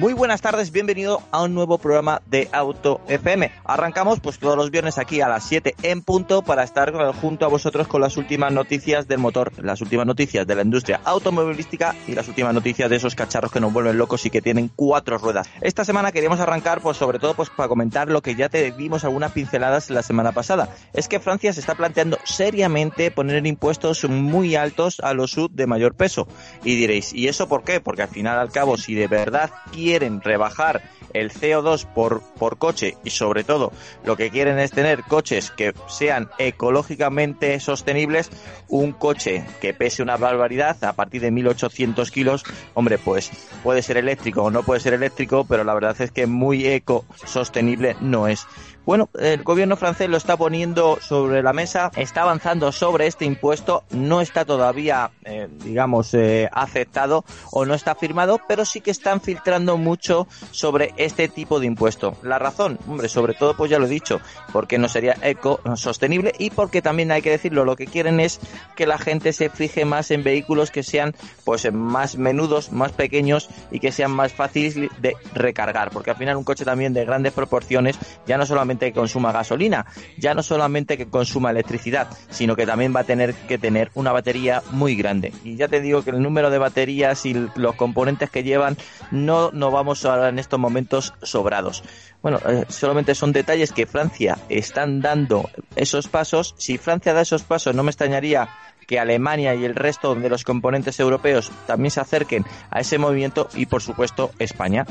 Muy buenas tardes, bienvenido a un nuevo programa de Auto FM. Arrancamos pues todos los viernes aquí a las 7 en punto para estar junto a vosotros con las últimas noticias del motor, las últimas noticias de la industria automovilística y las últimas noticias de esos cacharros que nos vuelven locos y que tienen cuatro ruedas. Esta semana queríamos arrancar pues sobre todo pues para comentar lo que ya te dimos algunas pinceladas la semana pasada. Es que Francia se está planteando seriamente poner impuestos muy altos a los sub de mayor peso. Y diréis, ¿y eso por qué? Porque al final al cabo si de verdad quieren rebajar el CO2 por, por coche y sobre todo lo que quieren es tener coches que sean ecológicamente sostenibles, un coche que pese una barbaridad a partir de 1800 kilos, hombre, pues puede ser eléctrico o no puede ser eléctrico, pero la verdad es que muy eco sostenible no es. Bueno, el gobierno francés lo está poniendo sobre la mesa, está avanzando sobre este impuesto, no está todavía, eh, digamos, eh, aceptado o no está firmado, pero sí que están filtrando mucho sobre este tipo de impuesto. La razón, hombre, sobre todo, pues ya lo he dicho, porque no sería eco sostenible y porque también hay que decirlo, lo que quieren es que la gente se fije más en vehículos que sean, pues, más menudos, más pequeños y que sean más fáciles de recargar, porque al final un coche también de grandes proporciones ya no solamente consuma gasolina, ya no solamente que consuma electricidad, sino que también va a tener que tener una batería muy grande. Y ya te digo que el número de baterías y los componentes que llevan no nos vamos ahora en estos momentos sobrados. Bueno, eh, solamente son detalles que Francia están dando esos pasos. Si Francia da esos pasos, no me extrañaría que Alemania y el resto de los componentes europeos también se acerquen a ese movimiento y por supuesto España.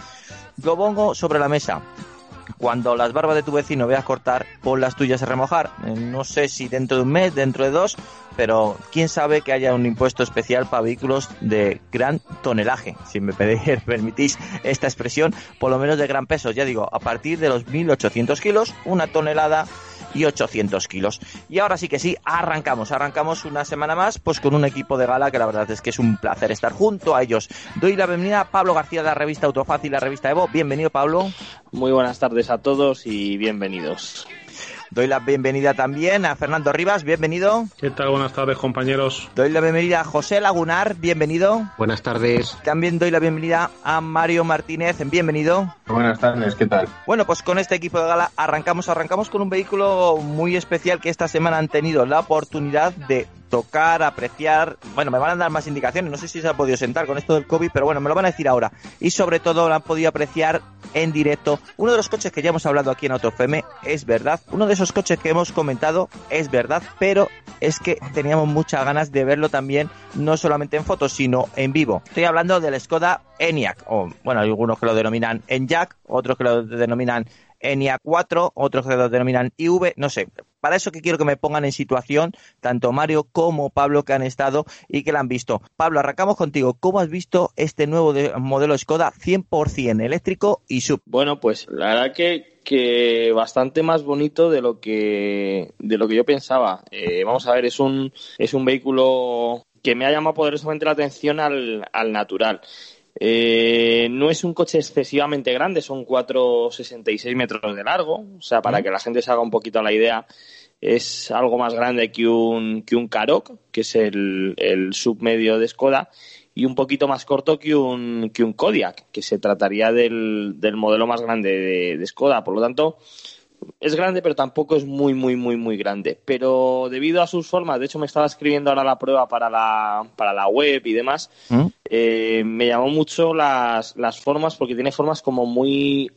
Lo pongo sobre la mesa cuando las barbas de tu vecino veas cortar, pon las tuyas a remojar. Eh, no sé si dentro de un mes, dentro de dos, pero quién sabe que haya un impuesto especial para vehículos de gran tonelaje, si me permitís esta expresión, por lo menos de gran peso. Ya digo, a partir de los 1.800 kilos, una tonelada y 800 kilos. Y ahora sí que sí, arrancamos, arrancamos una semana más, pues con un equipo de gala que la verdad es que es un placer estar junto a ellos. Doy la bienvenida a Pablo García de la revista Autofácil, la revista Evo. Bienvenido, Pablo. Muy buenas tardes a todos y bienvenidos. Doy la bienvenida también a Fernando Rivas, bienvenido. ¿Qué tal? Buenas tardes, compañeros. Doy la bienvenida a José Lagunar, bienvenido. Buenas tardes. También doy la bienvenida a Mario Martínez, bienvenido. Buenas tardes, ¿qué tal? Bueno, pues con este equipo de gala arrancamos, arrancamos con un vehículo muy especial que esta semana han tenido la oportunidad de tocar, apreciar. Bueno, me van a dar más indicaciones, no sé si se ha podido sentar con esto del COVID, pero bueno, me lo van a decir ahora. Y sobre todo lo han podido apreciar en directo. Uno de los coches que ya hemos hablado aquí en AutoFM es verdad. Uno de esos coches que hemos comentado es verdad, pero es que teníamos muchas ganas de verlo también, no solamente en fotos, sino en vivo. Estoy hablando del Skoda Enyaq, o bueno, algunos que lo denominan Enyaq, otros que lo denominan Enyaq 4, otros que lo denominan IV, no sé, para eso que quiero que me pongan en situación tanto Mario como Pablo que han estado y que la han visto. Pablo, arrancamos contigo. ¿Cómo has visto este nuevo modelo Skoda 100% eléctrico y sub? Bueno, pues la verdad que, que bastante más bonito de lo que de lo que yo pensaba. Eh, vamos a ver, es un es un vehículo que me ha llamado poderosamente la atención al, al natural. Eh, no es un coche excesivamente grande, son 4,66 metros de largo. O sea, para que la gente se haga un poquito la idea, es algo más grande que un, que un Karoq, que es el, el submedio de Skoda, y un poquito más corto que un, que un Kodiak, que se trataría del, del modelo más grande de, de Skoda. Por lo tanto, es grande, pero tampoco es muy, muy, muy, muy grande. Pero debido a sus formas, de hecho me estaba escribiendo ahora la prueba para la, para la web y demás, ¿Mm? eh, me llamó mucho las, las formas porque tiene formas como muy...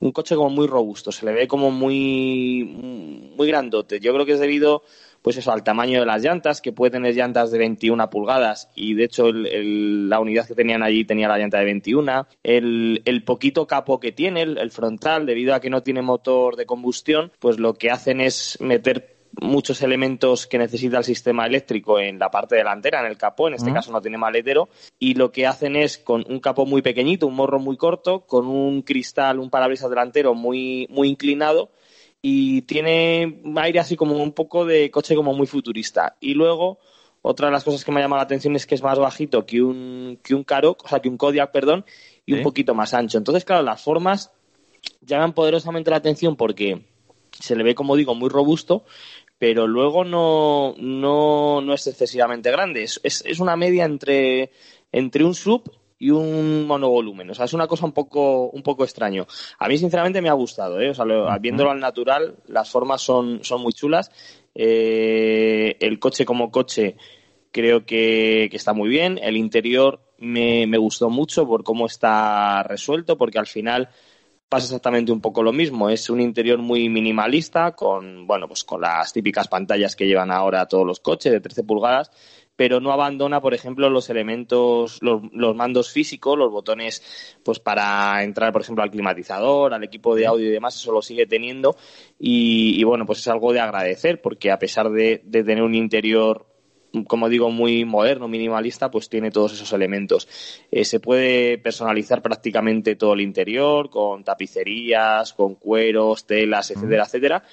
Un coche como muy robusto, se le ve como muy, muy grandote. Yo creo que es debido pues eso, al tamaño de las llantas, que puede tener llantas de 21 pulgadas y de hecho la unidad que tenían allí tenía la llanta de 21. El, el poquito capo que tiene, el, frontal, debido a que no tiene motor de combustión, pues lo que hacen es meter muchos elementos que necesita el sistema eléctrico en la parte delantera, en el capó, en este caso no tiene maletero, y lo que hacen es con un capó muy pequeñito, un morro muy corto, con un cristal, un parabrisas delantero muy, muy inclinado, y tiene aire así como un poco de coche como muy futurista. Y luego, otra de las cosas que me ha llamado la atención es que es más bajito que un, que un o sea, que un Kodiak, perdón, y un poquito más ancho. Entonces, claro, las formas llaman poderosamente la atención porque se le ve, como digo, muy robusto, pero luego no, no, no es excesivamente grande. Es, es, una media entre, entre un sub y un monovolumen. O sea, es una cosa un poco, un poco extraño. A mí, sinceramente, me ha gustado, ¿eh? O sea, viéndolo al natural, las formas son, son muy chulas. Eh, el coche como coche creo que, que, está muy bien. El interior me, me gustó mucho por cómo está resuelto, porque al final pasa exactamente un poco lo mismo. Es un interior muy minimalista con, bueno, pues con las típicas pantallas que llevan ahora todos los coches de 13 pulgadas, pero no abandona, por ejemplo, los elementos, los, mandos físicos, los botones, pues para entrar, por ejemplo, al climatizador, al equipo de audio y demás, eso lo sigue teniendo. Y, bueno, pues es algo de agradecer, porque a pesar de, de tener un interior como digo, muy moderno, minimalista, pues tiene todos esos elementos. Eh, se puede personalizar prácticamente todo el interior, con tapicerías, con cueros, telas, etcétera, etcétera.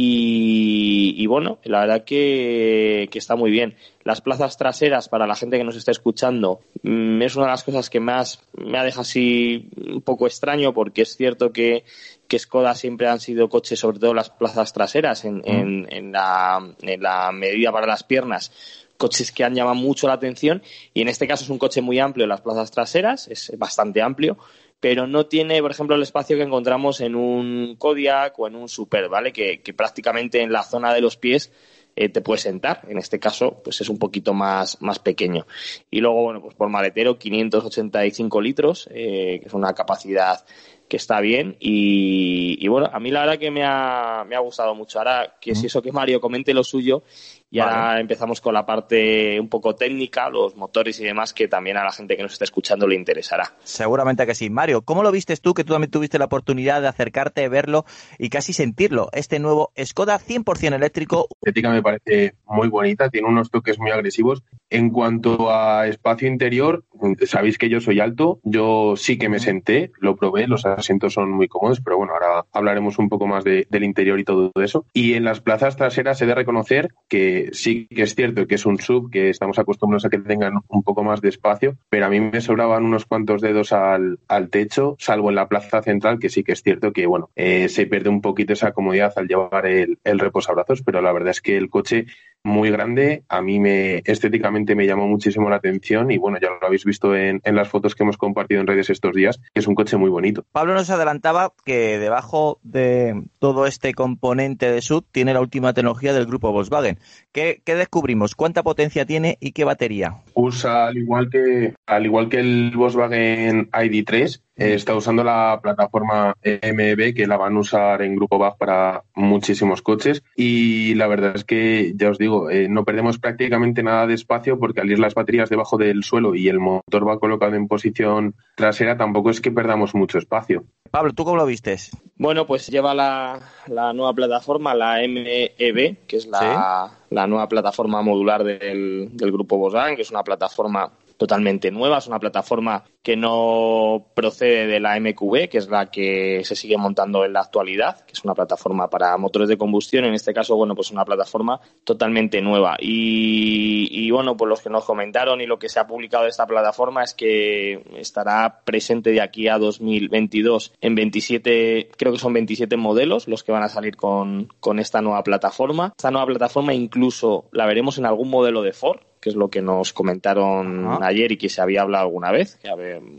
Y, bueno, la verdad que, está muy bien. Las plazas traseras, para la gente que nos está escuchando, mm, es una de las cosas que más me ha dejado así un poco extraño, porque es cierto que, que Skoda siempre han sido coches, sobre todo las plazas traseras, en, en, la, en la medida para las piernas, coches que han llamado mucho la atención. Y en este caso es un coche muy amplio en las plazas traseras, es bastante amplio pero no tiene, por ejemplo, el espacio que encontramos en un Kodiak o en un Super, ¿vale? Que, prácticamente en la zona de los pies eh, te puedes sentar. En este caso, pues es un poquito más, más pequeño. Y luego, bueno, pues por maletero, 585 litros, eh, que es una capacidad que está bien y, bueno, a mí la verdad que me ha, me ha gustado mucho. Ahora que si eso que Mario comente lo suyo y ahora empezamos con la parte un poco técnica, los motores y demás, que también a la gente que nos está escuchando le interesará. Seguramente que sí. Mario, ¿cómo lo vistes tú, que tú también tuviste la oportunidad de acercarte, verlo y casi sentirlo? Este nuevo Skoda 100% eléctrico. La estética me parece muy bonita, tiene unos toques muy agresivos. En cuanto a espacio interior, sabéis que yo soy alto, yo sí que me senté, lo probé, los asientos son muy cómodos, pero bueno, ahora hablaremos un poco más del interior y todo eso. Y en las plazas traseras he de reconocer que sí que es cierto que es un sub, que estamos acostumbrados a que tengan un poco más de espacio, pero a mí me sobraban unos cuantos dedos al, techo, salvo en la plaza central, que sí que es cierto que, bueno, eh, se pierde un poquito esa comodidad al llevar el, el reposabrazos, pero la verdad es que el coche muy grande. A mí me estéticamente me llamó muchísimo la atención y bueno, ya lo habéis visto en, en, las fotos que hemos compartido en redes estos días, que es un coche muy bonito. Pablo nos adelantaba que debajo de todo este componente de sub tiene la última tecnología del grupo Volkswagen. ¿Qué, qué descubrimos? ¿Cuánta potencia tiene y qué batería? Usa al igual que al igual que el Volkswagen ID3 eh, está usando la plataforma MEB que la van a usar en Grupo BAG para muchísimos coches y la verdad es que ya os digo, eh, no perdemos prácticamente nada de espacio porque al ir las baterías debajo del suelo y el motor va colocado en posición trasera tampoco es que perdamos mucho espacio. Pablo, ¿tú cómo lo vistes? Bueno, pues lleva la, nueva plataforma, la MEB, que es la, nueva plataforma modular del, del grupo Volkswagen, que es una plataforma totalmente nueva. Es una plataforma que no procede de la MQB, que es la que se sigue montando en la actualidad, que es una plataforma para motores de combustión. En este caso, bueno, pues una plataforma totalmente nueva. Y, bueno, pues los que nos comentaron y lo que se ha publicado de esta plataforma es que estará presente de aquí a 2022 en 27, creo que son 27 modelos los que van a salir con, con esta nueva plataforma. Esta nueva plataforma incluso la veremos en algún modelo de Ford que es lo que nos comentaron ayer y que se había hablado alguna vez,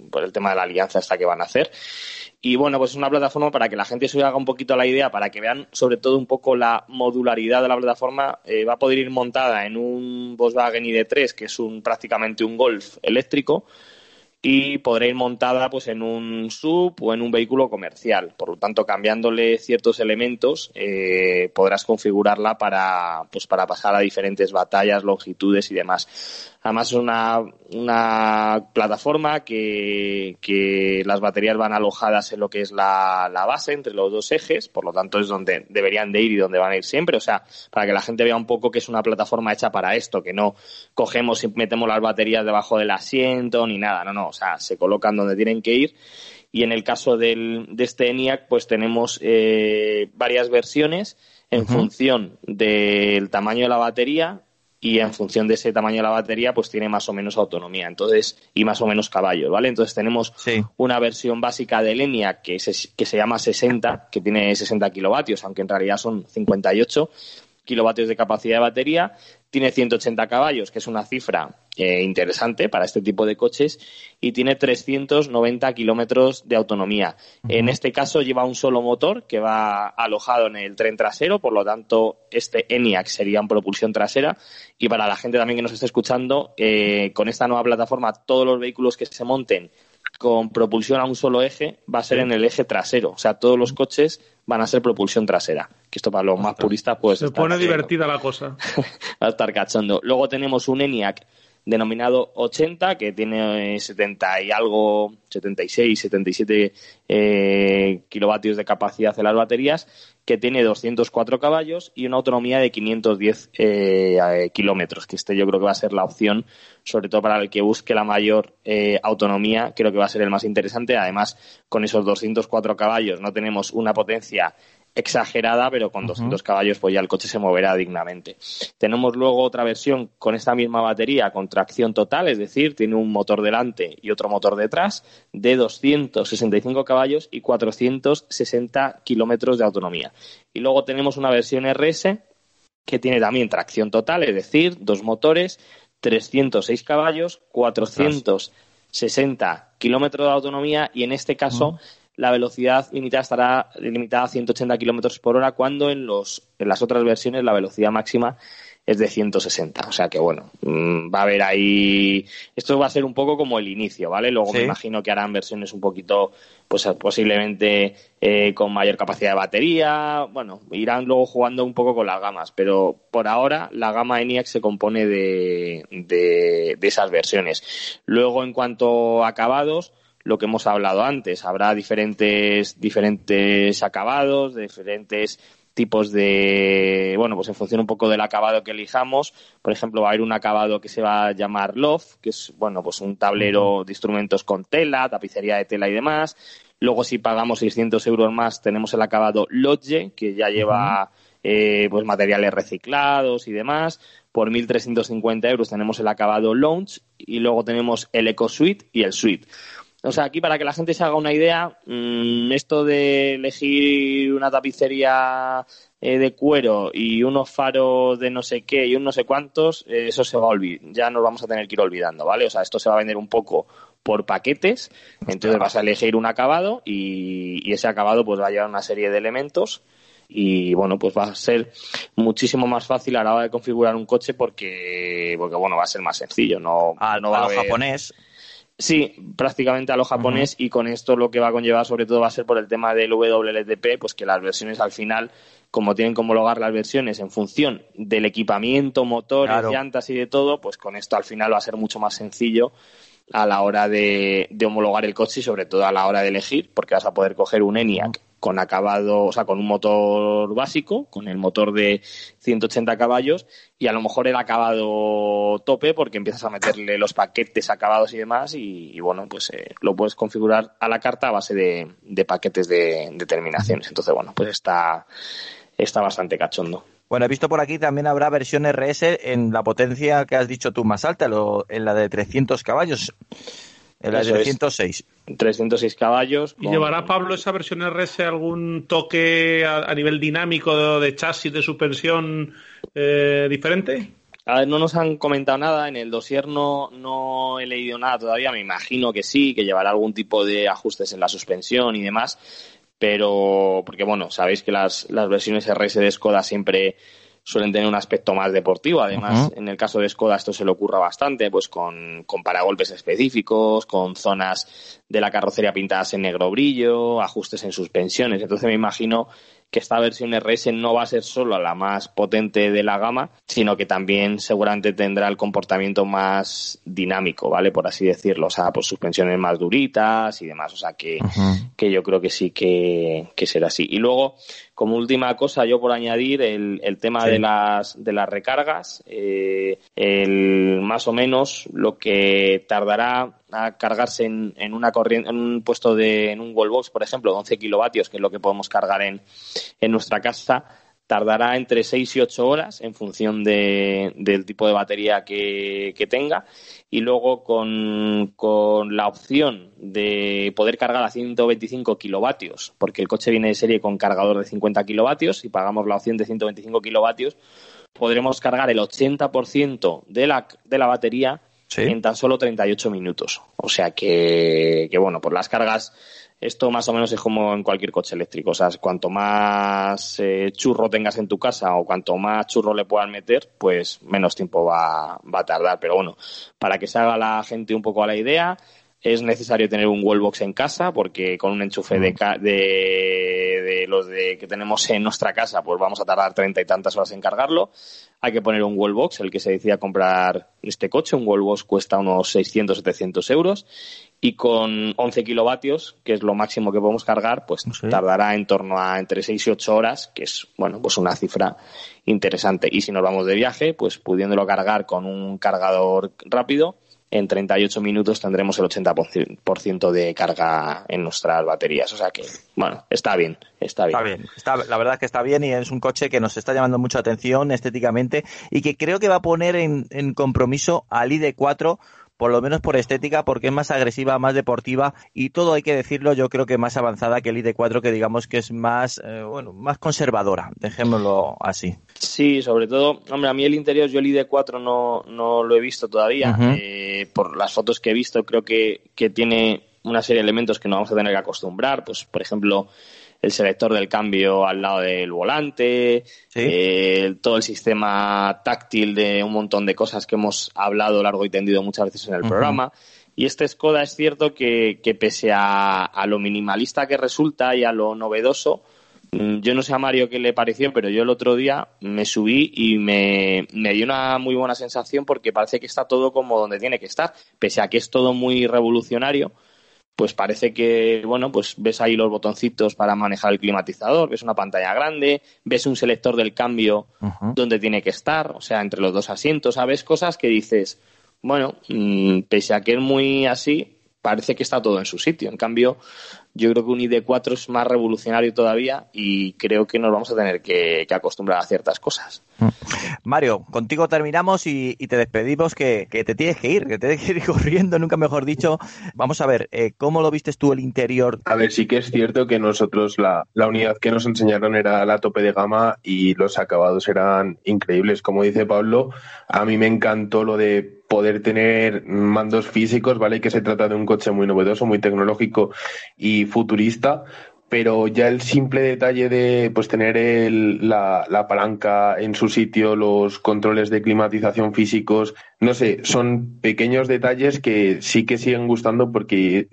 por el tema de la alianza esta que van a hacer. Y bueno, pues es una plataforma para que la gente se haga un poquito la idea, para que vean sobre todo un poco la modularidad de la plataforma. Eh, va a poder ir montada en un Volkswagen ID3, que es un prácticamente un Golf eléctrico, y podrá ir montada pues en un sub o en un vehículo comercial. Por lo tanto, cambiándole ciertos elementos, eh, podrás configurarla para, pues, para pasar a diferentes batallas, longitudes y demás. Además es una, una plataforma que, que, las baterías van alojadas en lo que es la, la, base entre los dos ejes, por lo tanto es donde deberían de ir y donde van a ir siempre. O sea, para que la gente vea un poco que es una plataforma hecha para esto, que no cogemos y metemos las baterías debajo del asiento ni nada, no, no, o sea, se colocan donde tienen que ir. Y en el caso del, de este ENIAC, pues tenemos eh, varias versiones en uh -huh. función del tamaño de la batería, y en función de ese tamaño de la batería pues tiene más o menos autonomía entonces y más o menos caballos vale entonces tenemos sí. una versión básica de Lenia que se, que se llama 60 que tiene 60 kilovatios aunque en realidad son 58 kilovatios de capacidad de batería tiene 180 caballos, que es una cifra eh, interesante para este tipo de coches, y tiene 390 kilómetros de autonomía. Uh -huh. En este caso lleva un solo motor que va alojado en el tren trasero, por lo tanto este ENIAC sería en propulsión trasera. Y para la gente también que nos esté escuchando, eh, con esta nueva plataforma todos los vehículos que se monten con propulsión a un solo eje va a ser en el eje trasero. O sea, todos los coches van a ser propulsión trasera. Que esto para los más puristas pues... Se pone divertida la cosa. va a estar cachondo. Luego tenemos un ENIAC denominado 80, que tiene 70 y algo, 76, 77 eh, kilovatios de capacidad en las baterías, que tiene 204 caballos y una autonomía de 510 eh, kilómetros, que este yo creo que va a ser la opción, sobre todo para el que busque la mayor eh, autonomía, creo que va a ser el más interesante. Además, con esos 204 caballos no tenemos una potencia exagerada, pero con 200 uh -huh. caballos pues ya el coche se moverá dignamente. Tenemos luego otra versión con esta misma batería con tracción total, es decir, tiene un motor delante y otro motor detrás de 265 caballos y 460 kilómetros de autonomía. Y luego tenemos una versión RS que tiene también tracción total, es decir, dos motores, 306 caballos, 460 kilómetros de autonomía y en este caso uh -huh la velocidad limitada estará limitada a 180 kilómetros por hora, cuando en, los, en las otras versiones la velocidad máxima es de 160. O sea que, bueno, va a haber ahí. Esto va a ser un poco como el inicio, ¿vale? Luego sí. me imagino que harán versiones un poquito, pues posiblemente eh, con mayor capacidad de batería. Bueno, irán luego jugando un poco con las gamas, pero por ahora la gama ENIAC se compone de, de, de esas versiones. Luego, en cuanto a acabados lo que hemos hablado antes. Habrá diferentes, diferentes acabados, diferentes tipos de, bueno, pues en función un poco del acabado que elijamos. Por ejemplo, va a haber un acabado que se va a llamar Love, que es, bueno, pues un tablero de instrumentos con tela, tapicería de tela y demás. Luego, si pagamos 600 euros más, tenemos el acabado Lodge, que ya lleva, eh, pues materiales reciclados y demás. Por 1.350 euros tenemos el acabado Launch y luego tenemos el Eco Suite y el Suite. O sea, aquí para que la gente se haga una idea, mmm, esto de elegir una tapicería eh, de cuero y unos faros de no sé qué y un no sé cuántos, eh, eso se va a olvidar. Ya nos vamos a tener que ir olvidando, ¿vale? O sea, esto se va a vender un poco por paquetes, entonces vas a elegir un acabado y, y ese acabado pues va a llevar una serie de elementos y bueno pues va a ser muchísimo más fácil a la hora de configurar un coche porque porque bueno va a ser más sencillo no a, no va a lo haber... japonés Sí, prácticamente a lo japonés uh -huh. y con esto lo que va a conllevar sobre todo va a ser por el tema del WLTP, pues que las versiones al final, como tienen que homologar las versiones en función del equipamiento, motores, claro. llantas y de todo, pues con esto al final va a ser mucho más sencillo a la hora de, de, homologar el coche y sobre todo a la hora de elegir, porque vas a poder coger un ENIAC con acabado, o sea, con un motor básico, con el motor de 180 caballos y a lo mejor el acabado tope porque empiezas a meterle los paquetes acabados y demás y, bueno, pues eh, lo puedes configurar a la carta a base de, paquetes de, de, terminaciones. Entonces, bueno, pues está, está bastante cachondo. Bueno, he visto por aquí también habrá versión RS en la potencia que has dicho tú más alta, lo, en la de 300 caballos. En la de 306. Es, 306 caballos. ¿Y llevará Pablo esa versión RS algún toque a, a nivel dinámico de, de, chasis, de suspensión eh, diferente? A ver, no nos han comentado nada. En el dossier no, no he leído nada todavía. Me imagino que sí, que llevará algún tipo de ajustes en la suspensión y demás. Pero, porque bueno, sabéis que las, las versiones RS de Skoda siempre suelen tener un aspecto más deportivo. Además, en el caso de Skoda esto se le ocurra bastante, pues con, con paragolpes específicos, con zonas de la carrocería pintadas en negro brillo, ajustes en suspensiones. Entonces me imagino que esta versión RS no va a ser solo la más potente de la gama, sino que también seguramente tendrá el comportamiento más dinámico, ¿vale? Por así decirlo, o sea, pues suspensiones más duritas y demás, o sea, que, que yo creo que sí que, que será así. Y luego, como última cosa, yo por añadir el, el tema de las de las recargas, eh, el, más o menos lo que tardará a cargarse en, en una corriente, en un puesto de, en un wallbox, por ejemplo, de 11 kilovatios, que es lo que podemos cargar en, en nuestra casa, tardará entre 6 y 8 horas en función de, del tipo de batería que, que tenga. Y luego con, con, la opción de poder cargar a 125 kilovatios, porque el coche viene de serie con cargador de 50 kilovatios y pagamos la opción de 125 kilovatios, podremos cargar el 80% de la, de la batería en tan solo 38 minutos. O sea que, que, bueno, por las cargas, esto más o menos es como en cualquier coche eléctrico. O sea, cuanto más eh, churro tengas en tu casa o cuanto más churro le puedas meter, pues menos tiempo va, va a tardar. Pero bueno, para que se haga la gente un poco a la idea, es necesario tener un wallbox en casa porque con un enchufe de, de, de, los de que tenemos en nuestra casa pues vamos a tardar treinta y tantas horas en cargarlo. Hay que poner un wallbox, el que se decida comprar este coche, un wallbox cuesta unos 600-700 euros y con 11 kilovatios, que es lo máximo que podemos cargar, pues sí. tardará en torno a entre 6 y 8 horas, que es, bueno, pues una cifra interesante. Y si nos vamos de viaje, pues pudiéndolo cargar con un cargador rápido, en 38 minutos tendremos el 80% de carga en nuestras baterías. O sea que, bueno, está bien, está bien. Está bien, está, la verdad es que está bien y es un coche que nos está llamando mucho atención estéticamente y que creo que va a poner en, en compromiso al ID4 por lo menos por estética, porque es más agresiva, más deportiva y todo hay que decirlo, yo creo que más avanzada que el ID4, que digamos que es más, eh, bueno, más conservadora, dejémoslo así. Sí, sobre todo, hombre, a mí el interior, yo el ID4 no, no lo he visto todavía, uh -huh. eh, por las fotos que he visto, creo que, que tiene una serie de elementos que nos vamos a tener que acostumbrar, pues, por ejemplo, el selector del cambio al lado del volante, ¿Sí? eh, todo el sistema táctil de un montón de cosas que hemos hablado largo y tendido muchas veces en el uh -huh. programa. Y este Skoda es cierto que, que pese a, a, lo minimalista que resulta y a lo novedoso, mm, yo no sé a Mario qué le pareció, pero yo el otro día me subí y me, me dio una muy buena sensación porque parece que está todo como donde tiene que estar, pese a que es todo muy revolucionario pues parece que, bueno, pues ves ahí los botoncitos para manejar el climatizador, ves una pantalla grande, ves un selector del cambio uh -huh. donde tiene que estar, o sea, entre los dos asientos, ¿sabes? Cosas que dices, bueno, mmm, pese a que es muy así, parece que está todo en su sitio. En cambio, yo creo que un ID4 es más revolucionario todavía y creo que nos vamos a tener que, que acostumbrar a ciertas cosas. Mario, contigo terminamos y, y te despedimos que, que, te tienes que ir, que te tienes que ir corriendo, nunca mejor dicho. Vamos a ver, eh, ¿cómo lo vistes tú el interior? A ver, sí que es cierto que nosotros la, la unidad que nos enseñaron era la tope de gama y los acabados eran increíbles. Como dice Pablo, a mí me encantó lo de poder tener mandos físicos, ¿vale? Que se trata de un coche muy novedoso, muy tecnológico y futurista, pero ya el simple detalle de pues tener el, la, la, palanca en su sitio, los controles de climatización físicos, no sé, son pequeños detalles que sí que siguen gustando porque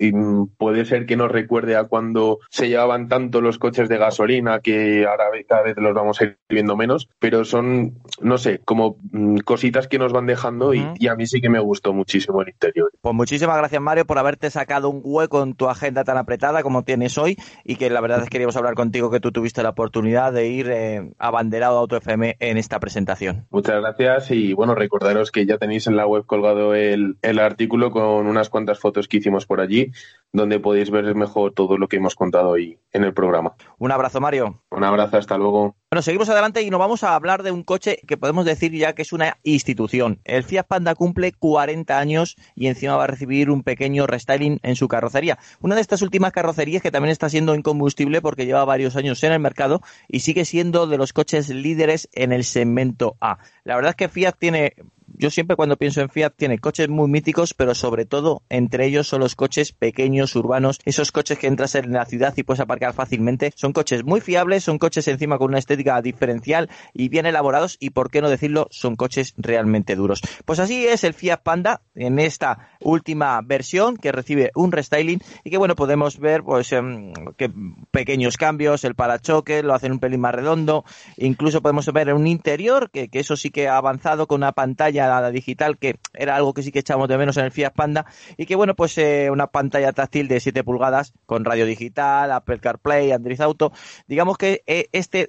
puede ser que nos recuerde a cuando se llevaban tanto los coches de gasolina que ahora cada vez los vamos a ir viendo menos, pero son, no sé, como mm, cositas que nos van dejando uh -huh. y, y, a mí sí que me gustó muchísimo el interior. Pues muchísimas gracias Mario por haberte sacado un hueco en tu agenda tan apretada como tienes hoy y que la verdad es que queríamos hablar contigo que tú tuviste la oportunidad de ir eh, abanderado a Auto FM en esta presentación. Muchas gracias y bueno, recordaros que ya tenéis en la web colgado el, el artículo con unas cuantas fotos que hicimos por allí donde podéis ver mejor todo lo que hemos contado hoy en el programa. Un abrazo, Mario. Un abrazo, hasta luego. Bueno, seguimos adelante y nos vamos a hablar de un coche que podemos decir ya que es una institución. El Fiat Panda cumple 40 años y encima va a recibir un pequeño restyling en su carrocería. Una de estas últimas carrocerías que también está siendo incombustible porque lleva varios años en el mercado y sigue siendo de los coches líderes en el segmento A. La verdad es que Fiat tiene yo siempre cuando pienso en Fiat tiene coches muy míticos, pero sobre todo entre ellos son los coches pequeños, urbanos, esos coches que entras en la ciudad y puedes aparcar fácilmente. Son coches muy fiables, son coches encima con una estética diferencial y bien elaborados y, por qué no decirlo, son coches realmente duros. Pues así es el Fiat Panda en esta última versión que recibe un restyling y que bueno, podemos ver pues em, que pequeños cambios, el parachoque lo hacen un pelín más redondo, incluso podemos ver un interior que, que eso sí que ha avanzado con una pantalla digital que era algo que sí que echamos de menos en el Fiat Panda y que bueno, pues eh, una pantalla táctil de 7 pulgadas con radio digital, Apple CarPlay, Android Auto. Digamos que eh, este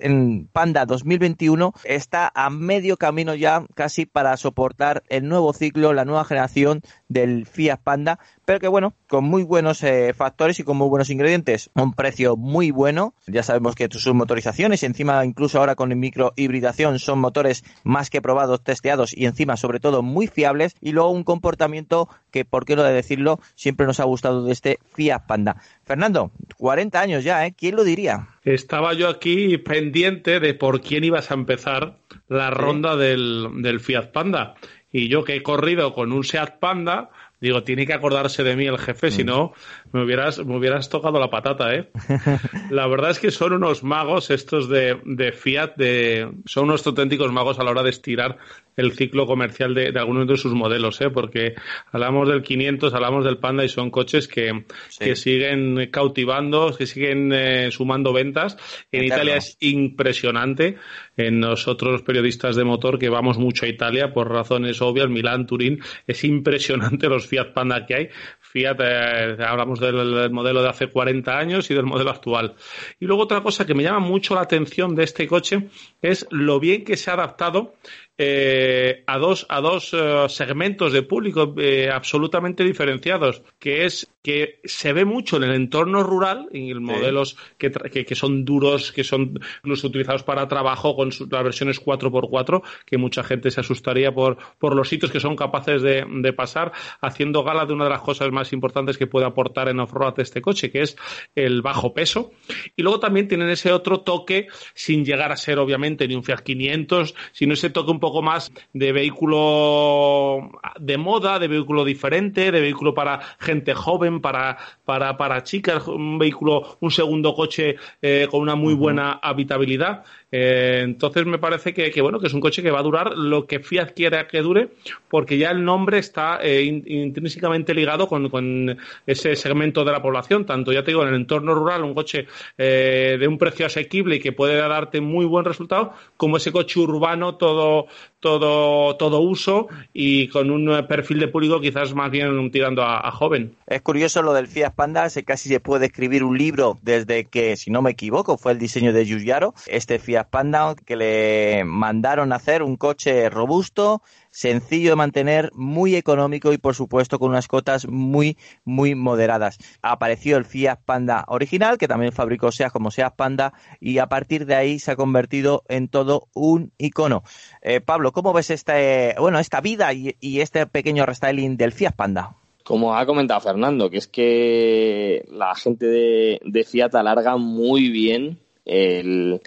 Panda 2021 está a medio camino ya casi para soportar el nuevo ciclo, la nueva generación del Fiat Panda, pero que bueno, con muy buenos eh, factores y con muy buenos ingredientes, un precio muy bueno. Ya sabemos que sus motorizaciones, encima incluso ahora con el micro hibridación, son motores más que probados, testeados y encima sobre todo muy fiables y luego un comportamiento que, por qué no de decirlo, siempre nos ha gustado de este Fiat Panda. Fernando, 40 años ya, ¿eh? ¿Quién lo diría? Estaba yo aquí pendiente de por quién ibas a empezar la ronda del, del Fiat Panda. Y yo que he corrido con un Seat Panda, digo, tiene que acordarse de mí el jefe, si mm. no, me hubieras, me hubieras tocado la patata, ¿eh? La verdad es que son unos magos estos de, de Fiat, de, son unos auténticos magos a la hora de estirar el ciclo comercial de, algunos de sus modelos, ¿eh? porque hablamos del 500, hablamos del Panda y son coches que, que siguen cautivando, que siguen eh, sumando ventas. En Italia es impresionante. En nosotros, periodistas de motor, que vamos mucho a Italia por razones obvias, Milán, Turín, es impresionante los Fiat Panda que hay. Fiat, eh, hablamos del modelo de hace 40 años y del modelo actual. Y luego otra cosa que me llama mucho la atención de este coche es lo bien que se ha adaptado eh, a dos, a dos eh, segmentos de público eh, absolutamente diferenciados, que es que se ve mucho en el entorno rural, en modelos que, que, son duros, que son incluso utilizados para trabajo con las versiones 4x4, que mucha gente se asustaría por, por los sitios que son capaces de, de pasar, haciendo gala de una de las cosas más importantes que puede aportar en off-road este coche, que es el bajo peso. Y luego también tienen ese otro toque, sin llegar a ser obviamente ni un Fiat 500, sino ese toque un poco poco más de vehículo de moda, de vehículo diferente, de vehículo para gente joven, para, para, para chicas, un vehículo, un segundo coche eh, con una muy buena habitabilidad. Eh, entonces me parece que, bueno, que es un coche que va a durar lo que Fiat quiera que dure, porque ya el nombre está eh, intrínsecamente ligado con, ese segmento de la población, tanto ya te digo, en el entorno rural, un coche de un precio asequible y que puede darte muy buen resultado, como ese coche urbano todo, todo, todo uso y con un perfil de público quizás más bien tirando a, joven. Es curioso lo del Fiat Panda, se casi se puede escribir un libro desde que, si no me equivoco, fue el diseño de Giugiaro, este Fiat Panda que le mandaron hacer un coche robusto, sencillo de mantener, muy económico y por supuesto con unas cotas muy, muy moderadas. Apareció el Fiat Panda original, que también fabricó SEAT como SEAT Panda, y a partir de ahí se ha convertido en todo un icono. Eh, Pablo, ¿cómo ves este, bueno, esta vida y, este pequeño restyling del Fiat Panda? como ha comentado Fernando, que es que la gente de, de Fiat alarga muy bien el,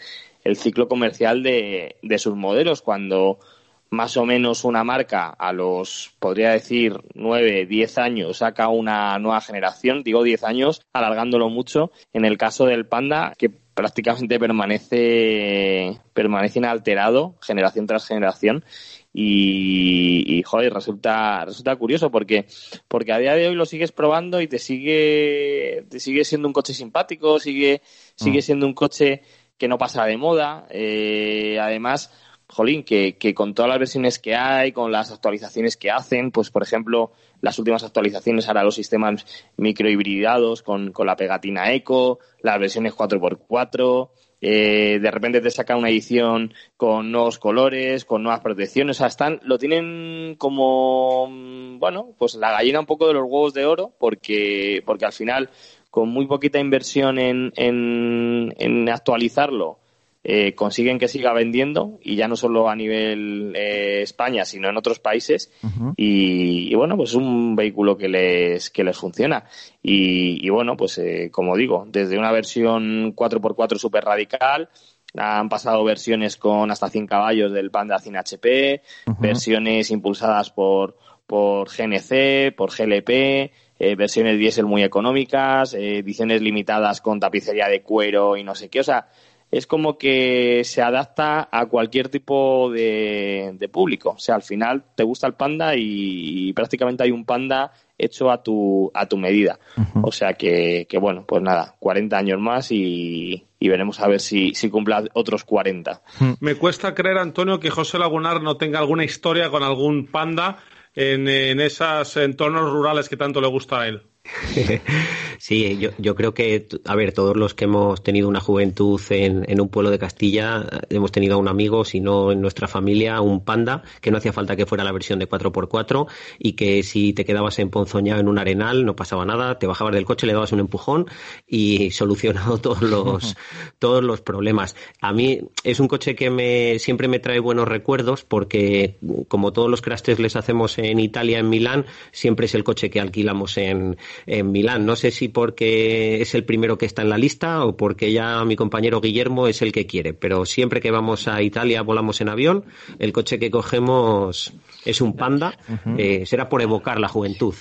el ciclo comercial de, de sus modelos. Cuando más o menos una marca a los, podría decir, nueve, diez años saca una nueva generación, digo diez años, alargándolo mucho. En el caso del Panda, que prácticamente permanece, permanece inalterado generación tras generación. Y, y, joder, resulta, resulta curioso porque, porque a día de hoy lo sigues probando y te sigue, te sigue siendo un coche simpático, sigue, sigue mm. siendo un coche que no pasa de moda. Eh, además, jolín, que, con todas las versiones que hay, con las actualizaciones que hacen, pues por ejemplo, las últimas actualizaciones ahora los sistemas microhibridados con, con la pegatina Eco, las versiones 4x4, eh, de repente te saca una edición con nuevos colores, con nuevas protecciones, o sea, están, lo tienen como, bueno, pues la gallina un poco de los huevos de oro, porque, porque al final con muy poquita inversión en, en, actualizarlo, eh, consiguen que siga vendiendo y ya no solo a nivel eh, España, sino en otros países. y, bueno, pues es un vehículo que les, que les funciona. Y, bueno, pues eh, como digo, desde una versión 4x4 súper radical han pasado versiones con hasta 100 caballos del Panda 100 HP, versiones impulsadas por, por GNC, por GLP, eh, versiones diésel muy económicas, eh, ediciones limitadas con tapicería de cuero y no sé qué. O sea, es como que se adapta a cualquier tipo de, público. O sea, al final te gusta el panda y, prácticamente hay un panda hecho a tu, a tu medida. O sea que, que, bueno, pues nada, 40 años más y, y veremos a ver si, si cumple otros 40. Me cuesta creer, Antonio, que José Lagunar no tenga alguna historia con algún panda en, en esos entornos rurales que tanto le gusta a él. sí, yo, yo, creo que, a ver, todos los que hemos tenido una juventud en, en, un pueblo de Castilla, hemos tenido a un amigo, si no en nuestra familia, un panda, que no hacía falta que fuera la versión de 4x4 y que si te quedabas emponzoñado en un arenal no pasaba nada, te bajabas del coche, le dabas un empujón y solucionado todos los, todos los problemas. A mí es un coche que me, siempre me trae buenos recuerdos porque, como todos los crashes les hacemos en Italia, en Milán, siempre es el coche que alquilamos en en Milán. No sé si porque es el primero que está en la lista o porque ya mi compañero Guillermo es el que quiere, pero siempre que vamos a Italia volamos en avión, el coche que cogemos es un Panda, eh, será por evocar la juventud.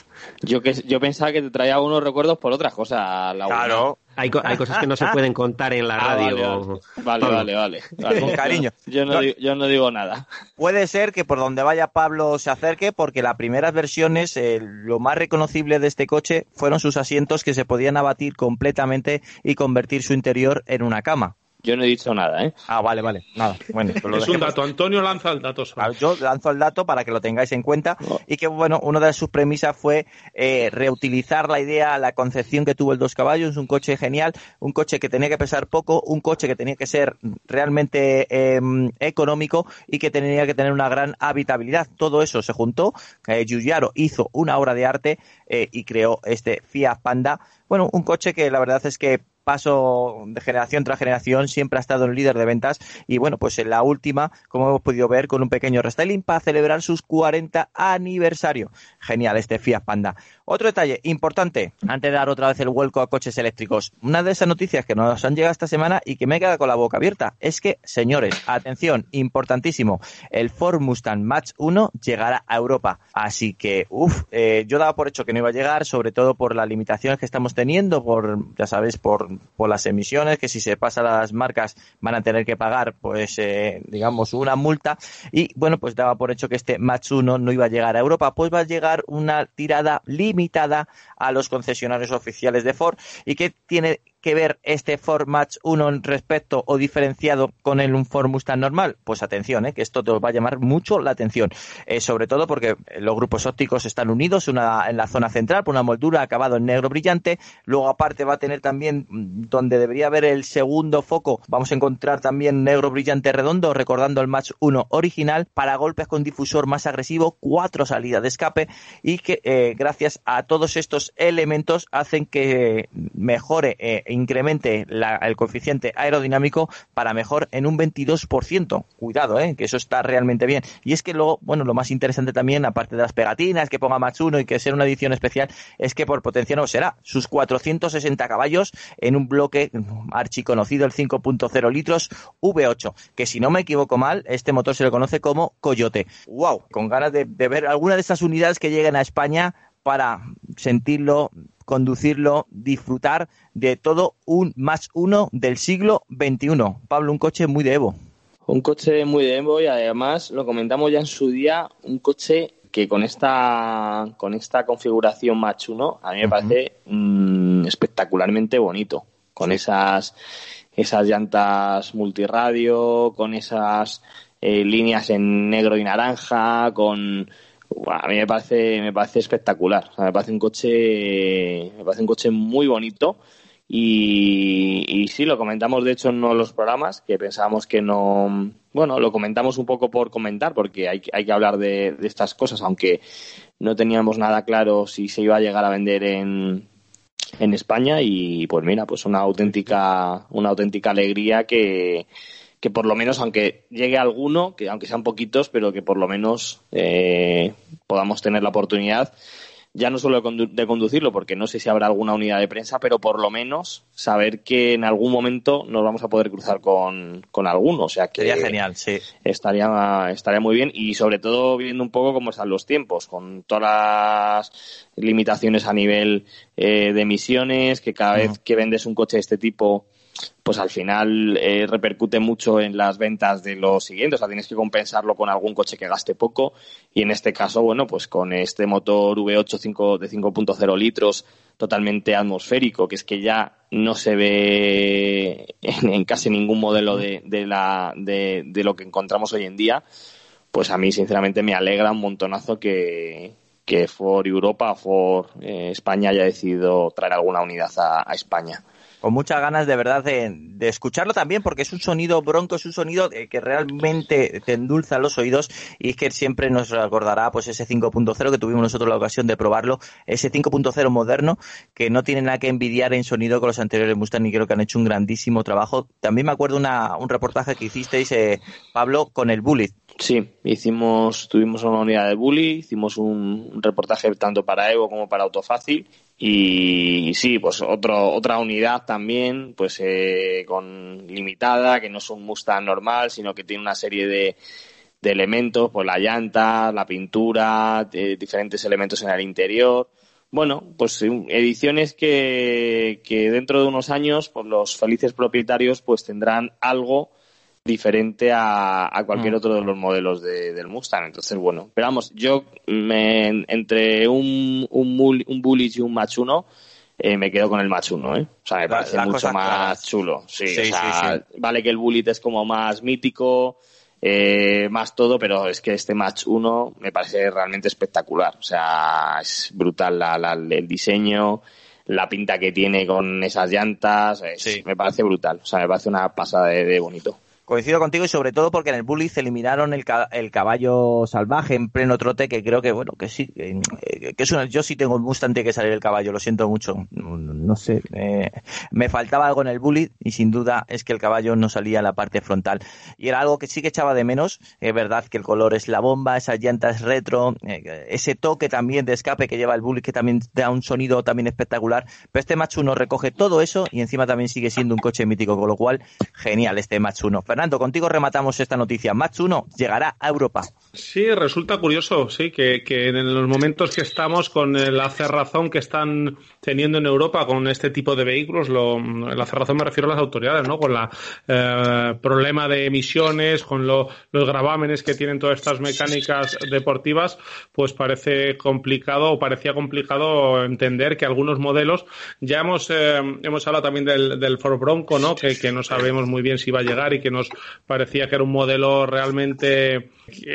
Yo que yo pensaba que te traía unos recuerdos por otras cosas. claro. Hay, cosas que no se pueden contar en la ah, radio. Vale, vale, vale. Con cariño. Yo no, digo, yo no, digo, nada. Puede ser que por donde vaya Pablo se acerque, porque las primeras versiones, eh, lo más reconocible de este coche fueron sus asientos que se podían abatir completamente y convertir su interior en una cama. Yo no he dicho nada, ¿eh? Ah, vale, vale. Nada. Bueno, pues es un dato. Antonio lanza el dato. Yo lanzo el dato para que lo tengáis en cuenta. Y que, bueno, una de sus premisas fue eh, reutilizar la idea, la concepción que tuvo el Dos Caballos. Un coche genial, un coche que tenía que pesar poco, un coche que tenía que ser realmente em, económico y que tenía que tener una gran habitabilidad. Todo eso se juntó. Eh, Giugiaro hizo una obra de arte eh, y creó este Fiat Panda. Bueno, un coche que la verdad es que paso de generación tras generación, siempre ha estado el líder de ventas y bueno, pues en la última, como hemos podido ver, con un pequeño restyling para celebrar sus 40 aniversario. Genial este Fiat Panda. Otro detalle importante, antes de dar otra vez el vuelco a coches eléctricos, una de esas noticias que nos han llegado esta semana y que me queda con la boca abierta, es que, señores, atención, importantísimo, el Ford Mustang Match 1 llegará a Europa. Así que, uff, eh, yo daba por hecho que no iba a llegar, sobre todo por las limitaciones que estamos teniendo, por, ya sabes, por por las emisiones, que si se pasa las marcas van a tener que pagar, pues, eh, digamos, una multa. Y bueno, pues daba por hecho que este Match 1 no iba a llegar a Europa, pues va a llegar una tirada limitada a los concesionarios oficiales de Ford. Y que tiene que ver este Ford Match 1 respecto o diferenciado con el un Ford Mustang normal? Pues atención, ¿eh? que esto te va a llamar mucho la atención. Eh, sobre todo porque los grupos ópticos están unidos una, en la zona central por una moldura acabado en negro brillante. Luego aparte va a tener también mm, donde debería haber el segundo foco, vamos a encontrar también negro brillante redondo, recordando el Match 1 original, para golpes con difusor más agresivo, cuatro salidas de escape y que eh, gracias a todos estos elementos hacen que mejore eh, incremente el coeficiente aerodinámico para mejor en un 22%. Cuidado, ¿eh? que eso está realmente bien. Y es que luego, bueno, lo más interesante también, aparte de las pegatinas, que ponga 1 y que sea una edición especial, es que por potencia no será sus 460 caballos en un bloque archiconocido, el 5.0 litros V8, que si no me equivoco mal, este motor se le conoce como Coyote. ¡Wow! Con ganas de, de ver alguna de estas unidades que lleguen a España para sentirlo, conducirlo, disfrutar de todo un más uno del siglo XXI. Pablo, un coche muy de Evo. Un coche muy de Evo y además, lo comentamos ya en su día, un coche que con esta con esta configuración Mach 1 a mí me parece mm, espectacularmente bonito con esas esas llantas multiradio con esas eh, líneas en negro y naranja con a mí me parece, me parece espectacular. me parece un coche, me parece un coche muy bonito. Y, y, sí, lo comentamos de hecho en uno de los programas, que pensábamos que no. Bueno, lo comentamos un poco por comentar, porque hay, hay que hablar de, de estas cosas, aunque no teníamos nada claro si se iba a llegar a vender en, en España. Y pues mira, pues una auténtica, una auténtica alegría que, que por lo menos, aunque llegue alguno, que aunque sean poquitos, pero que por lo menos eh, podamos tener la oportunidad ya no solo de conducirlo, porque no sé si habrá alguna unidad de prensa, pero por lo menos saber que en algún momento nos vamos a poder cruzar con, con alguno. O sea que Sería genial, sí. Estaría, estaría muy bien y sobre todo viendo un poco cómo están los tiempos, con todas las limitaciones a nivel eh, de emisiones, que cada vez que vendes un coche de este tipo pues al final eh, repercute mucho en las ventas de los siguientes. O sea, tienes que compensarlo con algún coche que gaste poco. Y en este caso, bueno, pues con este motor V8 de 5.0 litros totalmente atmosférico, que es que ya no se ve en, casi ningún modelo de, de, la, de, lo que encontramos hoy en día, pues a mí sinceramente me alegra un montonazo que, que Ford Europa, Ford eh, España haya decidido traer alguna unidad a España con muchas ganas de verdad de, escucharlo también porque es un sonido bronco, es un sonido que realmente te endulza los oídos y es que siempre nos recordará pues ese 5.0 que tuvimos nosotros la ocasión de probarlo, ese 5.0 moderno que no tiene nada que envidiar en sonido con los anteriores Mustang y creo que han hecho un grandísimo trabajo. También me acuerdo una, un reportaje que hicisteis, eh, Pablo, con el Bullet. Sí, hicimos, tuvimos una unidad de Bully, hicimos un reportaje tanto para Evo como para Autofácil y, sí, pues otro, otra unidad también, pues eh, con limitada, que no es un Mustang normal, sino que tiene una serie de, de elementos, pues la llanta, la pintura, eh, diferentes elementos en el interior. Bueno, pues ediciones que, que dentro de unos años, pues los felices propietarios pues tendrán algo diferente a, a cualquier mm. otro de los modelos de, del Mustang. Entonces, bueno, pero vamos, yo me, entre un, un, un Bullish y un Mach 1, eh, me quedo con el Mach 1, ¿eh? O sea, me parece mucho más chulo. Sí, o sea, vale que el Bullet es como más mítico, eh, más todo, pero es que este Match 1 me parece realmente espectacular. O sea, es brutal la, la, el diseño, la pinta que tiene con esas llantas, me parece brutal. O sea, me parece una pasada de bonito. Coincido contigo y sobre todo porque en el Bully se eliminaron el, el, caballo salvaje en pleno trote, que creo que, bueno, que sí, que, eh, es una, yo sí tengo un Mustang que salir el caballo, lo siento mucho, no, sé, me faltaba algo en el Bully y sin duda es que el caballo no salía en la parte frontal. Y era algo que sí que echaba de menos, es verdad que el color es la bomba, esas llantas retro, eh, ese toque también de escape que lleva el Bully que también da un sonido también espectacular, pero este Mach 1 recoge todo eso y encima también sigue siendo un coche mítico, con lo cual, genial este Mach 1. Fernando, contigo rematamos esta noticia. Match 1 llegará a Europa. Sí, resulta curioso, sí, que, en los momentos que estamos con la cerrazón que están teniendo en Europa con este tipo de vehículos, lo, la cerrazón me refiero a las autoridades, ¿no? Con la eh, problema de emisiones, con los gravámenes que tienen todas estas mecánicas deportivas, pues parece complicado o parecía complicado entender que algunos modelos, ya hemos, eh, hemos hablado también del, del Ford Bronco, ¿no? Que, que no sabemos muy bien si va a llegar y que nos parecía que era un modelo realmente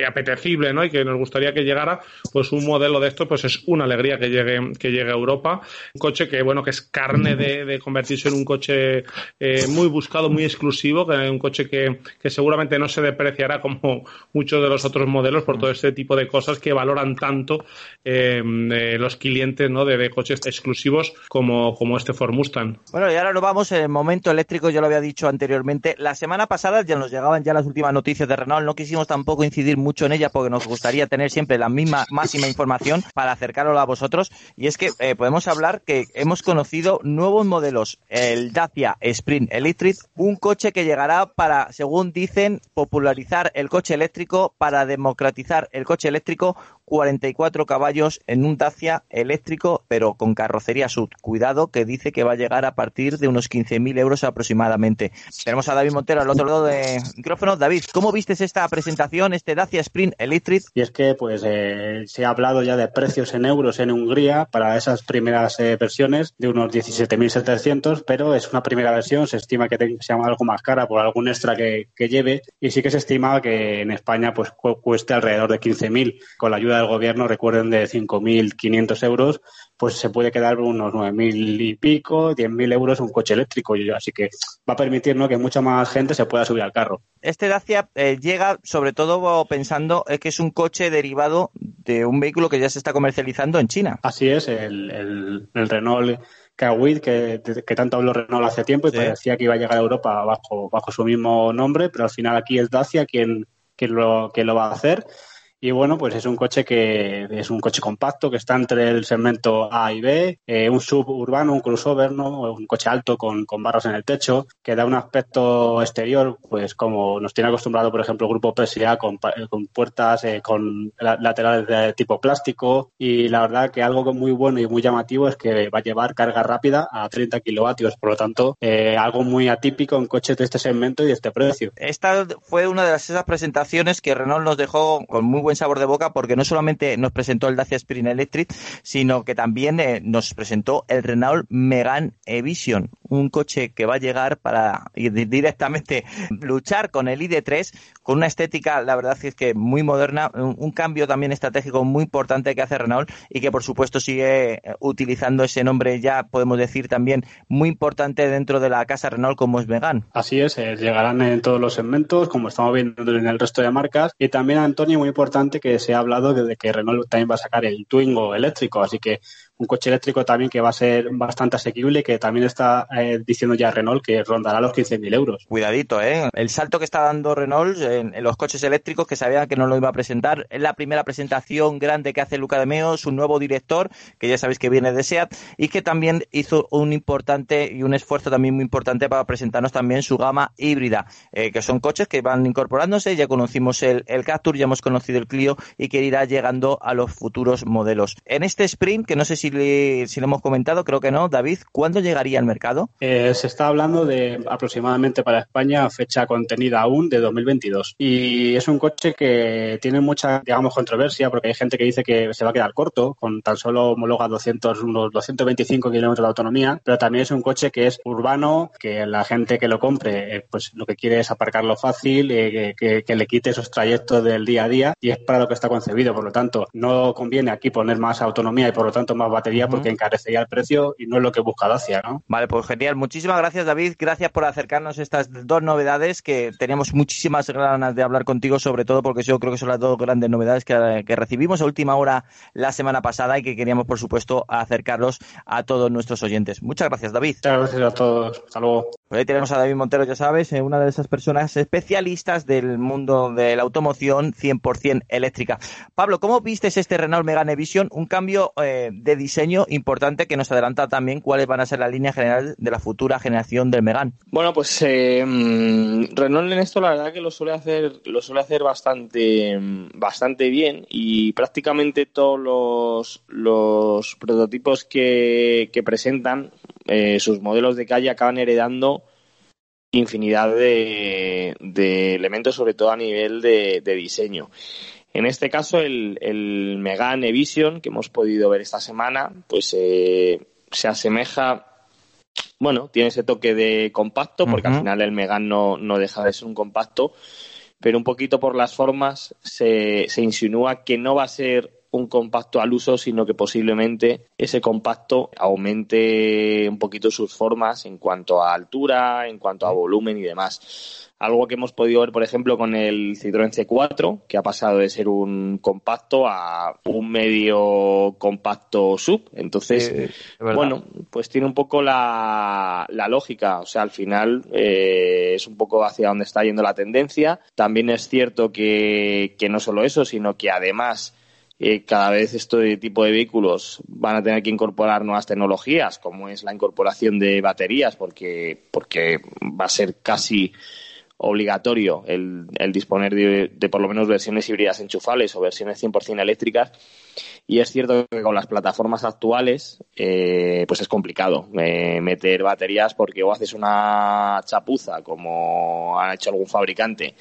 apetecible, ¿no? Y que nos gustaría que llegara, pues un modelo de esto, pues es una alegría que llegue, que llegue a Europa. Un coche que, bueno, que es carne de, convertirse en un coche eh, muy buscado, muy exclusivo, que un coche que, que seguramente no se depreciará como muchos de los otros modelos por todo este tipo de cosas que valoran tanto eh, eh, los clientes, ¿no? De, coches exclusivos como, como este Ford Mustang. Bueno, y ahora nos vamos en el momento eléctrico, yo lo había dicho anteriormente. La semana pasada ya nos llegaban ya las últimas noticias de Renault, no quisimos tampoco incidir mucho en ella porque nos gustaría tener siempre la misma máxima información para acercarlo a vosotros. Y es que eh, podemos hablar que hemos conocido nuevos modelos, el Dacia Sprint Electric, un coche que llegará para, según dicen, popularizar el coche eléctrico, para democratizar el coche eléctrico, 44 caballos en un Dacia eléctrico, pero con carrocería sub. Cuidado, que dice que va a llegar a partir de unos 15.000 euros aproximadamente. Tenemos a David Montero al otro lado de micrófono. David, ¿cómo vistes esta presentación, este Dacia Sprint Electric? Y es que pues eh, se ha hablado ya de precios en euros en Hungría para esas primeras eh, versiones de unos 17.700, pero es una primera versión, se estima que sea algo más cara por algún extra que lleve y sí que se estima que en España pues cueste alrededor de 15.000 con la ayuda del gobierno, recuerden, de 5.500 euros, pues se puede quedar unos 9.000 y pico, 10.000 euros un coche eléctrico. Así que va a permitir que mucha más gente se pueda subir al carro. Este Dacia eh, llega sobre todo pensando que es un coche derivado de un vehículo que ya se está comercializando en China. Así es, el, el, Renault Kawit, que, que, tanto habló Renault hace tiempo y parecía que iba a llegar a Europa bajo, bajo su mismo nombre, pero al final aquí es Dacia quien, quien, lo, quien lo va a hacer Y bueno, pues es un coche que es un coche compacto que está entre el segmento A y B, eh, un suburbano, un crossover, ¿no? Un coche alto con, con barras en el techo, que da un aspecto exterior, pues como nos tiene acostumbrado, por ejemplo, el grupo PSA con, con puertas, eh, con laterales de tipo plástico. Y la verdad que algo muy bueno y muy llamativo es que va a llevar carga rápida a 30 kilovatios. Por lo tanto, eh, algo muy atípico en coches de este segmento y de este precio. Esta fue una de las, esas presentaciones que Renault nos dejó con muy buen sabor de boca porque no solamente nos presentó el Dacia Spring Electric, sino que también eh, nos presentó el Renault Megane E-Vision, un coche que va a llegar para directamente luchar con el ID3 con una estética, la verdad es que muy moderna, un, cambio también estratégico muy importante que hace Renault y que por supuesto sigue eh, utilizando ese nombre ya podemos decir también muy importante dentro de la casa Renault como es Megane. Así es, eh, llegarán en todos los segmentos como estamos viendo en el resto de marcas y también Antonio muy importante que se ha hablado de que Renault también va a sacar el Twingo eléctrico, así que un coche eléctrico también que va a ser bastante asequible, que también está eh, diciendo ya Renault que rondará los 15.000 euros. Cuidadito, ¿eh? El salto que está dando Renault en, los coches eléctricos, que sabía que no lo iba a presentar, es la primera presentación grande que hace Luca de Meo, su nuevo director, que ya sabéis que viene de SEAT, y que también hizo un importante y un esfuerzo también muy importante para presentarnos también su gama híbrida, eh, que son coches que van incorporándose, ya conocimos el, el Captur, ya hemos conocido el Clio y que irá llegando a los futuros modelos. En este sprint, que no sé si si, lo hemos comentado, creo que no. David, ¿cuándo llegaría al mercado? Eh, se está hablando de aproximadamente para España fecha contenida aún de 2022. Y es un coche que tiene mucha, digamos, controversia porque hay gente que dice que se va a quedar corto, con tan solo homologa 200, unos 225 kilómetros de autonomía, pero también es un coche que es urbano, que la gente que lo compre, eh, pues lo que quiere es aparcarlo fácil, eh, que, que le quite esos trayectos del día a día y es para lo que está concebido. Por lo tanto, no conviene aquí poner más autonomía y por lo tanto más batería porque encarecería el precio y no es lo que busca Dacia, ¿no? Vale, pues genial. Muchísimas gracias, David. Gracias por acercarnos estas dos novedades que teníamos muchísimas ganas de hablar contigo, sobre todo porque yo creo que son las dos grandes novedades que, recibimos a última hora la semana pasada y que queríamos, por supuesto, acercarlos a todos nuestros oyentes. Muchas gracias, David. Muchas gracias a todos. Hasta luego. Pues ahí tenemos a David Montero, ya sabes, eh, una de esas personas especialistas del mundo de la automoción 100% eléctrica. Pablo, ¿cómo viste este Renault Megane Vision? Un cambio eh, de diseño importante que nos adelanta también cuáles van a ser la línea general de la futura generación del Megane. Bueno, pues eh, mm, Renault en esto la verdad que lo suele hacer, lo suele hacer bastante, mm, bastante bien y prácticamente todos los, prototipos que presentan, eh, sus modelos de calle acaban heredando infinidad de, de elementos, sobre todo a nivel de, de diseño. En este caso, el, el Megane Vision que hemos podido ver esta semana, pues eh, se asemeja, bueno, tiene ese toque de compacto, porque al final el Megane no, no deja de ser un compacto, pero un poquito por las formas se, se insinúa que no va a ser un compacto al uso, sino que posiblemente ese compacto aumente un poquito sus formas en cuanto a altura, en cuanto a volumen y demás. Algo que hemos podido ver, por ejemplo, con el Citroën C4, que ha pasado de ser un compacto a un medio compacto sub. Entonces, bueno, pues tiene un poco la, la lógica. O sea, al final eh, es un poco hacia donde está yendo la tendencia. También es cierto que, que no solo eso, sino que además eh, cada vez este tipo de vehículos van a tener que incorporar nuevas tecnologías, como es la incorporación de baterías, porque, porque va a ser casi obligatorio el, disponer de, por lo menos versiones híbridas enchufables o versiones 100% eléctricas. Y es cierto que con las plataformas actuales, eh, pues es complicado eh, meter baterías porque o haces una chapuza, como ha hecho algún fabricante,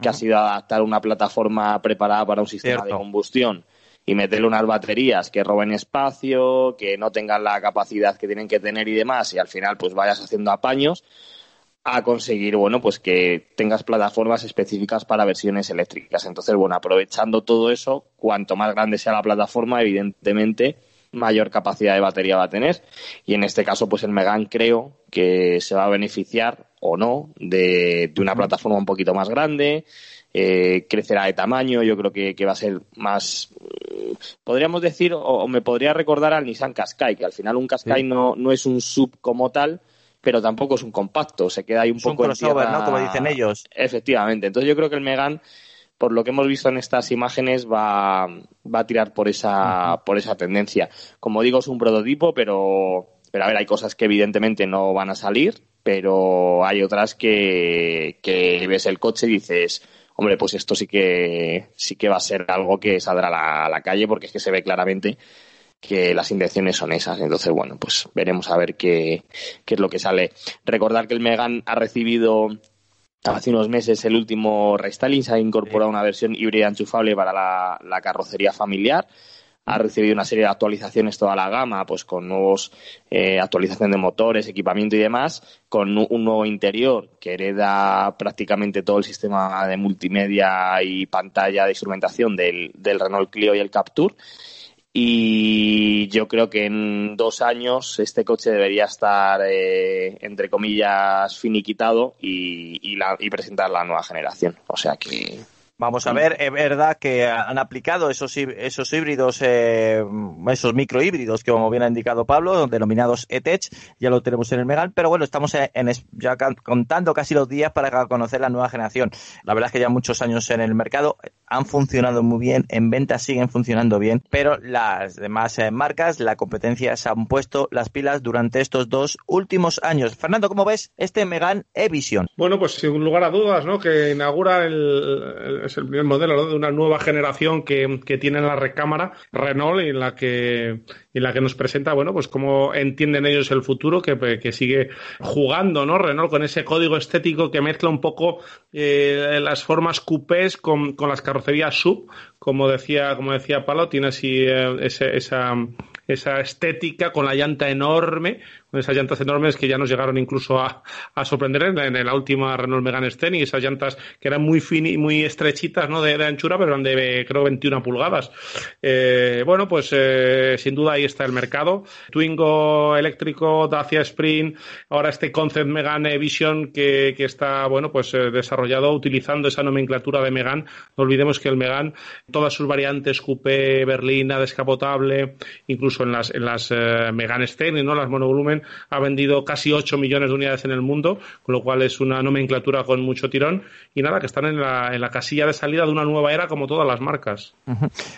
que ha sido adaptar una plataforma preparada para un sistema de combustión y meterle unas baterías que roben espacio, que no tengan la capacidad que tienen que tener y demás, y al final pues vayas haciendo apaños a conseguir, bueno, pues que tengas plataformas específicas para versiones eléctricas. Entonces, bueno, aprovechando todo eso, cuanto más grande sea la plataforma, evidentemente, mayor capacidad de batería va a tener. Y en este caso, pues el Megan creo que se va a beneficiar o no de, una plataforma un poquito más grande, eh, crecerá de tamaño, yo creo que, va a ser más, podríamos decir, o, me podría recordar al Nissan Qashqai, que al final un Qashqai no, no es un sub como tal, pero tampoco es un compacto, se queda ahí un poco un crossover, ¿no? Como dicen ellos. Efectivamente. Entonces yo creo que el Megan por lo que hemos visto en estas imágenes, va, va a tirar por esa, por esa tendencia. Como digo, es un prototipo, pero, pero a ver, hay cosas que evidentemente no van a salir, pero hay otras que, que ves el coche y dices, hombre, pues esto sí que, sí que va a ser algo que saldrá a la, a la calle porque es que se ve claramente que las intenciones son esas. Entonces, bueno, pues veremos a ver qué, qué es lo que sale. Recordar que el Megan ha recibido hace unos meses el último restyling, se ha incorporado una versión híbrida enchufable para la, la carrocería familiar ha recibido una serie de actualizaciones toda la gama, pues con nuevos eh, actualización de motores, equipamiento y demás, con un nuevo interior que hereda prácticamente todo el sistema de multimedia y pantalla de instrumentación del, del Renault Clio y el Capture y yo creo que en dos años este coche debería estar, eh, entre comillas, finiquitado y, la, y presentar la nueva generación. O sea que Vamos a ver, es verdad que han aplicado esos, esos híbridos, eh, esos microhíbridos que como bien ha indicado Pablo, denominados ETECH, ya lo tenemos en el Megan, pero bueno, estamos en, ya contando casi los días para conocer la nueva generación. La verdad es que ya muchos años en el mercado han funcionado muy bien, en ventas siguen funcionando bien, pero las demás eh, marcas, la competencia se han puesto las pilas durante estos dos últimos años. Fernando, ¿cómo ves este Megan E-Vision? Bueno, pues sin lugar a dudas, ¿no? Que inaugura el es el primer modelo de una nueva generación que, que, tiene en la recámara Renault y en la que en la que nos presenta bueno pues cómo entienden ellos el futuro que, que sigue jugando no Renault con ese código estético que mezcla un poco eh, las formas coupés con, con, las carrocerías sub como decía como decía Palo tiene así eh, esa esa estética con la llanta enorme esas llantas enormes que ya nos llegaron incluso a, a sorprender en, la última Renault Megane Scenic, esas llantas que eran muy fini, muy estrechitas ¿no? de, anchura, pero eran de creo 21 pulgadas. Eh, bueno, pues eh, sin duda ahí está el mercado. Twingo eléctrico, Dacia Sprint, ahora este Concept Megane Vision que, que está bueno pues eh, desarrollado utilizando esa nomenclatura de Megane. No olvidemos que el Megane, todas sus variantes, coupé, berlina, descapotable, incluso en las, en las Megane Scenic, ¿no? las monovolumen, ha vendido casi 8 millones de unidades en el mundo, con lo cual es una nomenclatura con mucho tirón. Y nada, que están en la, en la casilla de salida de una nueva era como todas las marcas.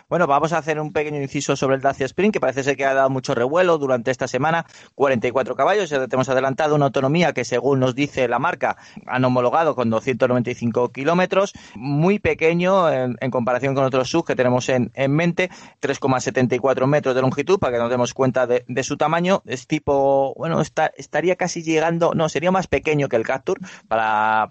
Bueno, vamos a hacer un pequeño inciso sobre el Dacia Sprint, que parece ser que ha dado mucho revuelo durante esta semana. 44 caballos, ya te hemos adelantado, una autonomía que según nos dice la marca han homologado con 295 kilómetros, muy pequeño en, en, comparación con otros SUV que tenemos en, en mente, 3,74 metros de longitud, para que nos demos cuenta de, de su tamaño. Es tipo bueno, estaría casi llegando, no, sería más pequeño que el Captur, para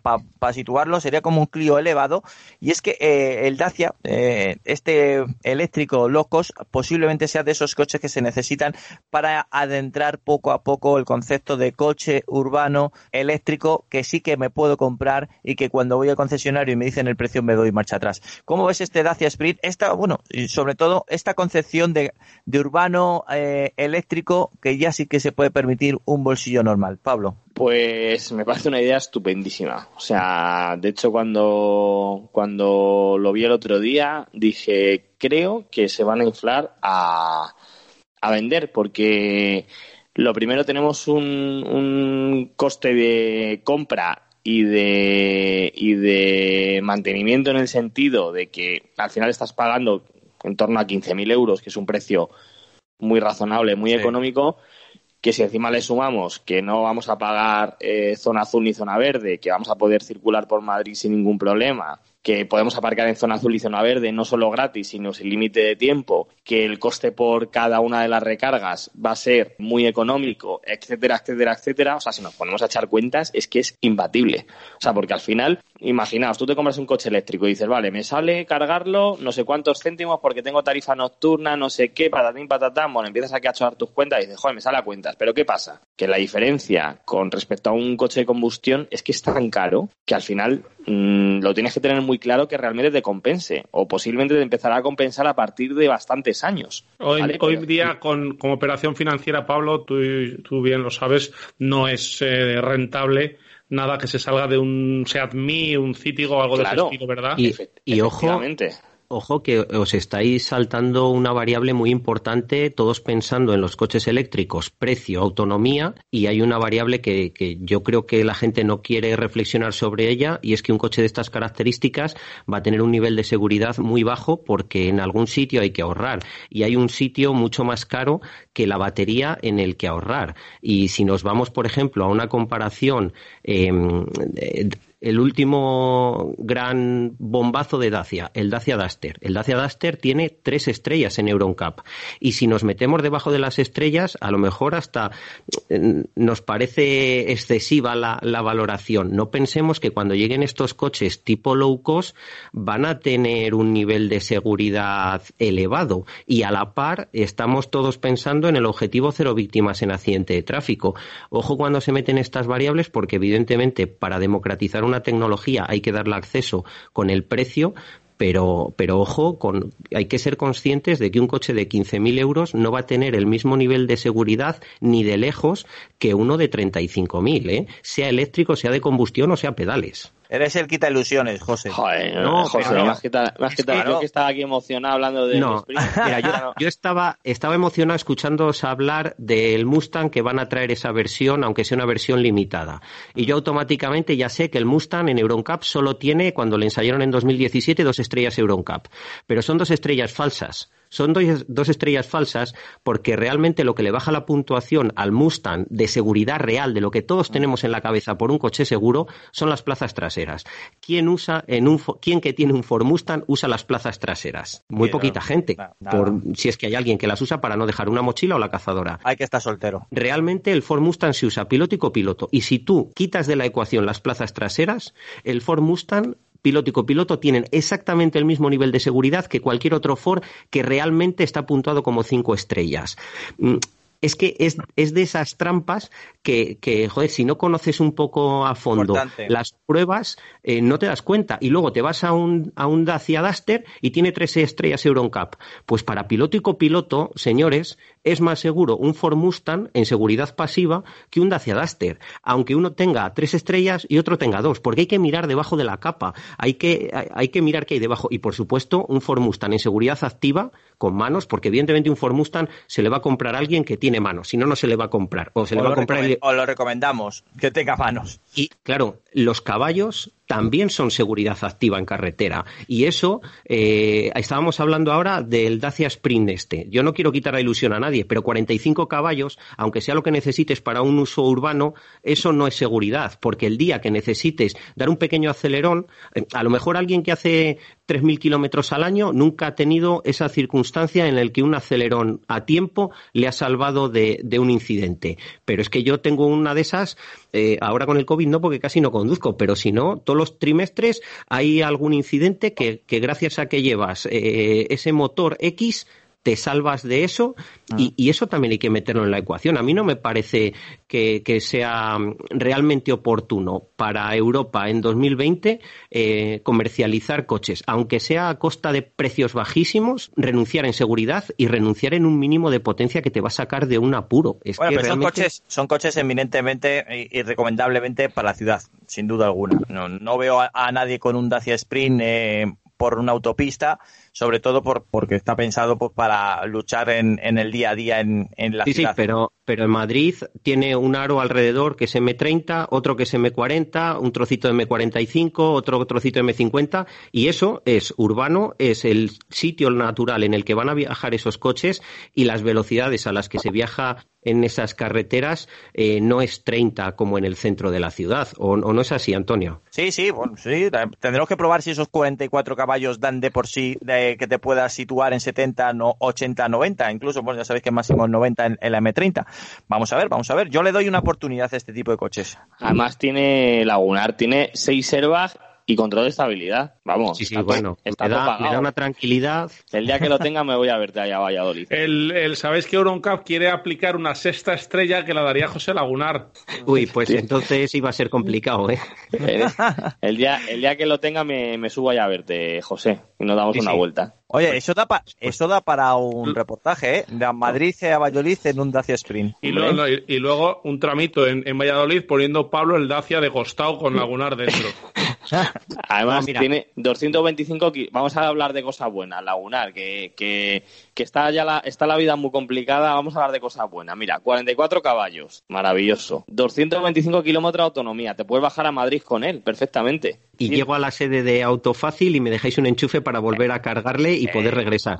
situarlo, sería como un Clio elevado, y es que eh, el Dacia, eh, este eléctrico Locos, posiblemente sea de esos coches que se necesitan para adentrar poco a poco el concepto de coche urbano eléctrico que sí que me puedo comprar y que cuando voy al concesionario y me dicen el precio me doy marcha atrás. ¿Cómo ves este Dacia Sprint? Esta, bueno, y sobre todo esta concepción de, de urbano eh, eléctrico que ya sí que se puede permitir un bolsillo normal. Pablo. Pues me parece una idea estupendísima. O sea, de hecho cuando, cuando lo vi el otro día dije, creo que se van a inflar a, a vender porque lo primero tenemos un, un coste de compra y de, y de mantenimiento en el sentido de que al final estás pagando en torno a 15.000 euros, que es un precio muy razonable, muy sí. económico, que si encima le sumamos que no vamos a pagar eh, zona azul ni zona verde, que vamos a poder circular por Madrid sin ningún problema, que podemos aparcar en zona azul y zona verde no solo gratis, sino sin límite de tiempo, que el coste por cada una de las recargas va a ser muy económico, etcétera, etcétera, etcétera. O sea, si nos ponemos a echar cuentas, es que es imbatible. O sea, porque al final, imaginaos, tú te compras un coche eléctrico y dices, vale, me sale cargarlo no sé cuántos céntimos porque tengo tarifa nocturna, no sé qué, patatín, patatán. Bueno, empiezas a cachar tus cuentas y dices, joder, me sale a cuentas. Pero ¿qué pasa? Que la diferencia con respecto a un coche de combustión es que es tan caro que al final mmm, lo tienes que tener muy claro que realmente te compense o posiblemente te empezará a compensar a partir de bastantes años. Hoy, ¿vale? hoy día, con, como operación financiera, Pablo, tú, tú, bien lo sabes, no es eh, rentable nada que se salga de un Seat Mii, un Citigo o algo claro. de ese estilo, ¿verdad? Y, y ojo, Ojo que os estáis saltando una variable muy importante, todos pensando en los coches eléctricos, precio, autonomía, y hay una variable que, que, yo creo que la gente no quiere reflexionar sobre ella, y es que un coche de estas características va a tener un nivel de seguridad muy bajo porque en algún sitio hay que ahorrar, y hay un sitio mucho más caro que la batería en el que ahorrar. Y si nos vamos, por ejemplo, a una comparación eh, el último gran bombazo de Dacia, el Dacia Duster. El Dacia Duster tiene tres estrellas en EuronCap. Y si nos metemos debajo de las estrellas, a lo mejor hasta mm, nos parece excesiva la, la valoración. No pensemos que cuando lleguen estos coches tipo low cost van a tener un nivel de seguridad elevado. Y a la par estamos todos pensando en el objetivo cero víctimas en accidente de tráfico. Ojo cuando se meten estas variables porque evidentemente para democratizar una tecnología hay que darle acceso con el precio, pero, pero ojo, con, hay que ser conscientes de que un coche de 15.000 euros no va a tener el mismo nivel de seguridad ni de lejos que uno de 35.000, ¿eh? sea eléctrico, sea de combustión o sea pedales. Eres el quita ilusiones, José. Joder, no, José, no. más que tal, más que tal. Yo que estaba aquí emocionado hablando de. No, mira, yo, yo, estaba, estaba emocionado escuchándoos hablar del Mustang que van a traer esa versión, aunque sea una versión limitada. Y yo automáticamente ya sé que el Mustang en EuronCap solo tiene, cuando le ensayaron en 2017, dos estrellas EuronCap. Pero son dos estrellas falsas. Son dos, dos, estrellas falsas porque realmente lo que le baja la puntuación al Mustang de seguridad real, de lo que todos tenemos en la cabeza por un coche seguro, son las plazas traseras. ¿Quién usa en un quién que tiene un Ford Mustang usa las plazas traseras? Muy poquita gente. Por, si es que hay alguien que las usa para no dejar una mochila o la cazadora. Hay que estar soltero. Realmente el Ford Mustang se usa piloto y copiloto. Y si tú quitas de la ecuación las plazas traseras, el Ford Mustang piloto y copiloto tienen exactamente el mismo nivel de seguridad que cualquier otro Ford que realmente está puntuado como cinco estrellas es que es, es, de esas trampas que, que, joder, si no conoces un poco a fondo Importante. las pruebas, eh, no te das cuenta. Y luego te vas a un, a un Dacia Duster y tiene tres estrellas EuronCap. Pues para piloto y copiloto, señores, es más seguro un Ford Mustang en seguridad pasiva que un Dacia Duster. Aunque uno tenga tres estrellas y otro tenga dos. Porque hay que mirar debajo de la capa. Hay que, hay, hay que mirar qué hay debajo. Y por supuesto, un Ford Mustang en seguridad activa con manos, porque evidentemente un Ford Mustang se le va a comprar a alguien que tiene manos, si no, no se le va a comprar. O, se o le va a comprar el... o lo recomendamos, que tenga manos. Y claro, los caballos también son seguridad activa en carretera. Y eso, eh, estábamos hablando ahora del Dacia Sprint este. Yo no quiero quitar la ilusión a nadie, pero 45 caballos, aunque sea lo que necesites para un uso urbano, eso no es seguridad, porque el día que necesites dar un pequeño acelerón, eh, a lo mejor alguien que hace 3.000 kilómetros al año nunca ha tenido esa circunstancia en la que un acelerón a tiempo le ha salvado de, un incidente. Pero es que yo tengo una de esas, eh, ahora con el COVID no, porque casi no conduzco, pero si no, todos los trimestres hay algún incidente que, gracias a que llevas eh, ese motor X te salvas de eso y, y, eso también hay que meterlo en la ecuación. A mí no me parece que, que sea realmente oportuno para Europa en 2020 eh, comercializar coches, aunque sea a costa de precios bajísimos, renunciar en seguridad y renunciar en un mínimo de potencia que te va a sacar de un apuro. Es bueno, que pero realmente... son, coches, son coches eminentemente y recomendablemente para la ciudad, sin duda alguna. No, no veo a, a, nadie con un Dacia Sprint eh, por una autopista sobre todo por, porque está pensado pues, para luchar en, en, el día a día en, en la sí, ciudad. Sí, pero, pero en Madrid tiene un aro alrededor que es M30, otro que es M40, un trocito de M45, otro trocito de M50, y eso es urbano, es el sitio natural en el que van a viajar esos coches y las velocidades a las que se viaja en esas carreteras eh, no es 30 como en el centro de la ciudad, ¿o, o no es así, Antonio? Sí, sí, bueno, sí, tendremos que probar si esos 44 caballos dan de por sí de que te puedas situar en 70, no, 80, 90, incluso, bueno, ya sabéis que máximo es 90 en, en, la M30. Vamos a ver, vamos a ver. Yo le doy una oportunidad a este tipo de coches. Además tiene Lagunar, tiene 6 airbags y control de estabilidad. Vamos. Sí, sí, está bueno. Está me, da, me, da, una tranquilidad. El día que lo tenga me voy a verte allá a Valladolid. El, el, Sabéis que Euroncap quiere aplicar una sexta estrella que la daría José Lagunar. Uy, pues sí. entonces iba a ser complicado, ¿eh? El, el, día, el día que lo tenga me, me subo allá a verte, José, y nos damos sí, una vuelta. Oye, eso da, pa, eso da para un reportaje, ¿eh? De Madrid a Valladolid en un Dacia Sprint. Y, lo, y luego un tramito en, en, Valladolid poniendo Pablo el Dacia de costado con Lagunar dentro. Además, tiene 225. Vamos a hablar de cosas buenas, Lagunar, que, que, que, está ya la, está la vida muy complicada. Vamos a hablar de cosas buenas. Mira, 44 caballos, maravilloso. 225 kilómetros de autonomía. Te puedes bajar a Madrid con él perfectamente. Y llego a la sede de Autofácil y me dejáis un enchufe para volver a cargarle y poder Eh, regresar.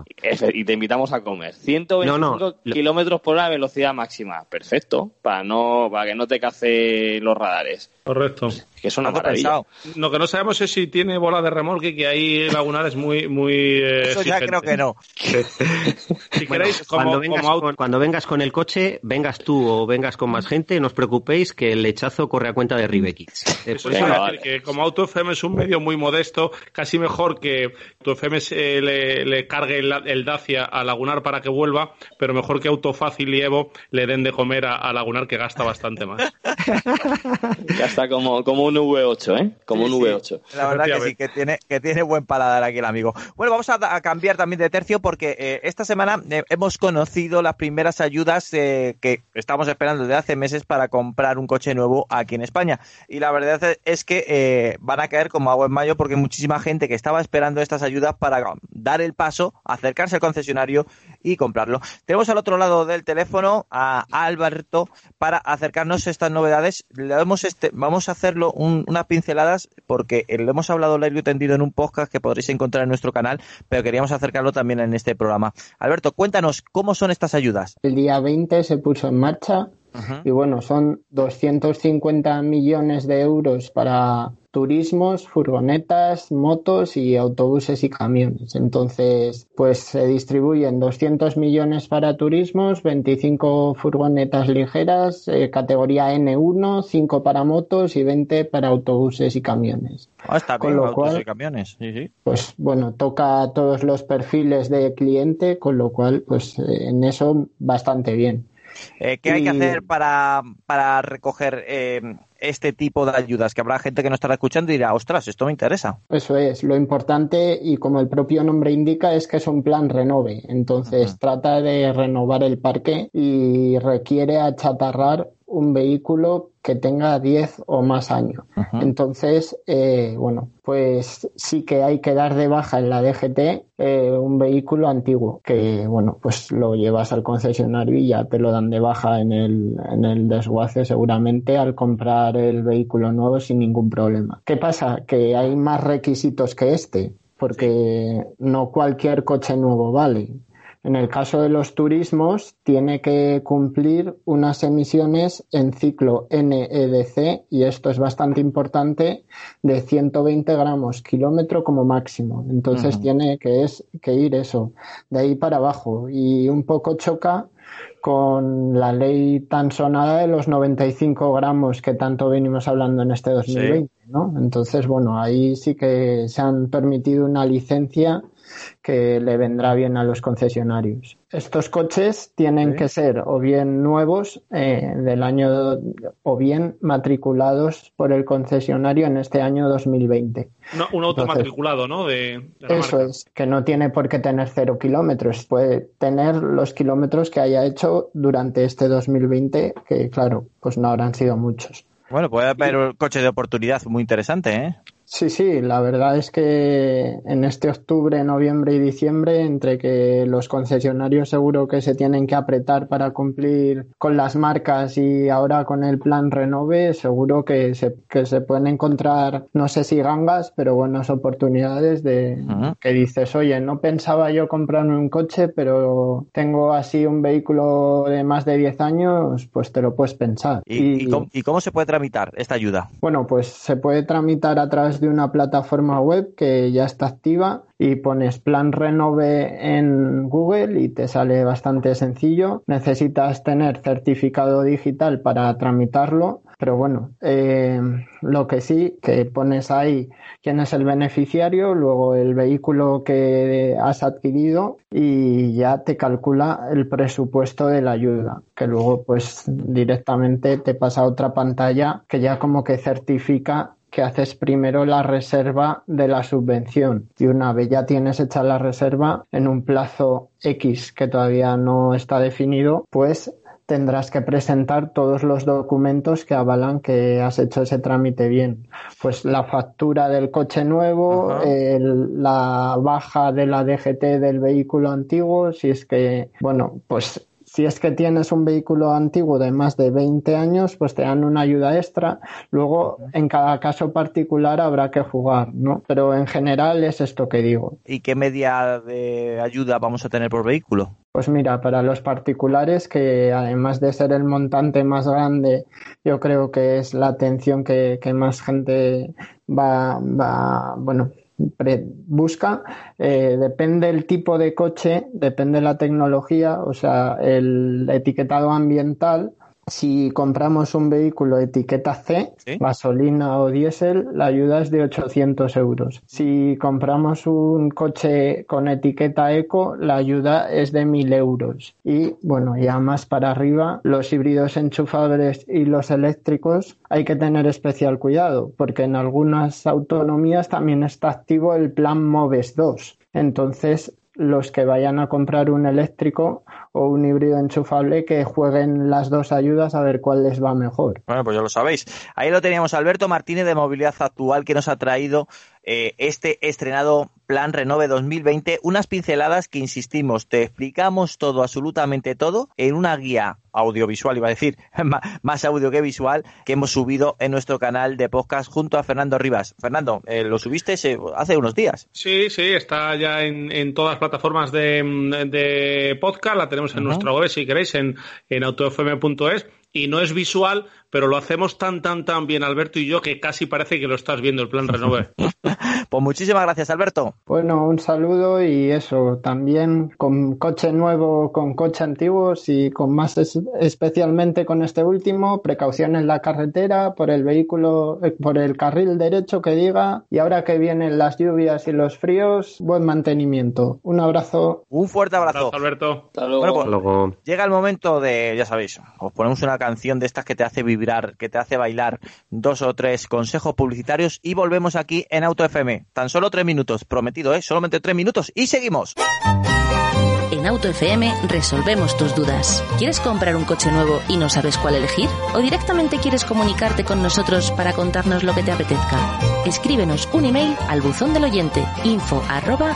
Y te invitamos a comer. 125 No, no, kilómetros por hora velocidad máxima. Perfecto. Para no para que no te cace los radares. Correcto. Que es una maravilla. Lo que no sabemos es si tiene bola de remolque, que ahí Lagunar es muy, muy. eh, Eso ya creo que no. Si Bueno, queréis, como, cuando, vengas como auto- con, cuando vengas con el coche, vengas tú o vengas con más gente, no os preocupéis que el lechazo corre a cuenta de Ribex. Eh, Eso por es eso- iba a decir que como Auto FM es un medio muy modesto, casi mejor que Auto FM se- le, le cargue el, el Dacia a Lagunar para que vuelva, pero mejor que Auto Fácil y Evo le den de comer a, a Lagunar que gasta bastante más. Ya está como, como un V8, ¿eh? Como un V8. La verdad que sí, que tiene, que tiene buen paladar aquí el amigo. Bueno, vamos a, a cambiar también de tercio porque eh, esta semana eh, hemos conocido las primeras ayudas eh, que estamos esperando desde hace meses para comprar un coche nuevo aquí en España. Y la verdad es que eh, van a caer como agua en mayo porque hay muchísima gente que estaba esperando estas ayudas para dar el paso, acercarse al concesionario y comprarlo. Tenemos al otro lado del teléfono a Alberto para acercarnos a estas novedades. Le damos este, vamos a hacerlo un- unas pinceladas porque lo hemos hablado largo y tendido en un podcast que podréis encontrar en nuestro canal, pero queríamos acercarlo también en este programa. Alberto, cuéntanos cómo son estas ayudas. El día 20 se puso en marcha y bueno, son 250 millones de euros para turismos, furgonetas, motos y autobuses y camiones. Entonces, pues se distribuyen 200 millones para turismos, 25 furgonetas ligeras, eh, categoría N1, 5 para motos y 20 para autobuses y camiones. Ah, está Con lo cual- y camiones. Sí, sí. pues bueno, toca todos los perfiles de cliente, con lo cual, pues eh, en eso bastante bien. Eh, ¿Qué hay que hacer para, para recoger eh, este tipo de ayudas? Que habrá gente que nos estará escuchando y dirá, ostras, esto me interesa. Eso es, lo importante y como el propio nombre indica es que es un plan renove, entonces trata de renovar el parque y requiere achatarrar un vehículo que tenga 10 o más años. Entonces, eh, bueno, pues sí que hay que dar de baja en la DGT eh, un vehículo antiguo, que bueno, pues lo llevas al concesionario y ya te lo dan de baja en el, en el desguace seguramente al comprar el vehículo nuevo sin ningún problema. ¿Qué pasa? Que hay más requisitos que este, porque no cualquier coche nuevo vale. En el caso de los turismos, tiene que cumplir unas emisiones en ciclo NEDC, y esto es bastante importante, de 120 gramos kilómetro como máximo. Entonces tiene que, es, que ir eso, de ahí para abajo. Y un poco choca con la ley tan sonada de los 95 gramos que tanto venimos hablando en este 2020, ¿no? Entonces, bueno, ahí sí que se han permitido una licencia que le vendrá bien a los concesionarios. Estos coches tienen que ser o bien nuevos eh, del año o bien matriculados por el concesionario en este año 2020. No, un auto Entonces- matriculado, ¿no? De, de la Eso marca. es, que no tiene por qué tener cero kilómetros, puede tener los kilómetros que haya hecho durante este 2020, que claro, pues no habrán sido muchos. Bueno, puede haber un coche de oportunidad muy interesante, ¿eh? Sí, sí, la verdad es que en este octubre, noviembre y diciembre, entre que los concesionarios seguro que se tienen que apretar para cumplir con las marcas y ahora con el plan Renove, seguro que se, que se pueden encontrar, no sé si gangas, pero buenas oportunidades de que dices, oye, no pensaba yo comprarme un coche, pero tengo así un vehículo de más de 10 años, pues te lo puedes pensar. ¿Y, y cómo, y cómo se puede tramitar esta ayuda? Bueno, pues se puede tramitar a través de una plataforma web que ya está activa y pones plan renove en Google y te sale bastante sencillo. Necesitas tener certificado digital para tramitarlo, pero bueno, eh, lo que sí, que pones ahí quién es el beneficiario, luego el vehículo que has adquirido y ya te calcula el presupuesto de la ayuda, que luego pues directamente te pasa a otra pantalla que ya como que certifica que haces primero la reserva de la subvención y una vez ya tienes hecha la reserva en un plazo X que todavía no está definido, pues tendrás que presentar todos los documentos que avalan que has hecho ese trámite bien. Pues la factura del coche nuevo, la baja de la DGT del vehículo antiguo, si es que, bueno, pues si es que tienes un vehículo antiguo de más de 20 años, pues te dan una ayuda extra. Luego, en cada caso particular habrá que jugar, ¿no? Pero en general es esto que digo. ¿Y qué media de ayuda vamos a tener por vehículo? Pues mira, para los particulares, que además de ser el montante más grande, yo creo que es la atención que, que más gente va, va, bueno, busca, eh, depende el tipo de coche, depende la tecnología, o sea, el etiquetado ambiental si compramos un vehículo etiqueta C, gasolina o diésel, la ayuda es de 800 euros. Si compramos un coche con etiqueta eco, la ayuda es de 1000 euros. Y bueno, ya más para arriba, los híbridos enchufables y los eléctricos hay que tener especial cuidado, porque en algunas autonomías también está activo el plan MOVES 2. Entonces, los que vayan a comprar un eléctrico o un híbrido enchufable que jueguen las dos ayudas a ver cuál les va mejor. Bueno, pues ya lo sabéis. Ahí lo teníamos Alberto Martínez de Movilidad Actual que nos ha traído eh, este estrenado Plan Renove 2020, unas pinceladas que insistimos, te explicamos todo, absolutamente todo, en una guía audiovisual, iba a decir, más audio que visual, que hemos subido en nuestro canal de podcast junto a Fernando Rivas. Fernando, eh, lo subiste hace unos días. Sí, sí, está ya en, todas las plataformas de, podcast, la tenemos en nuestra web, si queréis, en, en autofm.es y no es visual, pero lo hacemos tan, tan, tan bien, Alberto y yo, que casi parece que lo estás viendo el plan Renove. pues muchísimas gracias, Alberto. Bueno, un saludo y eso, también con coche nuevo, con coche antiguo y con más especialmente con este último, precaución en la carretera, por el vehículo, eh, por el carril derecho que diga, y ahora que vienen las lluvias y los fríos, buen mantenimiento. Un abrazo. Un fuerte abrazo. Alberto. Bueno, pues, llega el momento de, ya sabéis, os ponemos una canción de estas que te hace vivir que te hace bailar dos o tres consejos publicitarios y volvemos aquí en Auto FM. Tan solo tres minutos, prometido, ¿eh? Solamente tres minutos y seguimos. En Auto FM resolvemos tus dudas. ¿Quieres comprar un coche nuevo y no sabes cuál elegir? ¿O directamente quieres comunicarte con nosotros para contarnos lo que te apetezca? Escríbenos un email al buzón del oyente info arroba.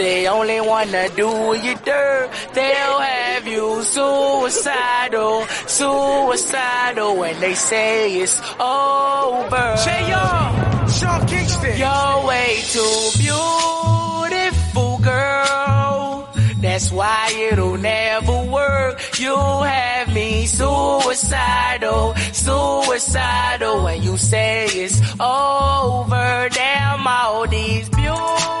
They only wanna do you dirt. They'll have you suicidal, suicidal when they say it's over. Y'all, Sean Kingston. You're way too beautiful, girl. That's why it'll never work. You have me suicidal, suicidal when you say it's over. Damn all these beautiful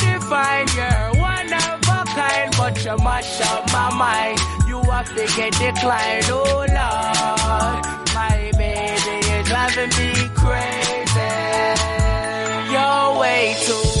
fine, you're one of a kind, but you mash up my mind. You have to get declined, oh Lord. My baby is driving me crazy. You're way too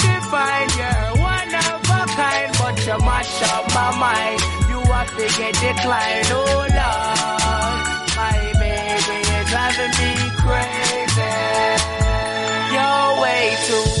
divine. You're one of a kind, but you mash up my mind. You have to get declined. Oh Lord, my baby, you're driving me crazy. You're way too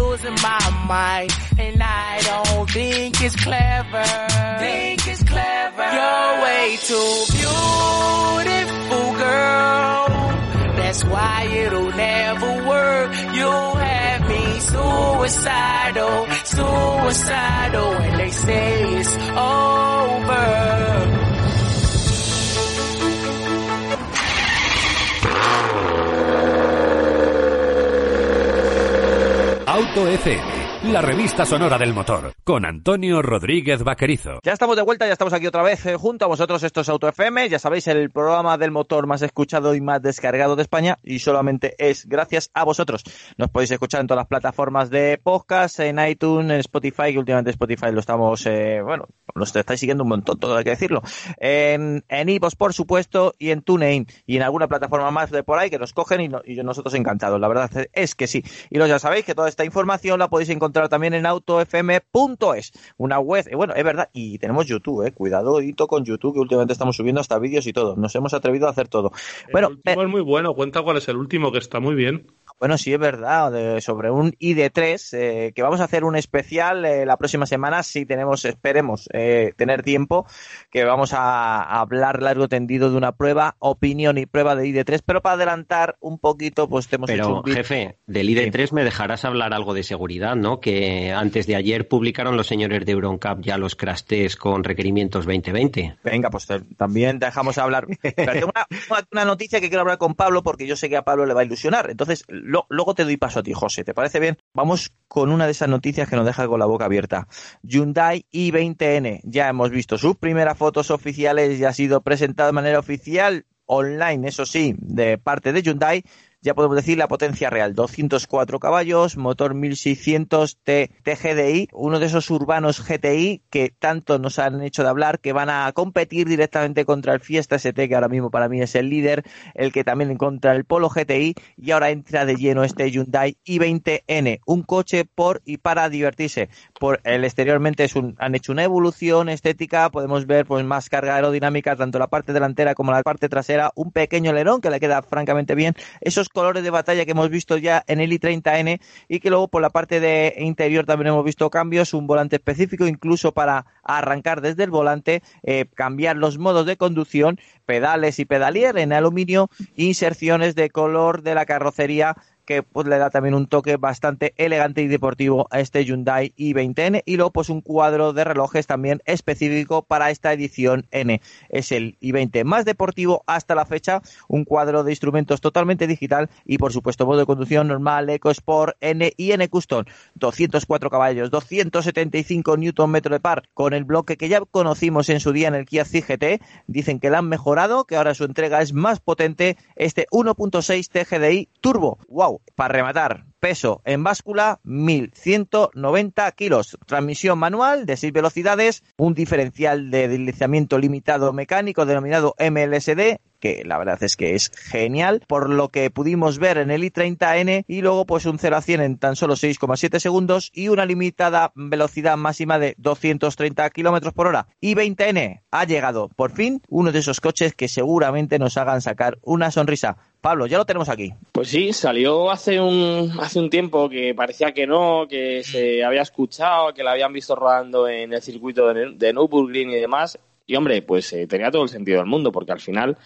my mind and I don't think it's clever. Think it's clever. You're way too beautiful, girl. That's why it'll never work. You have me suicidal, suicidal when they say it's over. Auto FM, la revista sonora del motor, con Antonio Rodríguez Vaquerizo. Ya estamos de vuelta, ya estamos aquí otra vez eh, junto a vosotros. Esto es Auto FM, ya sabéis, el programa del motor más escuchado y más descargado de España y solamente es gracias a vosotros. Nos podéis escuchar en todas las plataformas de podcast, en iTunes, en Spotify, que últimamente Spotify lo estamos, eh, bueno, los estáis siguiendo un montón, todo hay que decirlo. En, en iVoox, por supuesto, y en TuneIn y en alguna plataforma más de por ahí que nos cogen y, no- nosotros encantados. La verdad es que sí. Y los ya sabéis que toda esta información la podéis encontrar también en autofm.es, una web, eh, bueno, es verdad, y tenemos YouTube, eh, cuidadito con YouTube, que últimamente estamos subiendo hasta vídeos y todo. Nos hemos atrevido a hacer todo. Bueno, el último es muy bueno. Cuenta cuál es el último, que está muy bien. Bueno, sí, es verdad, de- sobre un ID3, eh, que vamos a hacer un especial eh, la próxima semana, si tenemos, esperemos eh, tener tiempo, que vamos a, a hablar largo tendido de una prueba, opinión y prueba de ID3, pero para adelantar un poquito, pues te hemos hecho Pero, un vídeo. jefe, del ID3 me dejarás hablar algo de seguridad, ¿no? Que antes de ayer publicaron los señores de EuronCap ya los crash test con requerimientos 2020. Venga, pues te- también dejamos hablar. Pero tengo una, una- una noticia que quiero hablar con Pablo porque yo sé que a Pablo le va a ilusionar. Entonces, luego te doy paso a ti, José. ¿Te parece bien? Vamos con una de esas noticias que nos deja con la boca abierta. Hyundai i20N. Ya hemos visto sus primeras fotos oficiales y ha sido presentado de manera oficial online, eso sí, de parte de Hyundai. Ya podemos decir la potencia real, 204 caballos, motor 1600 T TGDI, uno de esos urbanos GTI que tanto nos han hecho de hablar, que van a competir directamente contra el Fiesta ST, que ahora mismo para mí es el líder, el que también contra el Polo GTI, y ahora entra de lleno este Hyundai i20N, un coche por y para divertirse. Por el exteriormente es un, han hecho una evolución estética, podemos ver pues más carga aerodinámica, tanto la parte delantera como la parte trasera, un pequeño alerón que le queda francamente bien, esos colores de batalla que hemos visto ya en el i30N y que luego por la parte de interior también hemos visto cambios, un volante específico incluso para arrancar desde el volante, eh, cambiar los modos de conducción, pedales y pedalier en aluminio, inserciones de color de la carrocería que pues, le da también un toque bastante elegante y deportivo a este Hyundai i20N y luego pues un cuadro de relojes también específico para esta edición N. Es el i20 más deportivo hasta la fecha, un cuadro de instrumentos totalmente digital y por supuesto modo de conducción normal, Eco Sport, N y N Custom, 204 caballos, 275 Nm de par con el bloque que ya conocimos en su día en el Kia CGT, dicen que la han mejorado, que ahora su entrega es más potente, este 1.6 TGDI Turbo. Wow, para rematar, Peso en báscula, 1.190 kilos. Transmisión manual de 6 velocidades, un diferencial de deslizamiento limitado mecánico denominado MLSD, que la verdad es que es genial, por lo que pudimos ver en el i30N y luego pues un 0 a 100 en tan solo 6,7 segundos y una limitada velocidad máxima de 230 kilómetros por hora. i20N ha llegado por fin uno de esos coches que seguramente nos hagan sacar una sonrisa. Pablo, ya lo tenemos aquí. Pues sí, salió hace un, hace un tiempo que parecía que no, que se había escuchado, que la habían visto rodando en el circuito de, de Nürburgring y demás. Y hombre, pues eh, tenía todo el sentido del mundo, porque al final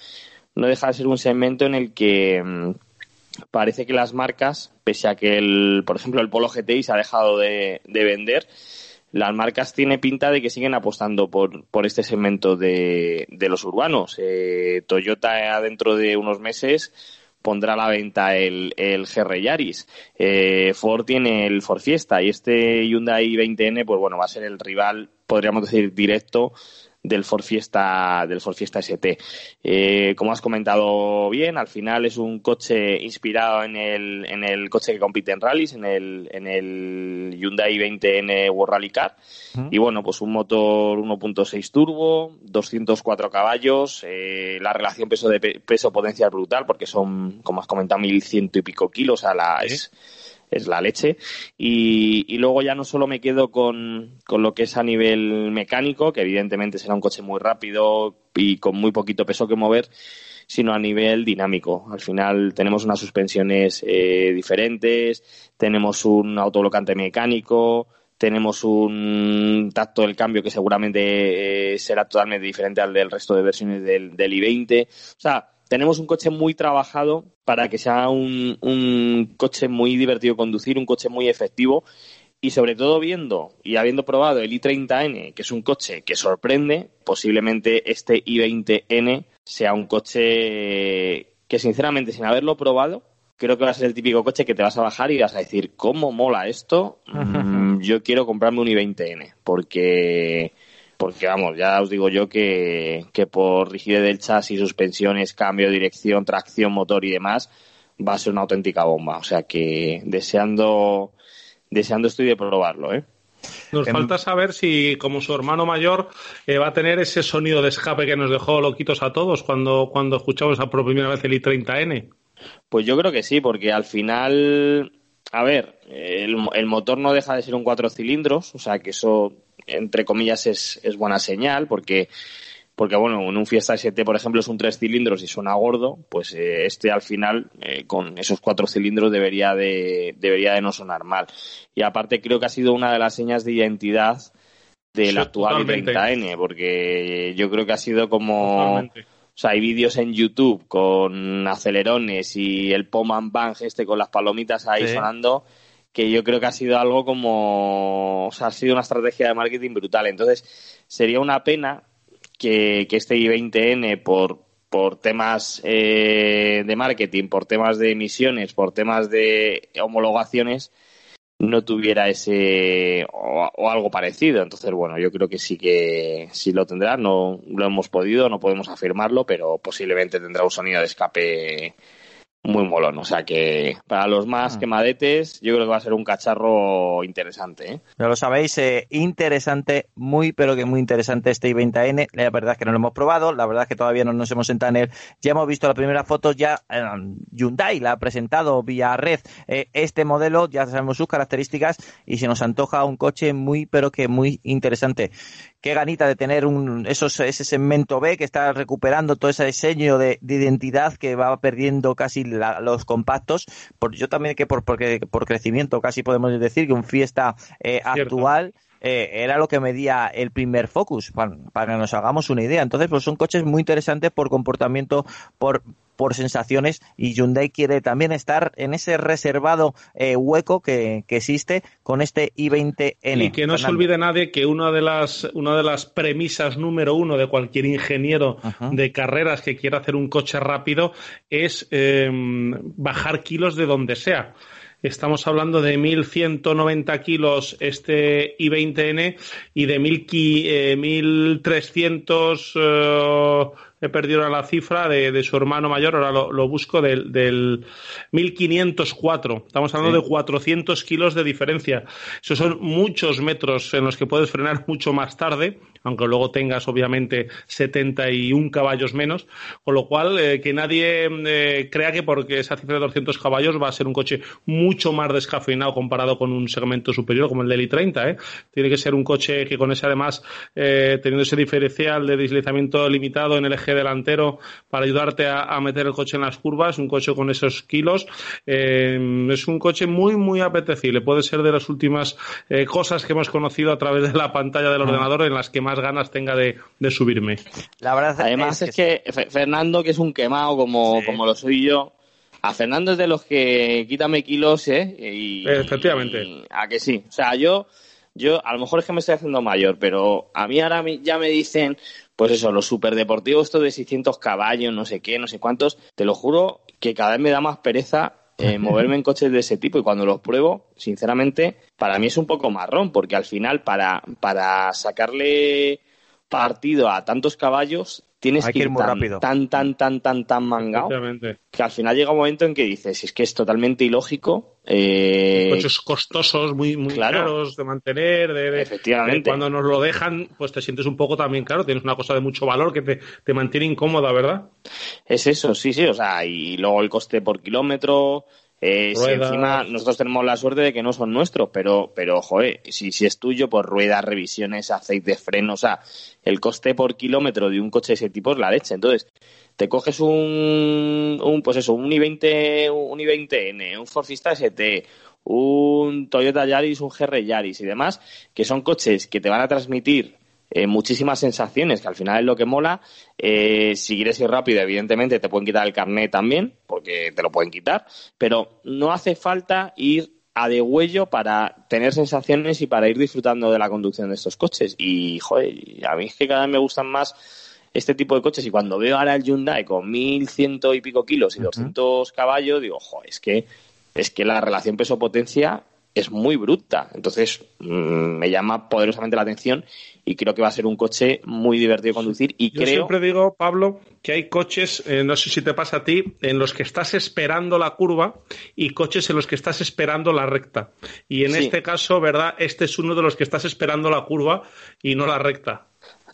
no deja de ser un segmento en el que mm, parece que las marcas, pese a que, el, por ejemplo, el Polo GTI se ha dejado de, de vender, las marcas tiene pinta de que siguen apostando por, por este segmento de, de los urbanos. Eh, Toyota dentro de unos meses pondrá a la venta el, el GR Yaris. Eh, Ford tiene el Ford Fiesta y este Hyundai 20N, pues bueno, va a ser el rival, podríamos decir, directo del Ford Fiesta, del Ford Fiesta ST. Eh, como has comentado bien, al final es un coche inspirado en el, en el coche que compite en rallies, en el, en el Hyundai 20N World Rally Car. Y bueno, pues un motor 1.6 turbo, 204 caballos, eh, la relación peso de peso potencia es brutal porque son, como has comentado, 1100 y pico kilos a la, es, es la leche. Y, luego ya no solo me quedo con, con, lo que es a nivel mecánico, que evidentemente será un coche muy rápido y con muy poquito peso que mover, sino a nivel dinámico. Al final tenemos unas suspensiones eh, diferentes, tenemos un autoblocante mecánico, tenemos un tacto del cambio que seguramente eh, será totalmente diferente al del resto de versiones del, del i20. O sea, tenemos un coche muy trabajado para que sea un, un coche muy divertido conducir, un coche muy efectivo y sobre todo viendo y habiendo probado el i30N, que es un coche que sorprende, posiblemente este i20N sea un coche que sinceramente sin haberlo probado, creo que va a ser el típico coche que te vas a bajar y vas a decir, ¿cómo mola esto? Mm, yo quiero comprarme un i20N, porque porque vamos, ya os digo yo que, que por rigidez del chasis, suspensiones, cambio de dirección, tracción, motor y demás, va a ser una auténtica bomba. O sea que deseando, deseando estoy de probarlo, ¿eh? Nos falta saber si, como su hermano mayor, eh, va a tener ese sonido de escape que nos dejó loquitos a todos cuando, cuando escuchamos a por primera vez el i30N. Pues yo creo que sí, porque al final, a ver, el, el motor no deja de ser un cuatro cilindros, o sea que eso entre comillas, es, es buena señal, porque, porque, bueno, en un Fiesta ST, por ejemplo, es un tres cilindros y suena gordo, pues eh, este al final, eh, con esos cuatro cilindros, debería de, debería de no sonar mal. Y aparte, creo que ha sido una de las señas de identidad del Sí, actual totalmente. 30N, porque yo creo que ha sido como... O sea, hay vídeos en YouTube con acelerones y el pom and bang este con las palomitas ahí Sí. sonando que yo creo que ha sido algo como, ha sido una estrategia de marketing brutal. Entonces, sería una pena que, que este i20N por, por temas eh, de marketing, por temas de emisiones, por temas de homologaciones, no tuviera ese o, o algo parecido. Entonces, bueno, yo creo que sí que sí lo tendrá. No lo hemos podido, no podemos afirmarlo, pero posiblemente tendrá un sonido de escape muy molón. O sea que para los más quemadetes, yo creo que va a ser un cacharro interesante. ¿eh? Ya lo sabéis, eh, interesante, muy pero que muy interesante este i20N. La verdad es que no lo hemos probado, la verdad es que todavía no nos hemos sentado en él. Ya hemos visto la primera foto, ya eh, Hyundai la ha presentado vía red eh, este modelo, ya sabemos sus características y se nos antoja un coche muy pero que muy interesante. Qué ganita de tener un, esos, ese segmento B que está recuperando todo ese diseño de, de identidad que va perdiendo casi la- los compactos. Por, yo también que por, porque, por crecimiento casi podemos decir que un Fiesta eh, actual eh, era lo que medía el primer Focus, para, para que nos hagamos una idea. Entonces, pues son coches muy interesantes por comportamiento, por por sensaciones y Hyundai quiere también estar en ese reservado eh, hueco que, que existe con este i20N. Y que no se olvide nadie que una de las, una de las premisas número uno de cualquier ingeniero de carreras que quiera hacer un coche rápido es eh, bajar kilos de donde sea. Estamos hablando de 1.190 kilos este i20N y de 1.000 ki- eh, 1.300 he perdido la cifra de, su hermano mayor, ahora lo, busco, del, del 1504. Estamos hablando de 400 kilos de diferencia. Esos son muchos metros en los que puedes frenar mucho más tarde, aunque luego tengas obviamente 71 caballos menos, con lo cual eh, que nadie eh, crea que porque esa cifra de 200 caballos va a ser un coche mucho más descafeinado comparado con un segmento superior como el del i30. ¿eh? Tiene que ser un coche que con ese además, teniendo ese diferencial de deslizamiento limitado en el eje delantero para ayudarte a, meter el coche en las curvas, un coche con esos kilos, es un coche muy, muy apetecible. Puede ser de las últimas cosas que hemos conocido a través de la pantalla del ah. ordenador en las que más ganas tenga de, subirme. La verdad Además es, que, Fernando, que es un quemado como, como lo soy yo, a Fernando es de los que quítame kilos, ¿eh? Y, Efectivamente. a que sí. O sea, yo, yo, a lo mejor es que me estoy haciendo mayor, pero a mí ahora ya me dicen, pues eso, los superdeportivos, esto de 600 caballos, no sé qué, no sé cuántos, te lo juro que cada vez me da más pereza eh, moverme en coches de ese tipo y cuando los pruebo, sinceramente, para mí es un poco marrón, porque al final para, para sacarle partido a tantos caballos tienes que, ir, muy tan, rápido. tan, tan, tan, tan, tan mangado que al final llega un momento en que dices, es que es totalmente ilógico. Eh... Coches costosos, muy, muy caros de mantener, de, Efectivamente. cuando nos lo dejan, pues te sientes un poco también, claro, tienes una cosa de mucho valor que te, te mantiene incómoda, ¿verdad? Es eso, sí, sí, o sea, y luego el coste por kilómetro, eh, si encima nosotros tenemos la suerte de que no son nuestros, pero, pero joder, si, si es tuyo, por ruedas, revisiones, aceite, freno, o sea, el coste por kilómetro de un coche de ese tipo es la leche. Entonces, te coges un, un pues eso, un i20, un i20N, un Ford Fiesta ST, un Toyota Yaris, un GR Yaris y demás, que son coches que te van a transmitir eh, muchísimas sensaciones, que al final es lo que mola. Eh, si quieres ir rápido, evidentemente te pueden quitar el carnet también, porque te lo pueden quitar, pero no hace falta ir a de huello para tener sensaciones y para ir disfrutando de la conducción de estos coches. Y, joder, a mí es que cada vez me gustan más este tipo de coches y cuando veo ahora el Hyundai con mil ciento y pico kilos y doscientos caballos, digo, joder, es que, es que la relación peso-potencia es muy bruta. Entonces, mm, me llama poderosamente la atención y creo que va a ser un coche muy divertido de conducir y Yo siempre digo, Pablo, que hay coches, eh, no sé si te pasa a ti, en los que estás esperando la curva y coches en los que estás esperando la recta. Y en este caso, ¿verdad? Este es uno de los que estás esperando la curva y no la recta.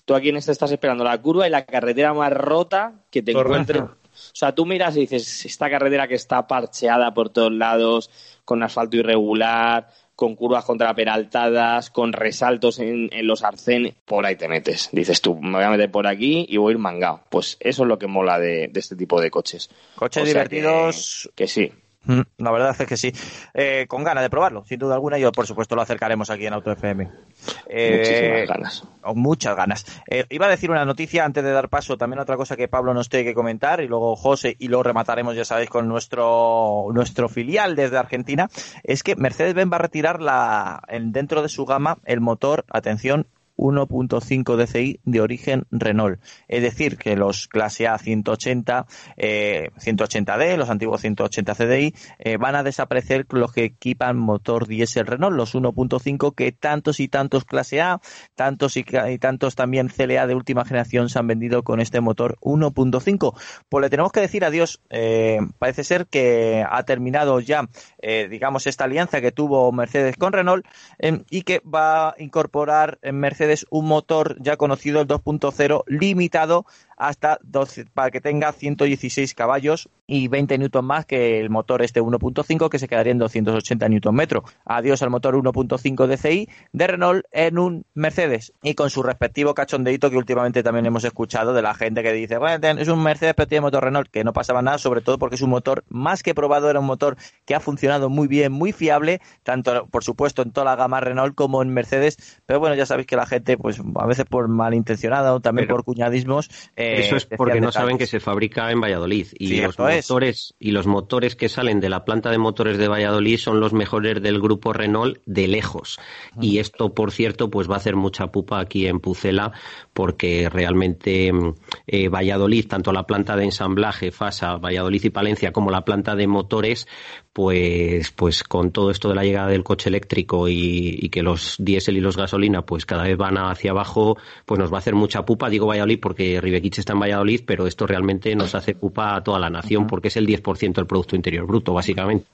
Tú aquí en este estás esperando la curva y la carretera más rota que te encuentres. O sea, tú miras y dices, esta carretera que está parcheada por todos lados, con asfalto irregular, con curvas contraperaltadas, con resaltos en, los arcenes, por ahí te metes. Dices tú, me voy a meter por aquí y voy a ir mangado. Pues eso es lo que mola de, este tipo de coches. Coches divertidos. que sí. Mm, la verdad es que sí. Eh, con ganas de probarlo, sin duda alguna. Yo, por supuesto, lo acercaremos aquí en Auto FM. Eh, Muchísimas ganas. muchas ganas. Eh, iba a decir una noticia antes de dar paso. También otra cosa que Pablo nos tiene que comentar. Y luego José. Y luego remataremos, ya sabéis, con nuestro, nuestro filial desde Argentina. Es que Mercedes-Benz va a retirar la, dentro de su gama el motor, atención, 1.5 DCI de origen Renault. Es decir, que los clase A 180, eh, 180D, los antiguos 180 CDI, eh, van a desaparecer los que equipan motor diésel Renault, los 1.5 que tantos y tantos clase A, tantos y, tantos también CLA de última generación se han vendido con este motor 1.5. Pues le tenemos que decir adiós. Eh, parece ser que ha terminado ya, eh, digamos, esta alianza que tuvo Mercedes con Renault y que va a incorporar en Mercedes un motor ya conocido, el 2.0, limitado hasta 12, para que tenga 116 caballos y 20 newton más que el motor este 1.5 que se quedaría en 280 newton metro. Adiós al motor 1.5 DCI de Renault en un Mercedes y con su respectivo cachondeito que últimamente también hemos escuchado de la gente que dice, bueno, es un Mercedes pero tiene motor Renault, que no pasaba nada, sobre todo porque es un motor más que probado, era un motor que ha funcionado muy bien, muy fiable, tanto por supuesto en toda la gama Renault como en Mercedes, pero bueno, ya sabéis que la gente, pues a veces por malintencionada o también por cuñadismos, eh, eso es porque no saben que se fabrica en Valladolid y los motores y los motores que salen de la planta de motores de Valladolid son los mejores del grupo Renault de lejos. Y esto, por cierto, pues va a hacer mucha pupa aquí en Pucela porque realmente mm, eh, Valladolid, tanto la planta de ensamblaje, FASA, Valladolid y Palencia, como la planta de motores, pues, pues con todo esto de la llegada del coche eléctrico y, que los diésel y los gasolina pues cada vez van hacia abajo, pues nos va a hacer mucha pupa. Digo Valladolid porque Ribequiche está en Valladolid, pero esto realmente nos hace culpa a toda la nación porque es el 10% del Producto Interior Bruto, básicamente.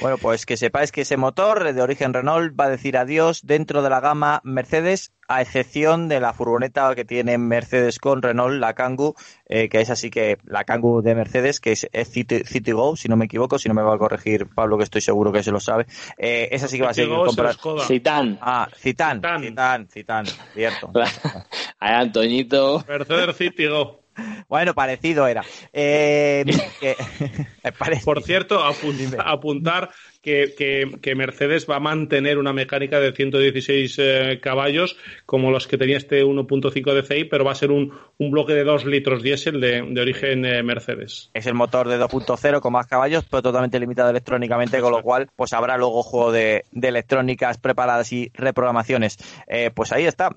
Bueno, pues que sepáis que ese motor de origen Renault va a decir adiós dentro de la gama Mercedes, a excepción de la furgoneta que tiene Mercedes con Renault, la Kangoo, eh, que es así que la Kangoo de Mercedes, que es, City, Go, si no me equivoco, si no me va a corregir Pablo, que estoy seguro que se lo sabe. Eh, esa sí que va a ser comprar. Citan. Ah, Citan. Citan, Citan, cierto. Ay, Antoñito. Mercedes City Go. Bueno, parecido era. Eh, Por cierto, apuntar que, Mercedes va a mantener una mecánica de 116 eh, caballos como los que tenía este 1.5 DCI, pero va a ser un, bloque de 2 litros diésel de, origen eh, Mercedes. Es el motor de 2.0 con más caballos, pero totalmente limitado electrónicamente, con lo cual pues habrá luego juego de, electrónicas preparadas y reprogramaciones. Eh, pues ahí está.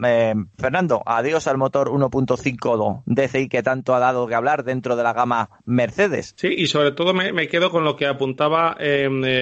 Fernando, adiós al motor 1.5 DCI que tanto ha dado que hablar dentro de la gama Mercedes. Sí, y sobre todo me, me quedo con lo que apuntaba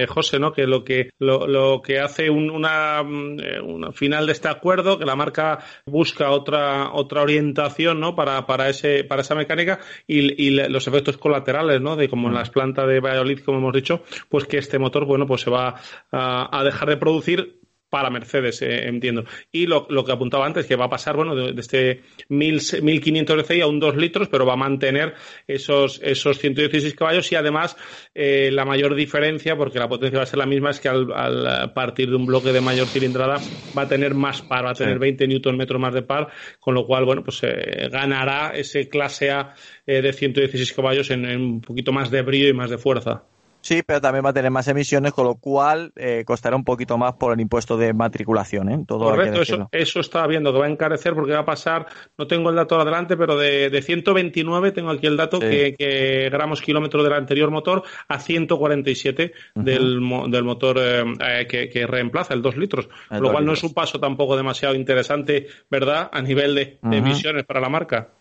José que lo que lo, que hace una, mm, una, final de este acuerdo, que la marca busca otra otra orientación, ¿no? Para, para ese para esa mecánica y, los efectos colaterales, ¿no? De como en las plantas de Valladolid, como hemos dicho, pues que este motor, bueno, pues se va a dejar de producir para Mercedes, eh, entiendo. Y lo, que apuntaba antes, que va a pasar, bueno, de, este 1500 DCI a un 2 litros, pero va a mantener esos, esos 116 caballos y además eh, la mayor diferencia, porque la potencia va a ser la misma, es que al, partir de un bloque de mayor cilindrada va a tener más par, va a tener 20 Nm más de par, con lo cual, bueno, pues eh, ganará ese clase A de 116 caballos en un poquito más de brillo y más de fuerza. Sí, pero también va a tener más emisiones, con lo cual eh, costará un poquito más por el impuesto de matriculación. ¿eh? Todo Correcto, eso, eso estaba viendo que va a encarecer porque va a pasar, no tengo el dato adelante, pero de, de 129, tengo aquí el dato, que, gramos kilómetros del anterior motor a 147 del, del motor eh, que, reemplaza el 2 litros. lo cual no es un paso tampoco demasiado interesante, ¿verdad?, a nivel de emisiones para la marca.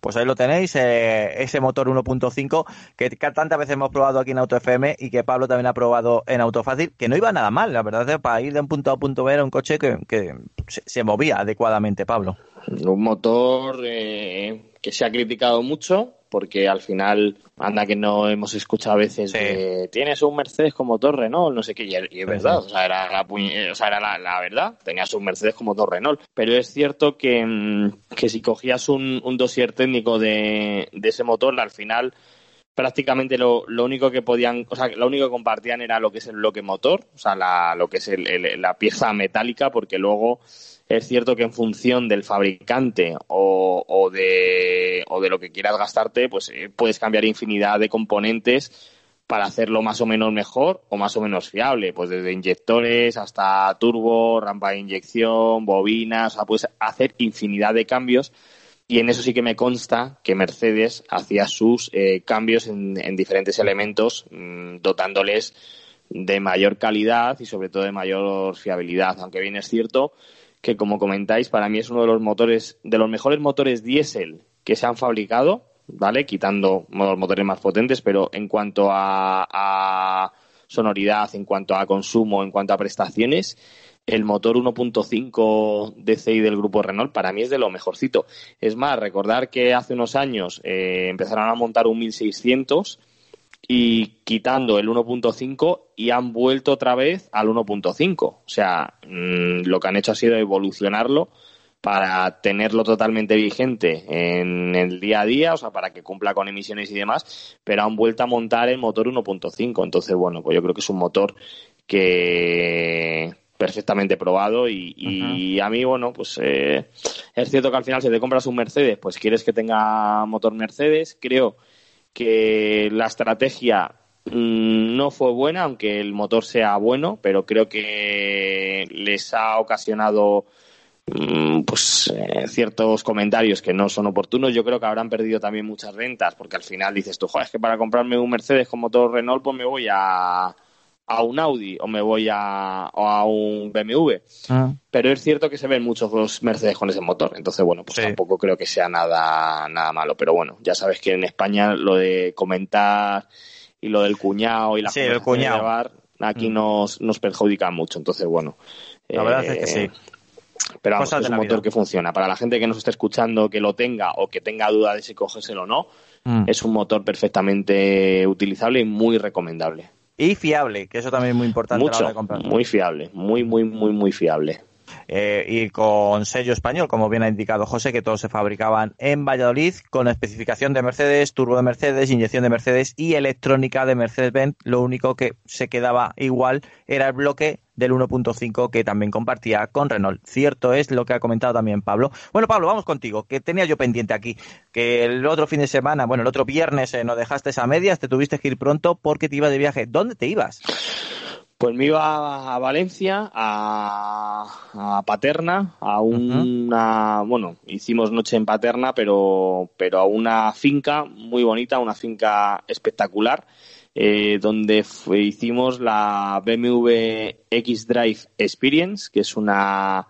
Pues ahí lo tenéis, eh, ese motor 1.5 que tantas veces hemos probado aquí en Auto FM y que Pablo también ha probado en Autofácil, que no iba nada mal, la verdad, para ir de un punto A a punto B era un coche que, se, movía adecuadamente, Pablo. Un motor eh, que se ha criticado mucho, porque al final, anda que no hemos escuchado a veces tienes un Mercedes con motor Renault, no sé qué, y, es verdad, o sea, era, la, o sea, era la, verdad, tenías un Mercedes con motor Renault, pero es cierto que, mm, que si cogías un, un dossier técnico de, de ese motor, al final prácticamente lo, lo, único que podían, o sea, lo único que compartían era lo que es el bloque motor, o sea, la, lo que es el, la pieza metálica, porque luego es cierto que en función del fabricante o, o, de, o de lo que quieras gastarte, pues eh, puedes cambiar infinidad de componentes para hacerlo más o menos mejor o más o menos fiable, pues desde inyectores hasta turbo, rampa de inyección, bobinas, o sea, puedes hacer infinidad de cambios. Y en eso sí que me consta que Mercedes hacía sus eh, cambios en, diferentes elementos, mm, dotándoles de mayor calidad y sobre todo de mayor fiabilidad, aunque bien es cierto que como comentáis, para mí es uno de los motores, de los mejores motores diésel que se han fabricado, ¿vale? Quitando los motores más potentes, pero en cuanto a, sonoridad, en cuanto a consumo, en cuanto a prestaciones, el motor 1.5 DCI del grupo Renault para mí es de lo mejorcito. Es más, recordar que hace unos años eh, empezaron a montar un 1600 y quitando el 1.5 y han vuelto otra vez al 1.5. O sea, mm, lo que han hecho ha sido evolucionarlo para tenerlo totalmente vigente en el día a día, o sea, para que cumpla con emisiones y demás, pero han vuelto a montar el motor 1.5. Entonces, bueno, pues yo creo que es un motor que perfectamente probado y, a mí, bueno, pues eh, es cierto que al final si te compras un Mercedes, pues quieres que tenga motor Mercedes. Creo que la estrategia mm, no fue buena, aunque el motor sea bueno, pero creo que les ha ocasionado mm, pues eh, ciertos comentarios que no son oportunos. Yo creo que habrán perdido también muchas ventas, porque al final dices tú, es que para comprarme un Mercedes con motor Renault, pues me voy a a un Audi o me voy a, a un BMW. Ah. Pero es cierto que se ven muchos los Mercedes con ese motor. Entonces, bueno, pues tampoco creo que sea nada, nada malo. Pero bueno, ya sabes que en España lo de comentar y lo del cuñado y la sí, el cuñado. aquí mm. nos, nos perjudica mucho. Entonces, bueno. La verdad es que sí. Eh, Pero vamos, es de un motor vida. que funciona. Para la gente que nos esté escuchando, que lo tenga o que tenga duda de si cogérselo o no, Mm. es un motor perfectamente utilizable y muy recomendable. Y fiable, que eso también es muy importante a la hora Mucho, de comprar. muy fiable, muy, muy, muy, muy fiable. Eh, y con sello español, como bien ha indicado José, que todos se fabricaban en Valladolid con especificación de Mercedes, turbo de Mercedes, inyección de Mercedes y electrónica de Mercedes-Benz. Lo único que se quedaba igual era el bloque del 1.5 que también compartía con Renault. Cierto es lo que ha comentado también Pablo. Bueno, Pablo, vamos contigo, que tenía yo pendiente aquí, que el otro fin de semana, bueno, el otro viernes eh, nos dejaste a medias, te tuviste que ir pronto porque te ibas de viaje. ¿Dónde te ibas? Pues me iba a Valencia, a, a Paterna, a una, bueno, hicimos noche en Paterna, pero, pero a una finca muy bonita, una finca espectacular, eh, donde fue- hicimos la BMW X-Drive Experience, que es una,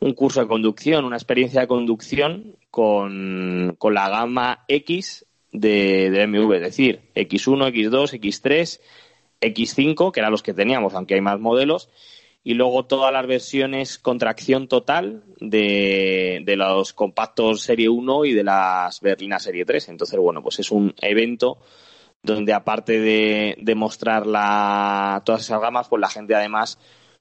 un curso de conducción, una experiencia de conducción con, con la gama X de, de BMW, es decir, X1, X2, X3, X5, que eran los que teníamos, aunque hay más modelos, y luego todas las versiones con tracción total de, los compactos Serie 1 y de las berlinas Serie 3. Entonces, bueno, pues es un evento donde aparte de, de mostrar la, todas esas gamas, pues la gente además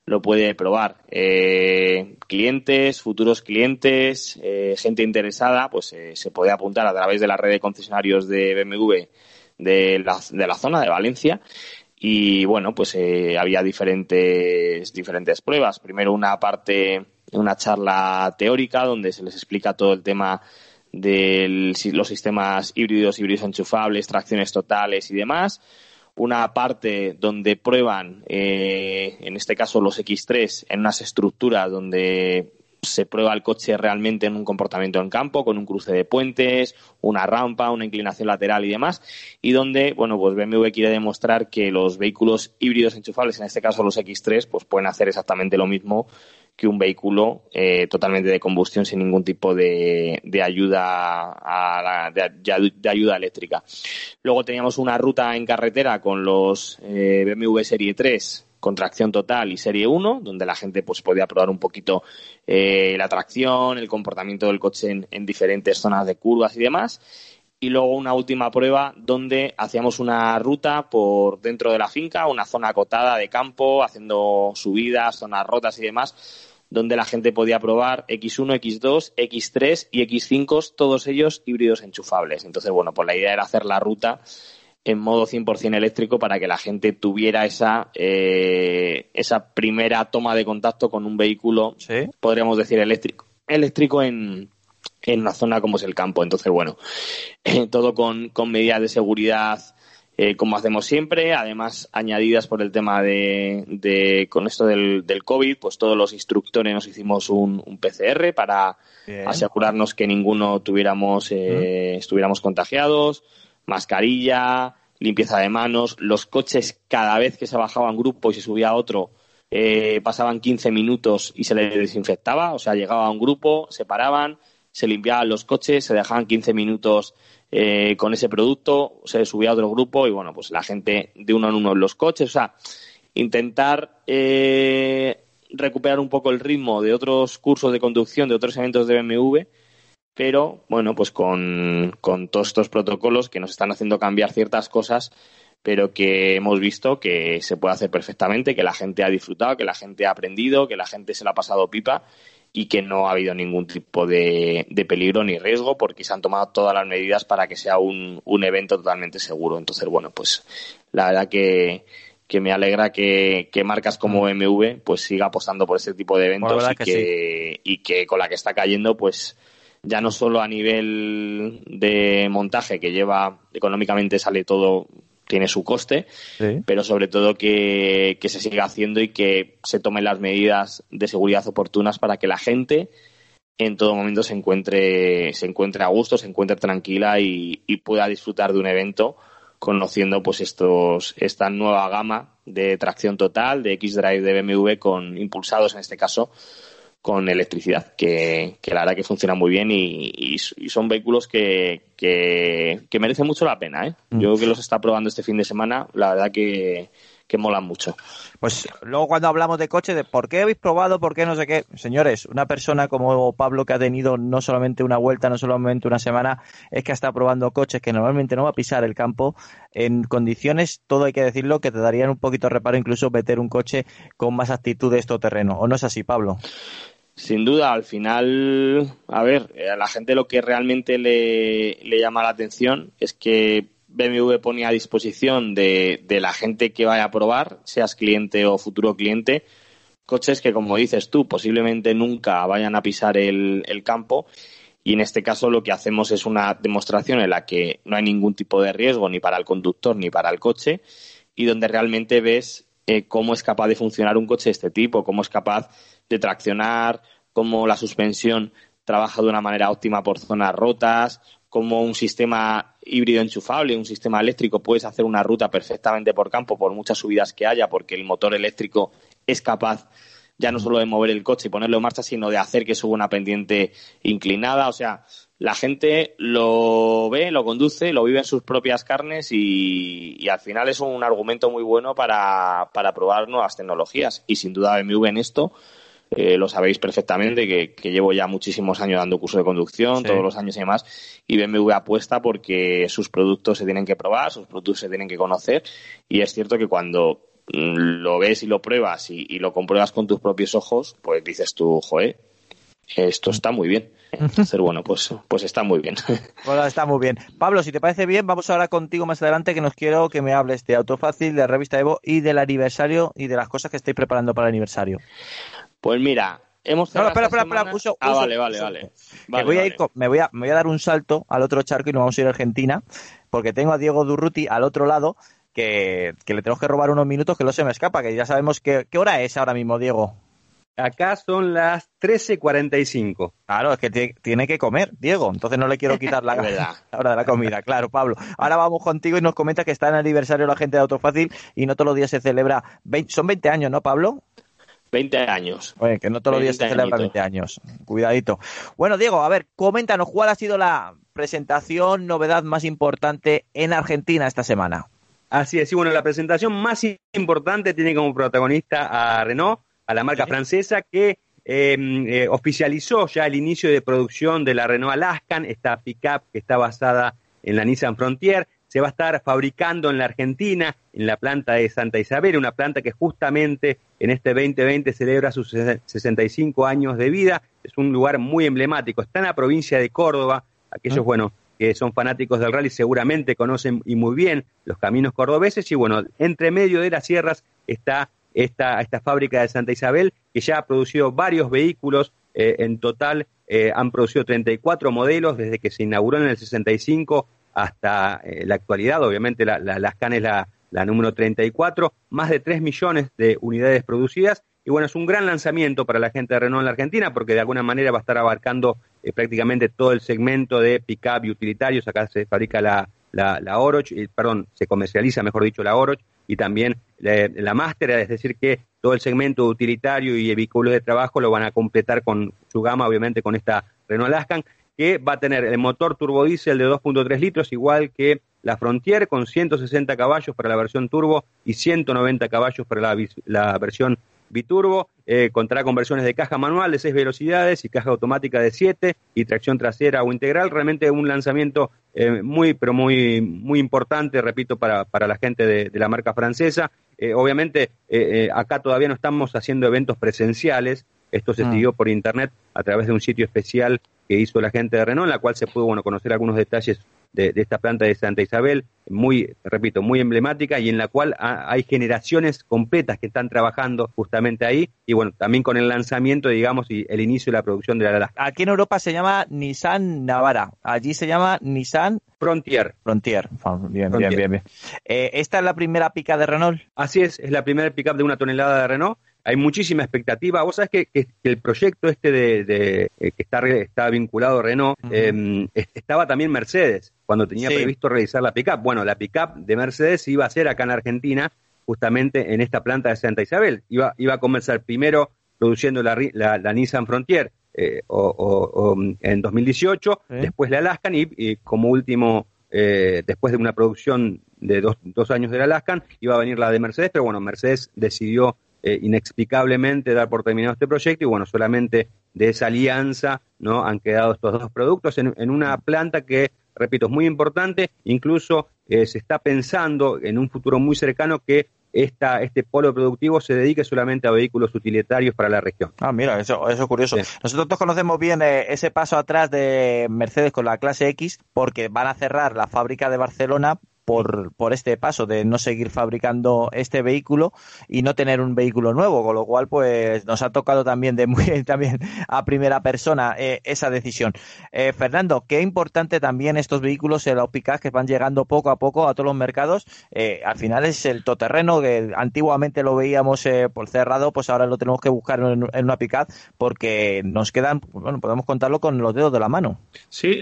lo puede probar. Eh, clientes, futuros clientes, eh, gente interesada, pues eh, se puede apuntar a través de la red de concesionarios de BMW de la, de la zona de Valencia y bueno, pues eh, había diferentes, diferentes pruebas. Primero una parte, una charla teórica donde se les explica todo el tema de los sistemas híbridos, híbridos enchufables, tracciones totales y demás. Una parte donde prueban, eh, en este caso los X3, en unas estructuras donde se prueba el coche realmente en un comportamiento en campo, con un cruce de puentes, una rampa, una inclinación lateral y demás, y donde, bueno, pues BMW quiere demostrar que los vehículos híbridos enchufables, en este caso los X3, pues pueden hacer exactamente lo mismo que un vehículo eh, totalmente de combustión sin ningún tipo de, de ayuda a la- de, ayuda eléctrica. Luego teníamos una ruta en carretera con los eh, BMW Serie 3 con tracción total y serie 1, donde la gente pues podía probar un poquito eh, la tracción, el comportamiento del coche en diferentes zonas de curvas y demás. Y luego una última prueba donde hacíamos una ruta por dentro de la finca, una zona acotada de campo, haciendo subidas, zonas rotas y demás, donde la gente podía probar X1, X2, X3 y X5, todos ellos híbridos enchufables. Entonces, bueno, pues la idea era hacer la ruta en modo 100% eléctrico para que la gente tuviera esa, eh, esa primera toma de contacto con un vehículo, podríamos decir, eléctrico, eléctrico en, en una zona como es el campo. Entonces, bueno, eh, todo con, con medidas de seguridad eh, como hacemos siempre, además añadidas por el tema de, de con esto del, del COVID, pues todos los instructores nos hicimos un, un PCR para Bien. asegurarnos que ninguno tuviéramos, eh, estuviéramos contagiados, mascarilla, limpieza de manos, los coches cada vez que se bajaba un grupo y se subía a otro, eh, pasaban 15 minutos y se les desinfectaba, o sea, llegaba a un grupo, se paraban, se limpiaban los coches, se dejaban 15 minutos eh, con ese producto, se subía a otro grupo y bueno, pues la gente de uno en uno en los coches, o sea, intentar eh, recuperar un poco el ritmo de otros cursos de conducción, de otros eventos de BMW, pero bueno, pues con, con todos estos protocolos que nos están haciendo cambiar ciertas cosas, pero que hemos visto que se puede hacer perfectamente, que la gente ha disfrutado, que la gente ha aprendido, que la gente se la ha pasado pipa y que no ha habido ningún tipo de, de peligro ni riesgo porque se han tomado todas las medidas para que sea un, un evento totalmente seguro. Entonces, bueno, pues la verdad que, que me alegra que, que marcas como BMW pues siga apostando por este tipo de eventos y que que, y que con la que está cayendo pues ya no solo a nivel de montaje que lleva económicamente sale todo tiene su coste pero sobre todo que, que se siga haciendo y que se tomen las medidas de seguridad oportunas para que la gente en todo momento se encuentre se encuentre a gusto se encuentre tranquila y, y pueda disfrutar de un evento conociendo pues estos esta nueva gama de tracción total de X-Drive de BMW con impulsados en este caso con electricidad, que, que la verdad que funciona muy bien y, y- y son vehículos que, que, que merecen mucho la pena. ¿eh? Mm. Yo que los está probando este fin de semana, la verdad que, que molan mucho. Pues luego cuando hablamos de coche, de por qué habéis probado, por qué no sé qué. Señores, una persona como Pablo que ha tenido no solamente una vuelta, no solamente una semana, es que ha estado probando coches que normalmente no va a pisar el campo en condiciones, todo hay que decirlo, que te darían un poquito de reparo incluso meter un coche con más actitud de esto terreno. ¿O no es así, Pablo? Sin duda, al final, a ver, a la gente lo que realmente le, llama la atención es que BMW pone a disposición de, de, la gente que vaya a probar, seas cliente o futuro cliente, coches que, como dices tú, posiblemente nunca vayan a pisar el, el, campo. Y en este caso lo que hacemos es una demostración en la que no hay ningún tipo de riesgo ni para el conductor ni para el coche y donde realmente ves eh, cómo es capaz de funcionar un coche de este tipo, cómo es capaz de traccionar, cómo la suspensión trabaja de una manera óptima por zonas rotas, cómo un sistema híbrido enchufable, un sistema eléctrico, puedes hacer una ruta perfectamente por campo, por muchas subidas que haya, porque el motor eléctrico es capaz ya no solo de mover el coche y ponerlo en marcha, sino de hacer que suba una pendiente inclinada. O sea, la gente lo ve, lo conduce, lo vive en sus propias carnes y, al final es un argumento muy bueno para, para probar nuevas tecnologías. Y sin duda BMW en esto eh, lo sabéis perfectamente, que, que, llevo ya muchísimos años dando curso de conducción, sí. todos los años y demás, y BMW apuesta porque sus productos se tienen que probar, sus productos se tienen que conocer, y es cierto que cuando mm, lo ves y lo pruebas y, y lo compruebas con tus propios ojos, pues dices tú, joe, esto está muy bien. Entonces, bueno, pues, pues está muy bien. Bueno, está muy bien. Pablo, si te parece bien, vamos ahora contigo más adelante que nos quiero que me hables de Autofácil, de la revista Evo y del aniversario y de las cosas que estáis preparando para el aniversario. Pues mira, hemos no, no, espera, espera, espera, uso, Ah, vale, vale, uso. vale. Me, voy a ir, me, voy a, me voy a dar un salto al otro charco y nos vamos a ir a Argentina, porque tengo a Diego Durruti al otro lado, que, que le tenemos que robar unos minutos que no se me escapa, que ya sabemos que, qué hora es ahora mismo, Diego. Acá son las 13.45. Claro, es que tiene que comer, Diego. Entonces no le quiero quitar la, la, hora de la comida. Claro, Pablo. Ahora vamos contigo y nos comenta que está en aniversario la gente de Autofácil y no todos los días se celebra. 20, son 20 años, ¿no, Pablo? 20 años. Oye, que no todos los días se celebra 20 años. Cuidadito. Bueno, Diego, a ver, coméntanos cuál ha sido la presentación, novedad más importante en Argentina esta semana. Así es, y bueno, la presentación más importante tiene como protagonista a Renault, a la marca ¿Sí? francesa, que eh, eh, oficializó ya el inicio de producción de la Renault Alaskan, esta pickup que está basada en la Nissan Frontier. Se va a estar fabricando en la Argentina, en la planta de Santa Isabel, una planta que justamente en este 2020 celebra sus 65 años de vida. Es un lugar muy emblemático. Está en la provincia de Córdoba. Aquellos, bueno, que son fanáticos del rally seguramente conocen y muy bien los caminos cordobeses. Y bueno, entre medio de las sierras está esta, esta fábrica de Santa Isabel, que ya ha producido varios vehículos, eh, en total eh, han producido 34 modelos desde que se inauguró en el 65 hasta eh, la actualidad, obviamente la, la, la SCAN es la, la número 34, más de 3 millones de unidades producidas, y bueno, es un gran lanzamiento para la gente de Renault en la Argentina, porque de alguna manera va a estar abarcando eh, prácticamente todo el segmento de pick-up y utilitarios, acá se fabrica la, la, la Oroch, perdón, se comercializa, mejor dicho, la Oroch, y también la, la Master, es decir, que todo el segmento utilitario y vehículos de trabajo lo van a completar con su gama, obviamente, con esta Renault Alaskan, que va a tener el motor turbodiesel de 2.3 litros, igual que la Frontier, con 160 caballos para la versión turbo y 190 caballos para la, la versión biturbo. Eh, contará con versiones de caja manual de 6 velocidades y caja automática de 7 y tracción trasera o integral. Realmente un lanzamiento eh, muy, pero muy, muy importante, repito, para, para la gente de, la marca francesa. Eh, obviamente, acá todavía no estamos haciendo eventos presenciales. Esto se siguió por internet a través de un sitio especial que hizo la gente de Renault, en la cual se pudo bueno, conocer algunos detalles de, de, esta planta de Santa Isabel, muy, repito, muy emblemática y en la cual ha, hay generaciones completas que están trabajando justamente ahí y bueno, también con el lanzamiento, digamos, y el inicio de la producción de la Alaska. Aquí en Europa se llama Nissan Navara, allí se llama Nissan Frontier. Frontier, bien, Frontier. bien, bien, bien. Eh, ¿Esta es la primera pica de Renault? Así es, es la primera pick-up de una tonelada de Renault hay muchísima expectativa. Vos sabés que, que, el proyecto este de, de eh, que está, está, vinculado a Renault, uh -huh. eh, estaba también Mercedes, cuando tenía sí. previsto realizar la pickup. Bueno, la pickup de Mercedes iba a ser acá en Argentina, justamente en esta planta de Santa Isabel. Iba, iba a comenzar primero produciendo la, la, la Nissan Frontier eh, o, o, o, en 2018, ¿Eh? después la Alaskan y, y como último, eh, después de una producción de dos, dos años del Alaskan, iba a venir la de Mercedes, pero bueno, Mercedes decidió eh, inexplicablemente dar por terminado este proyecto y bueno, solamente de esa alianza no han quedado estos dos productos en, en una planta que, repito, es muy importante, incluso eh, se está pensando en un futuro muy cercano que esta, este polo productivo se dedique solamente a vehículos utilitarios para la región. Ah, mira, eso, eso es curioso. Nosotros conocemos bien eh, ese paso atrás de Mercedes con la clase X porque van a cerrar la fábrica de Barcelona por, por este paso de no seguir fabricando este vehículo y no tener un vehículo nuevo, con lo cual pues nos ha tocado también de muy también a primera persona eh, esa decisión. Eh, Fernando, qué importante también estos vehículos, eh, los pickups que van llegando poco a poco a todos los mercados, eh, al final es el toterreno que antiguamente lo veíamos eh, por cerrado, pues ahora lo tenemos que buscar en, en una pickup porque nos quedan, bueno, podemos contarlo con los dedos de la mano. Sí,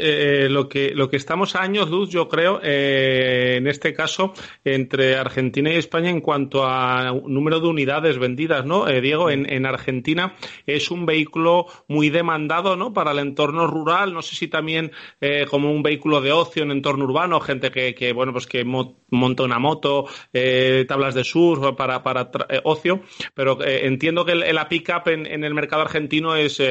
lo que lo que estamos años luz, yo creo, eh, en este caso, entre Argentina y España en cuanto a número de unidades vendidas, ¿no? Eh, Diego, en, en, Argentina es un vehículo muy demandado, ¿no? Para el entorno rural, no sé si también eh, como un vehículo de ocio en entorno urbano, gente que, que bueno, pues que mo monta una moto, eh, tablas de surf para, para ocio, pero entiendo que el, la pickup en, en, el mercado argentino es,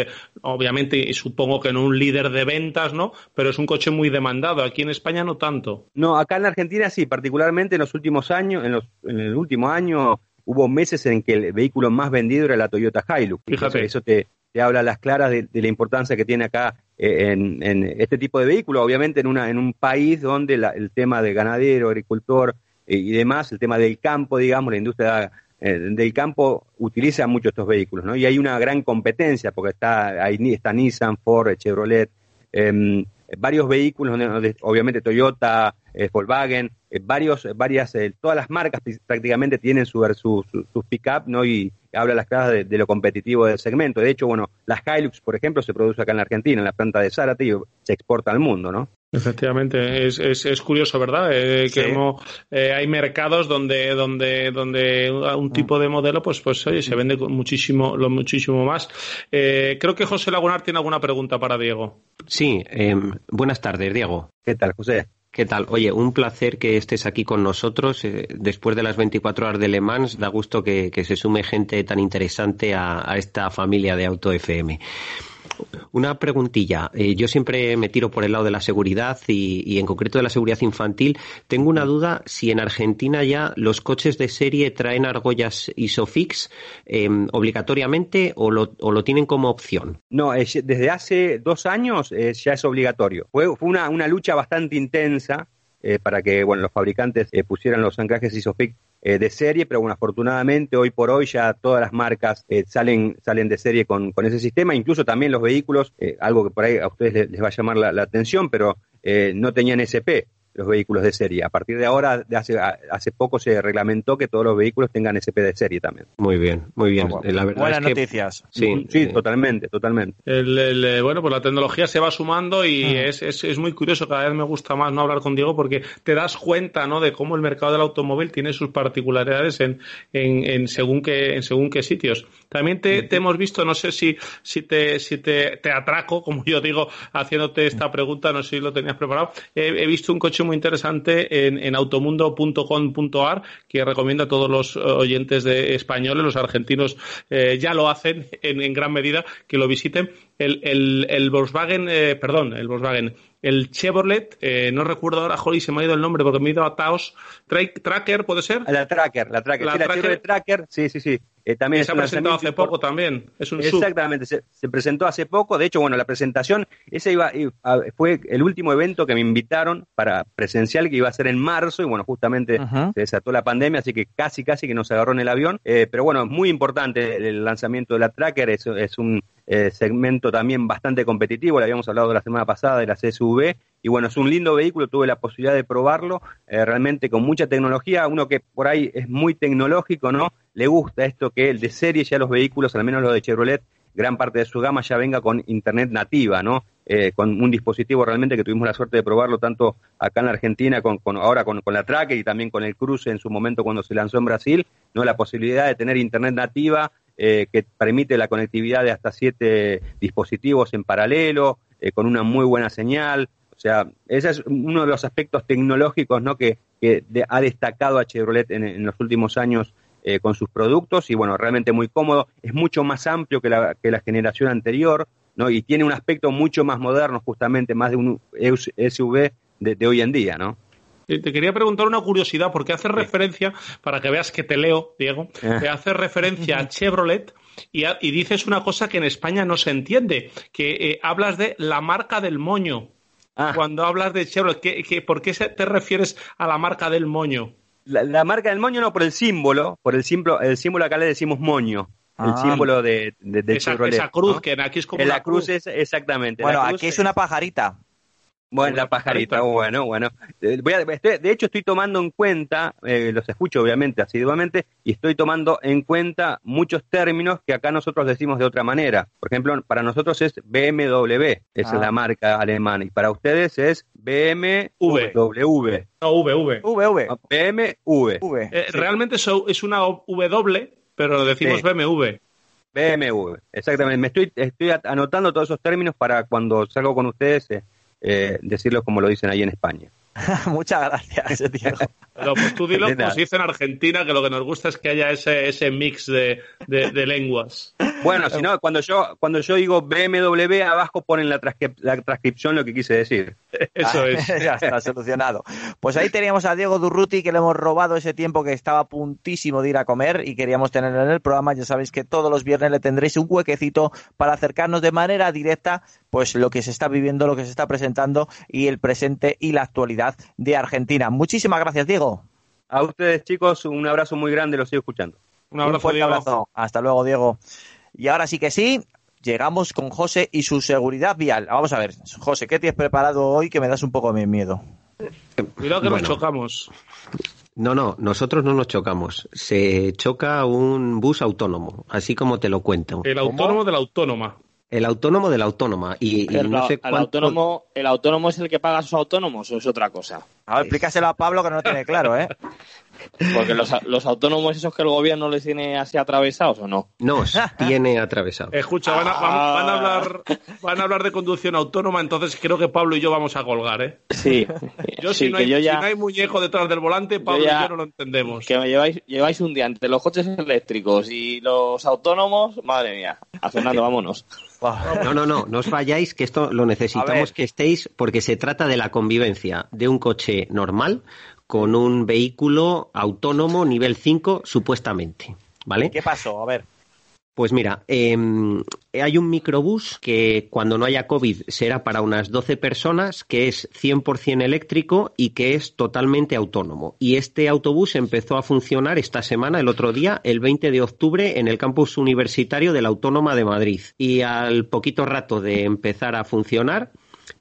obviamente, y supongo que no un líder de ventas, ¿no? Pero es un coche muy demandado. Aquí en España no tanto. No, acá en Argentina sí, particularmente en los últimos años, en, los, en el último año hubo meses en que el vehículo más vendido era la Toyota Hilux. Fíjate. Eso te, te habla a las claras de, de, la importancia que tiene acá eh, en, en, este tipo de vehículo, obviamente en, una, en un país donde la, el tema de ganadero, agricultor eh, y demás, el tema del campo, digamos, la industria eh, del campo utiliza mucho estos vehículos, ¿no? Y hay una gran competencia porque está, ahí está Nissan, Ford, Chevrolet, eh, varios vehículos, obviamente Toyota, eh, Volkswagen, eh, varios, varias, eh, todas las marcas prácticamente tienen su, su, pick-up, ¿no? Y habla las claras de, de, lo competitivo del segmento. De hecho, bueno, las Hilux, por ejemplo, se produce acá en la Argentina, en la planta de Zárate, y se exporta al mundo, ¿no? Efectivamente, es, es, es curioso, ¿verdad? Eh, que sí. hemos, eh, hay mercados donde, donde, donde un tipo de modelo, pues, pues oye, se vende muchísimo, lo muchísimo más. Eh, creo que José Lagunar tiene alguna pregunta para Diego. Sí, eh, buenas tardes, Diego. ¿Qué tal, José? ¿Qué tal? Oye, un placer que estés aquí con nosotros. Eh, después de las 24 horas de Le Mans, da gusto que, que se sume gente tan interesante a, a, esta familia de Auto FM. Una preguntilla. Eh, yo siempre me tiro por el lado de la seguridad y, en concreto de la seguridad infantil. Tengo una duda si en Argentina ya los coches de serie traen argollas ISOFIX eh, obligatoriamente o lo, tienen como opción. No, es, desde hace dos años eh, ya es obligatorio. Fue, una, lucha bastante intensa eh, para que bueno, los fabricantes eh, pusieran los anclajes ISOFIX eh, de serie, pero bueno, afortunadamente hoy por hoy ya todas las marcas eh, salen, salen de serie con, con, ese sistema, incluso también los vehículos, eh, algo que por ahí a ustedes les, les va a llamar la, la atención, pero eh, no tenían SP los vehículos de serie. A partir de ahora, de hace, hace poco se reglamentó que todos los vehículos tengan SP de serie también. Muy bien, muy bien. Oh, la verdad Buenas es que, noticias. Sí, sí, totalmente, totalmente. El, el, bueno, pues la tecnología se va sumando y mm. es, es, es, muy curioso, cada vez me gusta más no hablar con Diego porque te das cuenta ¿no? de cómo el mercado del automóvil tiene sus particularidades en, en, en según, qué, en según qué sitios. También te, te, hemos visto, no sé si, si, te, si te, te atraco, como yo digo, haciéndote esta pregunta, no sé si lo tenías preparado. He, he visto un coche muy interesante en, en automundo.com.ar que recomiendo a todos los oyentes de españoles, los argentinos eh, ya lo hacen en, en, gran medida, que lo visiten. El, el, el Volkswagen, eh, perdón, el Volkswagen, el Chevrolet, eh, no recuerdo ahora, Jolly, se me ha ido el nombre porque me he ido a Taos. Tra ¿Tracker puede ser? La Tracker, la Tracker. La, sí, tracker. la Tracker, sí, sí, sí. Eh, también se ha presentado hace poco también. Es un Exactamente, se, se, presentó hace poco. De hecho, bueno, la presentación, ese iba, iba, fue el último evento que me invitaron para presencial que iba a ser en marzo y bueno, justamente uh -huh. se desató la pandemia, así que casi, casi que nos agarró en el avión. Eh, pero bueno, es muy importante el lanzamiento de la Tracker, es, es un eh, segmento también bastante competitivo, le habíamos hablado la semana pasada de la CSV, y bueno, es un lindo vehículo, tuve la posibilidad de probarlo, eh, realmente con mucha tecnología, uno que por ahí es muy tecnológico, ¿no? Le gusta esto que el de serie ya los vehículos, al menos los de Chevrolet, gran parte de su gama ya venga con internet nativa, ¿no? Eh, con un dispositivo realmente que tuvimos la suerte de probarlo tanto acá en la Argentina, con, con ahora con, con, la Tracker y también con el Cruce en su momento cuando se lanzó en Brasil, ¿no? La posibilidad de tener internet nativa eh, que permite la conectividad de hasta siete dispositivos en paralelo, eh, con una muy buena señal. O sea, ese es uno de los aspectos tecnológicos ¿no? que, ha destacado a Chevrolet en, en los últimos años eh, con sus productos y bueno, realmente muy cómodo, es mucho más amplio que la, que la generación anterior ¿no? y tiene un aspecto mucho más moderno, justamente más de un SUV de, de hoy en día, ¿no? Eh, Te quería preguntar una curiosidad, porque hace referencia, para que veas que te leo, Diego, Eh. te hace referencia a Chevrolet y, a- y dices una cosa que en España no se entiende, que eh, hablas de la marca del moño. Ah. Cuando hablas de Chevrolet, ¿qué, qué- por qué se- te refieres a la marca del moño? La, la marca del moño no por el símbolo, por el símbolo, el símbolo acá le decimos moño, el Ah. símbolo de, de, de esa, Chevrolet. esa cruz, ¿no? que aquí es como En la cruz es exactamente. Bueno, la cruz aquí es una pajarita. Bueno, la pajarita, bueno, bueno. Eh, voy a- estoy- de hecho, estoy tomando en cuenta, eh, los escucho obviamente asiduamente, y estoy tomando en cuenta muchos términos que acá nosotros decimos de otra manera. Por ejemplo, para nosotros es BMW, esa Ah. es la marca alemana, y para ustedes es BMW. No, V, V. VV. Ah, BMW. V. Eh, Realmente so- es una O- W, pero decimos Sí. BMW. BMW, exactamente. Me estoy, estoy anotando todos esos términos para cuando salgo con ustedes eh, eh, decirlos como lo dicen ahí en España. Muchas gracias, Diego. Pero pues tú dilo como se dice en Argentina, que lo que nos gusta es que haya ese, ese mix de, de- de lenguas. Bueno, si no, cuando yo, cuando yo digo BMW, abajo ponen la, transcri- la transcripción lo que quise decir. Eso Ah, es. ya está solucionado. Pues ahí teníamos a Diego Durruti que le hemos robado ese tiempo que estaba a puntísimo de ir a comer y queríamos tenerlo en el programa. Ya sabéis que todos los viernes le tendréis un huequecito para acercarnos de manera directa pues lo que se está viviendo, lo que se está presentando y el presente y la actualidad de Argentina. Muchísimas gracias, Diego. A ustedes, chicos, un abrazo muy grande, los sigo escuchando. Un abrazo, fuerte Diego. abrazo. Hasta luego, Diego. Y ahora sí que sí, llegamos con José y su seguridad vial. Vamos a ver, José, ¿qué tienes preparado hoy que me das un poco de miedo? Cuidado que Bueno. nos chocamos. No, no, nosotros no nos chocamos. Se choca un bus autónomo, así como te lo cuento. El autónomo de la autónoma. El autónomo de la autónoma. Y, no sé el, cuánto- autónomo, ¿El autónomo es el que paga a sus autónomos o es otra cosa? A ver, explícaselo a Pablo que no lo tiene claro, ¿eh? Porque los, los autónomos esos que el gobierno les tiene así atravesados o no. Nos tiene atravesado. Escucha, van a, van- van a hablar, van a hablar de conducción autónoma, entonces creo que Pablo y yo vamos a colgar, ¿eh? Sí. Yo, Sí, si, no hay, yo ya- si no hay muñeco detrás del volante, Pablo ya- y yo no lo entendemos. Que me lleváis, lleváis un día entre los coches eléctricos y los autónomos, madre mía. A Fernando, vámonos. No, no, no, no os vayáis, que esto lo necesitamos que estéis, porque se trata de la convivencia de un coche normal con un vehículo autónomo nivel 5, supuestamente. ¿Vale? ¿Qué pasó? A ver. Pues mira, eh, hay un microbús que cuando no haya COVID será para unas 12 personas, que es 100% eléctrico y que es totalmente autónomo. Y este autobús empezó a funcionar esta semana, el otro día, el 20 de octubre, en el campus universitario de la Autónoma de Madrid. Y al poquito rato de empezar a funcionar,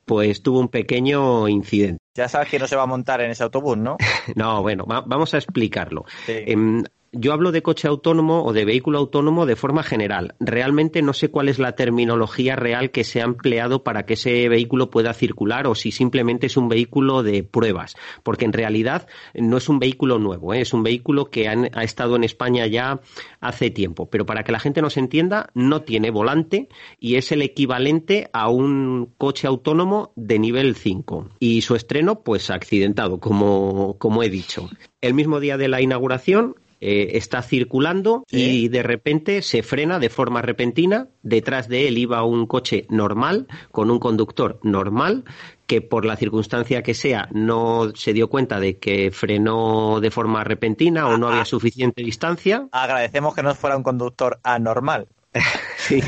pues tuvo un pequeño incidente. Ya sabes que no se va a montar en ese autobús, ¿no? No, bueno, va- vamos a explicarlo. Sí. Em, yo hablo de coche autónomo o de vehículo autónomo de forma general. Realmente no sé cuál es la terminología real que se ha empleado para que ese vehículo pueda circular o si simplemente es un vehículo de pruebas, porque en realidad no es un vehículo nuevo, ¿eh? es un vehículo que ha estado en España ya hace tiempo. Pero para que la gente nos entienda, no tiene volante y es el equivalente a un coche autónomo de nivel 5. Y su estreno, pues accidentado, como, como he dicho. El mismo día de la inauguración, eh, está circulando y de repente se frena de forma repentina. Detrás de él iba un coche normal, con un conductor normal, que por la circunstancia que sea no se dio cuenta de que frenó de forma repentina o no había suficiente distancia. Agradecemos que no fuera un conductor anormal. Sí.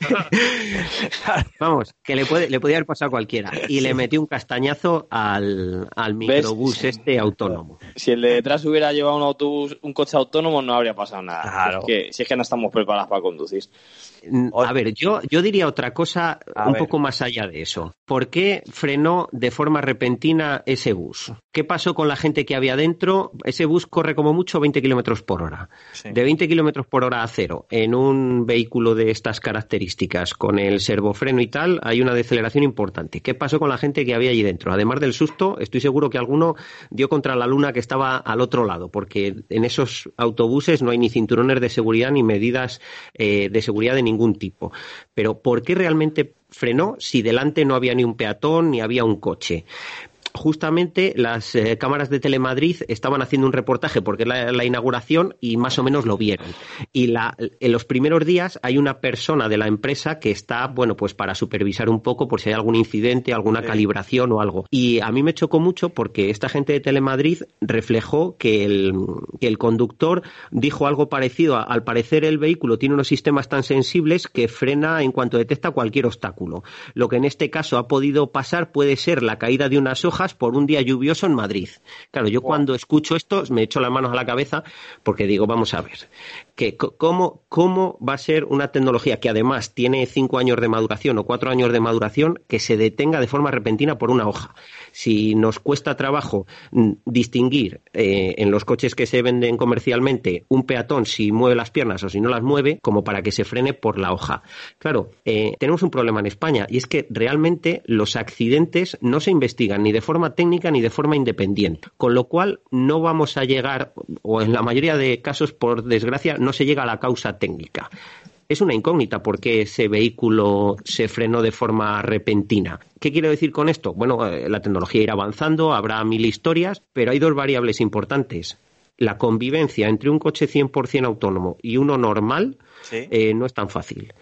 Vamos, que le puede, le podía haber pasado a cualquiera. Y le metió un castañazo al, al microbús este autónomo. Si el de detrás hubiera llevado un autobús, un coche autónomo, no habría pasado nada. Claro. Es que, si es que no estamos preparados para conducir. A ver, yo, yo diría otra cosa A un ver. poco más allá de eso. ¿Por qué frenó de forma repentina ese bus? ¿Qué pasó con la gente que había dentro? Ese bus corre como mucho 20 kilómetros por hora. Sí. De 20 kilómetros por hora a cero en un vehículo de estas características, con el servofreno y tal, hay una deceleración importante. ¿Qué pasó con la gente que había allí dentro? Además del susto, estoy seguro que alguno dio contra la luna que estaba al otro lado, porque en esos autobuses no hay ni cinturones de seguridad ni medidas eh, de seguridad de ningún tipo. Pero ¿por qué realmente frenó si delante no había ni un peatón ni había un coche justamente las eh, cámaras de Telemadrid estaban haciendo un reportaje porque era la, inauguración y más o menos lo vieron. Y la, en los primeros días hay una persona de la empresa que está, bueno, pues para supervisar un poco por si hay algún incidente, alguna calibración o algo. Y a mí me chocó mucho porque esta gente de Telemadrid reflejó que el, que el conductor dijo algo parecido. al parecer el vehículo tiene unos sistemas tan sensibles que frena en cuanto detecta cualquier obstáculo. Lo que en este caso ha podido pasar puede ser la caída de unas por un día lluvioso en Madrid. Claro, yo cuando escucho esto me echo las manos a la cabeza porque digo, vamos a ver, que cómo, cómo va a ser una tecnología que además tiene cinco años de maduración o cuatro años de maduración que se detenga de forma repentina por una hoja. Si nos cuesta trabajo mm, distinguir eh, en los coches que se venden comercialmente un peatón si mueve las piernas o si no las mueve, como para que se frene por la hoja. Claro, eh, tenemos un problema en España y es que realmente los accidentes no se investigan ni de forma técnica ni de forma independiente, con lo cual no vamos a llegar, o en la mayoría de casos, por desgracia, no se llega a la causa técnica. Es una incógnita por qué ese vehículo se frenó de forma repentina. ¿Qué quiero decir con esto? Bueno, eh, la tecnología irá avanzando, habrá mil historias, pero hay dos variables importantes. La convivencia entre un coche 100% autónomo y uno normal eh, no es tan fácil.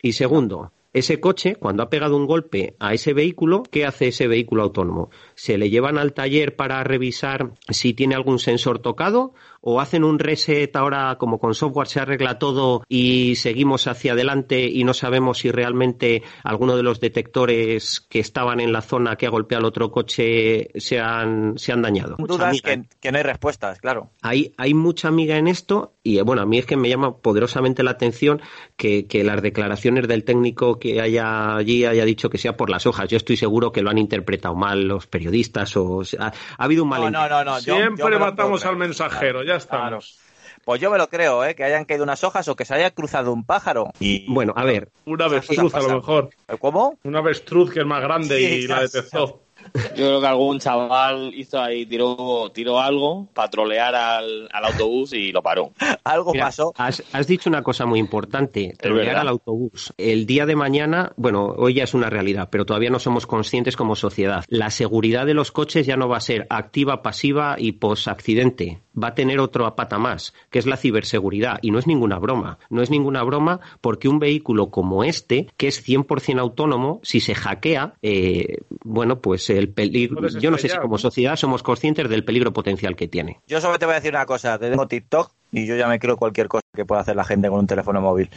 Y segundo, ese coche, cuando ha pegado un golpe a ese vehículo, ¿qué hace ese vehículo autónomo? ¿Se le llevan al taller para revisar si tiene algún sensor tocado o hacen un reset ahora como con software se arregla todo y seguimos hacia adelante y no sabemos si realmente alguno de los detectores que estaban en la zona que ha golpeado el otro coche se han, se han dañado. Dudas que, que, no hay respuestas, claro. Hay, hay mucha amiga en esto y bueno, a mí es que me llama poderosamente la atención que, que las declaraciones del técnico que haya allí haya dicho que sea por las hojas. Yo estoy seguro que lo han interpretado mal los periodistas o ha, habido un mal no, no, no, Siempre matamos al mensajero, ya estamos. Pues yo me lo creo, ¿eh? que hayan caído unas hojas o que se haya cruzado un pájaro. Y bueno, a ver. Una avestruz a lo mejor. ¿Cómo? Una avestruz que es más grande y la detectó. Yo creo que algún chaval hizo ahí, tiró, tiró algo para trolear al, autobús y lo paró. algo pasó. Has, dicho una cosa muy importante, trolear al autobús. El día de mañana, bueno, hoy ya es una realidad, pero todavía no somos conscientes como sociedad. La seguridad de los coches ya no va a ser activa, pasiva y post-accidente. Va a tener otra pata más, que es la ciberseguridad. Y no es ninguna broma. No es ninguna broma porque un vehículo como este, que es 100% autónomo, si se hackea, eh, bueno, pues el peligro. Yo no sé si como sociedad somos conscientes del peligro potencial que tiene. Yo solo te voy a decir una cosa. Te tengo TikTok y yo ya me creo cualquier cosa que pueda hacer la gente con un teléfono móvil.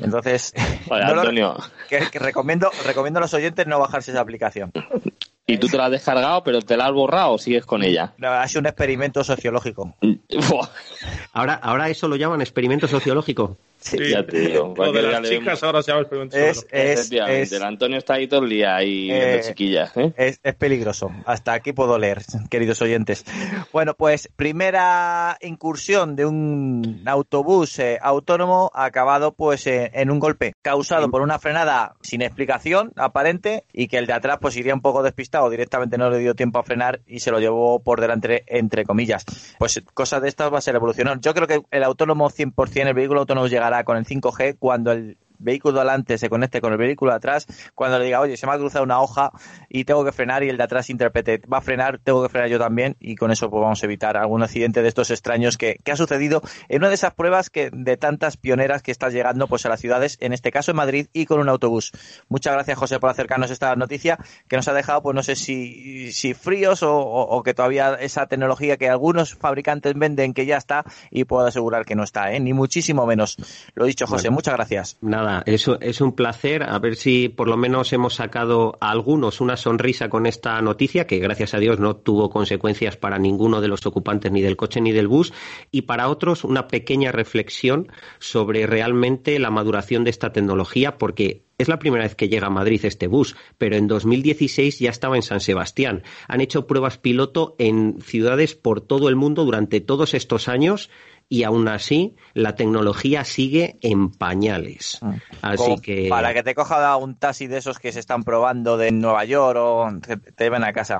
Entonces, Antonio. que, recomiendo, recomiendo a los oyentes no bajarse esa aplicación. Y tú te la has descargado, pero te la has borrado o sigues con ella. No, ha sido un experimento sociológico. ahora, ahora eso lo llaman experimento sociológico. Sí, ya te digo. Lo de las chicas ahora se llama experimento es, es, es, El Antonio está ahí todo el día ahí eh, chiquillas. ¿eh? Es, es, peligroso. Hasta aquí puedo leer, queridos oyentes. Bueno, pues primera incursión de un autobús eh, autónomo acabado pues eh, en un golpe causado por una frenada sin explicación aparente y que el de atrás pues iría un poco despistado, directamente no le dio tiempo a frenar y se lo llevó por delante entre comillas. Pues cosas de estas va a ser evolucionar. Yo creo que el autónomo 100%, el vehículo autónomo llegará con el 5G cuando el vehículo delante se conecte con el vehículo de atrás, cuando le diga, oye, se me ha cruzado una hoja y tengo que frenar y el de atrás interprete, va a frenar, tengo que frenar yo también y con eso pues vamos a evitar algún accidente de estos extraños que, ha sucedido en una de esas pruebas que de tantas pioneras que estás llegando pues a las ciudades, en este caso en Madrid y con un autobús. Muchas gracias José por acercarnos esta noticia que nos ha dejado pues no sé si, si fríos o, que todavía esa tecnología que algunos fabricantes venden que ya está y puedo asegurar que no está, ¿eh? ni muchísimo menos. Lo dicho José, muchas gracias. Nada, eso es un placer. A ver si por lo menos hemos sacado a algunos una sonrisa con esta noticia, que gracias a Dios no tuvo consecuencias para ninguno de los ocupantes ni del coche ni del bus, y para otros una pequeña reflexión sobre realmente la maduración de esta tecnología, porque es la primera vez que llega a Madrid este bus, pero en 2016 ya estaba en San Sebastián. Han hecho pruebas piloto en ciudades por todo el mundo durante todos estos años y aún así la tecnología sigue en pañales. Mm. Así que para que te coja un taxi de esos que se están probando de Nueva York o te, lleven a casa.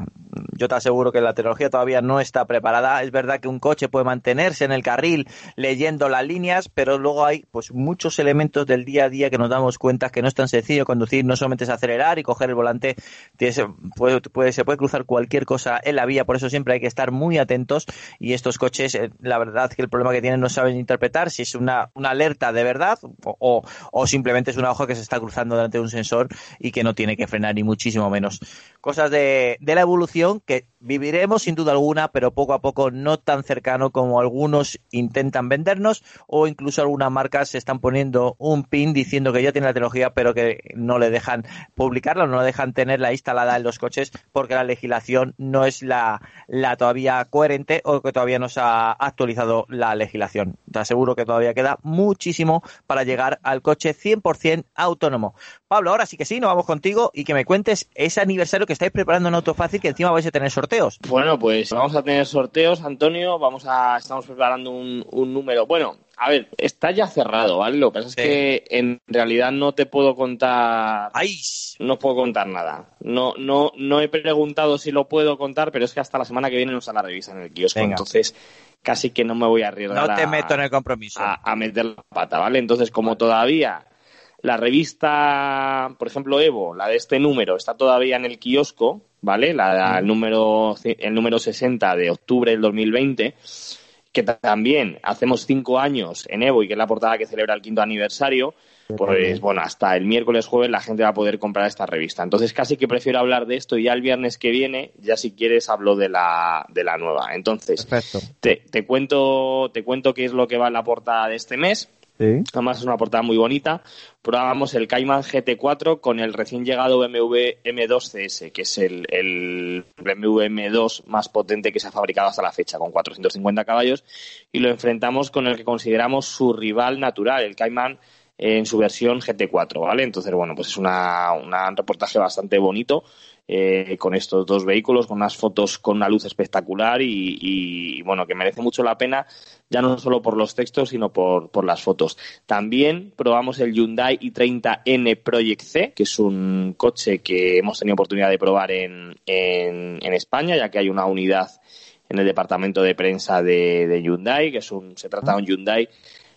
yo te aseguro que la tecnología todavía no está preparada. Es verdad que un coche puede mantenerse en el carril leyendo las líneas, pero luego hay pues muchos elementos del día a día que nos damos cuenta que no es tan sencillo conducir, no solamente es acelerar y coger el volante, puede, se puede cruzar cualquier cosa en la vía, por eso siempre hay que estar muy atentos y estos coches, eh, la verdad que el problema que tienen no saben interpretar si es una, una alerta de verdad o, o, simplemente es una hoja que se está cruzando delante de un sensor y que no tiene que frenar ni muchísimo menos. Cosas de, de la evolución que viviremos sin duda alguna, pero poco a poco no tan cercano como algunos intentan vendernos o incluso algunas marcas se están poniendo un pin diciendo que ya tiene la tecnología pero que no le dejan publicarla, no le dejan tenerla instalada en los coches porque la legislación no es la, la todavía coherente o que todavía no se ha actualizado la legislación. Te aseguro que todavía queda muchísimo para llegar al coche 100% autónomo. Pablo, ahora sí que sí, nos vamos contigo y que me cuentes ese aniversario que estáis preparando en Autofácil que encima vais a tener sorteo bueno, pues vamos a tener sorteos, Antonio. Vamos a, estamos preparando un, número. Bueno, a ver, está ya cerrado, ¿vale? Lo que pasa es que en realidad no te puedo contar. ¡Ay! No puedo contar nada. No, no, no he preguntado si lo puedo contar, pero es que hasta la semana que viene nos la revisa en el kiosco. Entonces, casi que no me voy a arriesgar. No te meto en el compromiso. A, a meter la pata, ¿vale? Entonces, como todavía la revista, por ejemplo, Evo, la de este número, está todavía en el kiosco, ¿vale? La, el, número, el número 60 de octubre del 2020, que también hacemos cinco años en Evo y que es la portada que celebra el quinto aniversario, pues bueno, hasta el miércoles jueves la gente va a poder comprar esta revista. Entonces casi que prefiero hablar de esto y ya el viernes que viene, ya si quieres hablo de la, de la nueva. Entonces, te, te, cuento, te cuento qué es lo que va en la portada de este mes. Además es una portada muy bonita. Probamos el Cayman GT4 con el recién llegado BMW M2 CS, que es el, el BMW M2 más potente que se ha fabricado hasta la fecha, con 450 caballos, y lo enfrentamos con el que consideramos su rival natural, el Cayman en su versión GT4, ¿vale? Entonces, bueno, pues es una, un reportaje bastante bonito eh, con estos dos vehículos, con unas fotos con una luz espectacular y, bueno, que merece mucho la pena, ya no solo por los textos, sino por, por las fotos. También probamos el Hyundai i30N Project C, que es un coche que hemos tenido oportunidad de probar en, en, España, ya que hay una unidad en el departamento de prensa de, de Hyundai, que es un, se trata de un Hyundai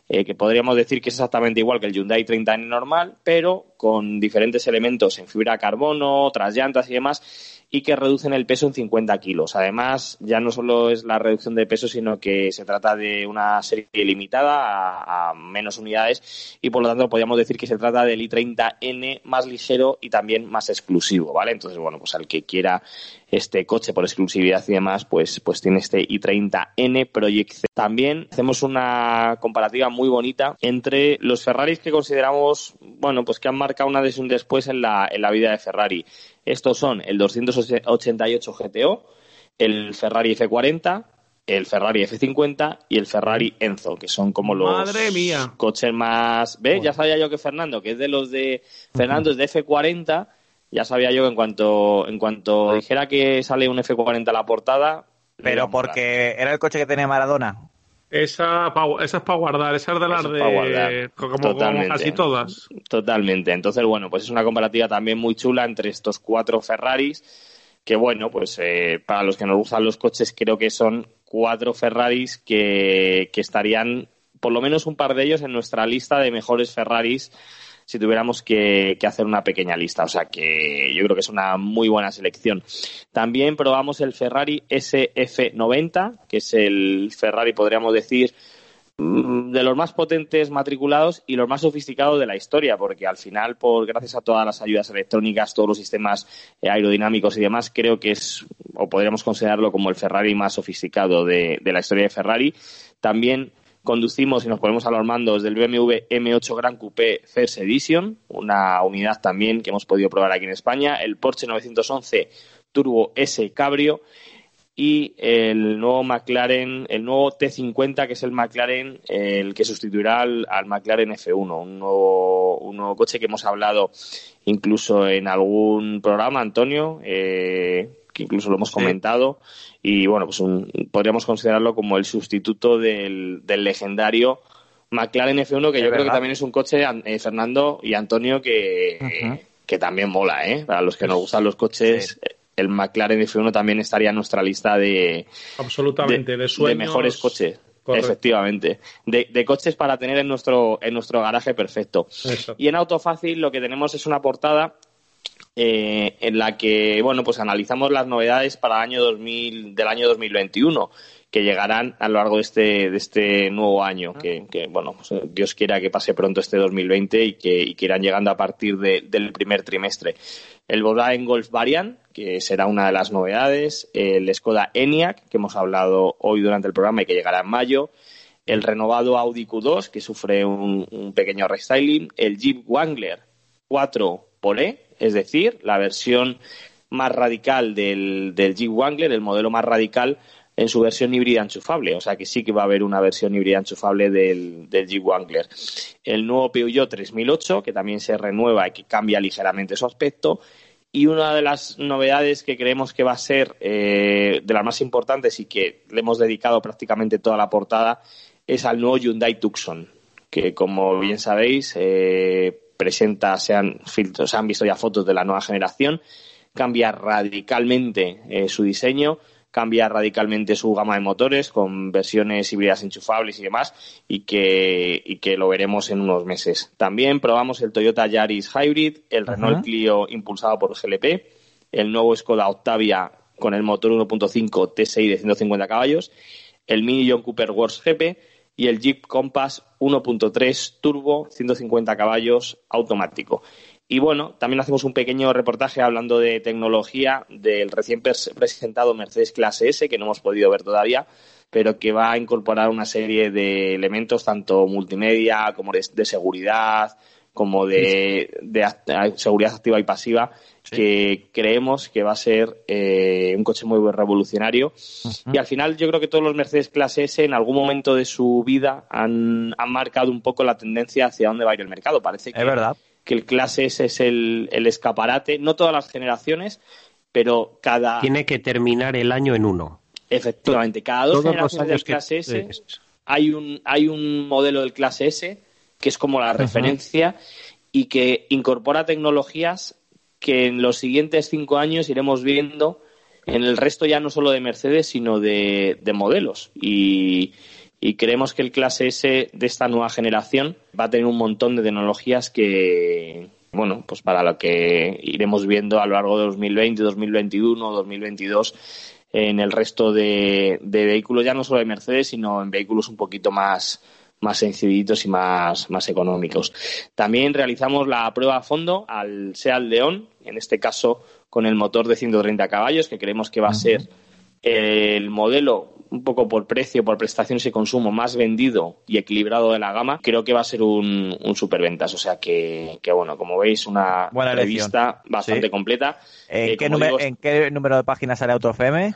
eh, que podríamos decir que es exactamente igual que el Hyundai 30N normal, pero con diferentes elementos en fibra de carbono, otras llantas y demás, y que reducen el peso en 50 kilos. Además, ya no solo es la reducción de peso, sino que se trata de una serie limitada a, menos unidades y por lo tanto podríamos decir que se trata del i30N más ligero y también más exclusivo, ¿vale? Entonces, bueno, pues al que quiera este coche por exclusividad y demás, pues, pues tiene este i30N Project. También hacemos una comparativa muy bonita entre los Ferraris que consideramos, bueno, pues que han marcado una de un después en la, en la vida de Ferrari. Estos son el 288 GTO, el Ferrari F40, el Ferrari F50 y el Ferrari Enzo, que son como los Madre mía. coches más... ¿Ves? Ya sabía yo que Fernando, que es de los de... Fernando es de F40, ya sabía yo que en cuanto, en cuanto dijera que sale un F40 a la portada... Pero porque era el coche que tenía Maradona. Esa, esa es para guardar, esa es de las de. Como, casi todas. Totalmente. Entonces, bueno, pues es una comparativa también muy chula entre estos cuatro Ferraris. Que bueno, pues eh, para los que nos gustan los coches, creo que son cuatro Ferraris que, que estarían, por lo menos un par de ellos, en nuestra lista de mejores Ferraris si tuviéramos que, hacer una pequeña lista. O sea que yo creo que es una muy buena selección. También probamos el Ferrari SF90, que es el Ferrari, podríamos decir, mm, de los más potentes matriculados y los más sofisticados de la historia, porque al final, por gracias a todas las ayudas electrónicas, todos los sistemas eh, aerodinámicos y demás, creo que es, o podríamos considerarlo como el Ferrari más sofisticado de, de la historia de Ferrari. También conducimos y nos ponemos a los mandos del BMW M8 Gran Coupé First Edition, una unidad también que hemos podido probar aquí en España, el Porsche 911 Turbo S Cabrio y el nuevo McLaren, el nuevo T50 que es el McLaren, el que sustituirá al, McLaren F1, un nuevo, un nuevo coche que hemos hablado incluso en algún programa, Antonio, eh, que incluso lo hemos comentado, y bueno, pues podríamos considerarlo como el sustituto del, legendario McLaren F1, que yo creo que también es un coche, eh, Fernando y Antonio, que, que también mola, ¿eh? Para los que nos gustan los coches, el McLaren F1 también estaría en nuestra lista de, Absolutamente, de, de sueños. mejores coches. Correcto. Efectivamente. De, de coches para tener en nuestro, en nuestro garaje perfecto. Eso. Y en Autofácil lo que tenemos es una portada eh, en la que, bueno, pues analizamos las novedades para el año 2000, del año 2021 que llegarán a lo largo de este, de este nuevo año, que, que, bueno, pues, eh, Dios quiera que pase pronto este 2020 y que, y que irán llegando a partir de- del primer trimestre. El Volkswagen Golf Variant, que será una de las novedades, el Skoda Enyaq, que hemos hablado hoy durante el programa y que llegará en mayo, el renovado Audi Q2, que sufre un, un pequeño restyling, el Jeep Wrangler 4 por E, es decir, la versión más radical del, del Jeep Wrangler, el modelo más radical en su versión híbrida enchufable. O sea que sí que va a haber una versión híbrida enchufable del, del Jeep Wrangler. El nuevo Peugeot 3008, que también se renueva y que cambia ligeramente su aspecto. Y una de las novedades que creemos que va a ser eh, de las más importantes y que le hemos dedicado prácticamente toda la portada es al nuevo Hyundai Tucson, que como bien sabéis eh, presenta, se han, filtros, se han visto ya fotos de la nueva generación, cambia radicalmente eh, su diseño, cambia radicalmente su gama de motores con versiones híbridas enchufables y demás y que, y que lo veremos en unos meses. También probamos el Toyota Yaris Hybrid, el Renault. Clio impulsado por GLP, el nuevo Skoda Octavia con el motor 1.5 TSI de 150 caballos, el Mini John Cooper Works GP y el Jeep Compass 1.3 Turbo 150 caballos automático. Y bueno, también hacemos un pequeño reportaje hablando de tecnología del recién pres- presentado Mercedes Clase S, que no hemos podido ver todavía, pero que va a incorporar una serie de elementos, tanto multimedia como de, seguridad, como de, de seguridad activa y pasiva, que creemos que va a ser eh, un coche muy revolucionario. Y al final yo creo que todos los Mercedes Clase S en algún momento de su vida han, han marcado un poco la tendencia hacia dónde va a ir el mercado. Parece que, Es verdad. que el Clase S es el, el escaparate, no todas las generaciones, pero cada... Tiene que terminar el año en uno. Efectivamente, cada dos Todos generaciones del que- clase S hay un, hay un modelo del clase S que es como la referencia y que incorpora tecnologías que en los siguientes cinco años iremos viendo en el resto ya no solo de Mercedes, sino de, de modelos. Y, y creemos que el clase S de esta nueva generación va a tener un montón de tecnologías que, bueno, pues para lo que iremos viendo a lo largo de 2020, 2021, 2022 en el resto de vehículos, ya no solo de Mercedes, sino en vehículos un poquito más, más sencillitos y más, más económicos. También realizamos la prueba a fondo al Seat León, en este caso con el motor de 130 caballos, que creemos que va a ser el modelo un poco por precio, por prestaciones y consumo más vendido y equilibrado de la gama, creo que va a ser un, un superventas. O sea que, que, bueno, como veis, una Buena elección. revista bastante Sí. completa. ¿En, Eh, qué digo, ¿En qué número de páginas sale AutoFM?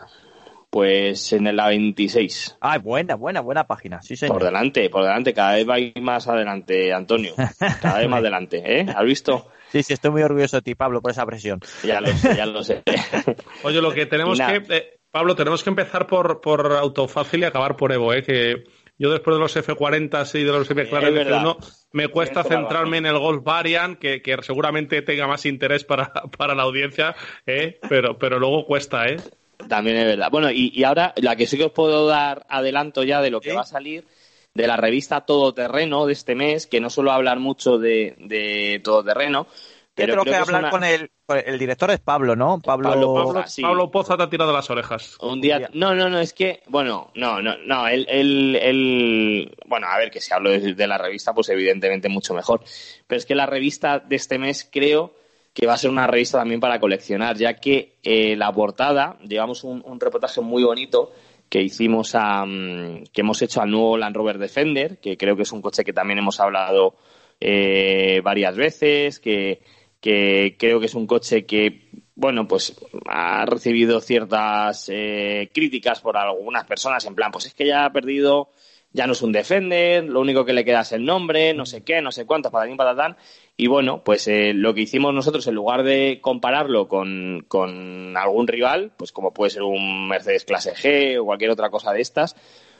Pues en la 26. Ah, buena, buena, buena página. Sí, señor. Por delante, por delante, cada vez va más adelante, Antonio. Cada vez más adelante, ¿eh? ¿Has visto? Sí, sí, estoy muy orgulloso de ti, Pablo, por esa presión. Ya lo sé, ya lo sé. Oye, lo que tenemos que. eh, Pablo, tenemos que empezar por, por Autofácil y acabar por Evo, ¿eh? Que yo después de los F40 y de los verdad. F1 me cuesta centrarme en el Golf Variant, que, que seguramente tenga más interés para, para la audiencia, ¿eh? Pero, pero luego cuesta, ¿eh? También es verdad. Bueno, y, y ahora la que sí que os puedo dar adelanto ya de lo que va a salir de la revista Todoterreno de este mes, que no suelo hablar mucho de, de Todoterreno, pero Tengo creo que hablar una- con el, con el director es Pablo, ¿no? Pablo, Pablo Pablo, sí. Pablo Poza te ha tirado las orejas. Un día, no, no, no, es que, bueno, no, no, no, él, él, él- bueno, a ver, que si hablo de, de la revista, pues evidentemente mucho mejor, pero es que la revista de este mes creo que va a ser una revista también para coleccionar, ya que eh, la portada, llevamos un, reportaje muy bonito que hicimos a, mm, que hemos hecho al nuevo Land Rover Defender, que creo que es un coche que también hemos hablado eh, varias veces, que, que creo que es un coche que, bueno, pues ha recibido ciertas eh, críticas por algunas personas, en plan, pues es que ya ha perdido, ya no es un Defender, lo único que le queda es el nombre, no sé qué, no sé cuánto, patatín, patatán. Y bueno, pues eh, lo que hicimos nosotros, en lugar de compararlo con, con algún rival, pues como puede ser un Mercedes Clase G o cualquier otra cosa de estas,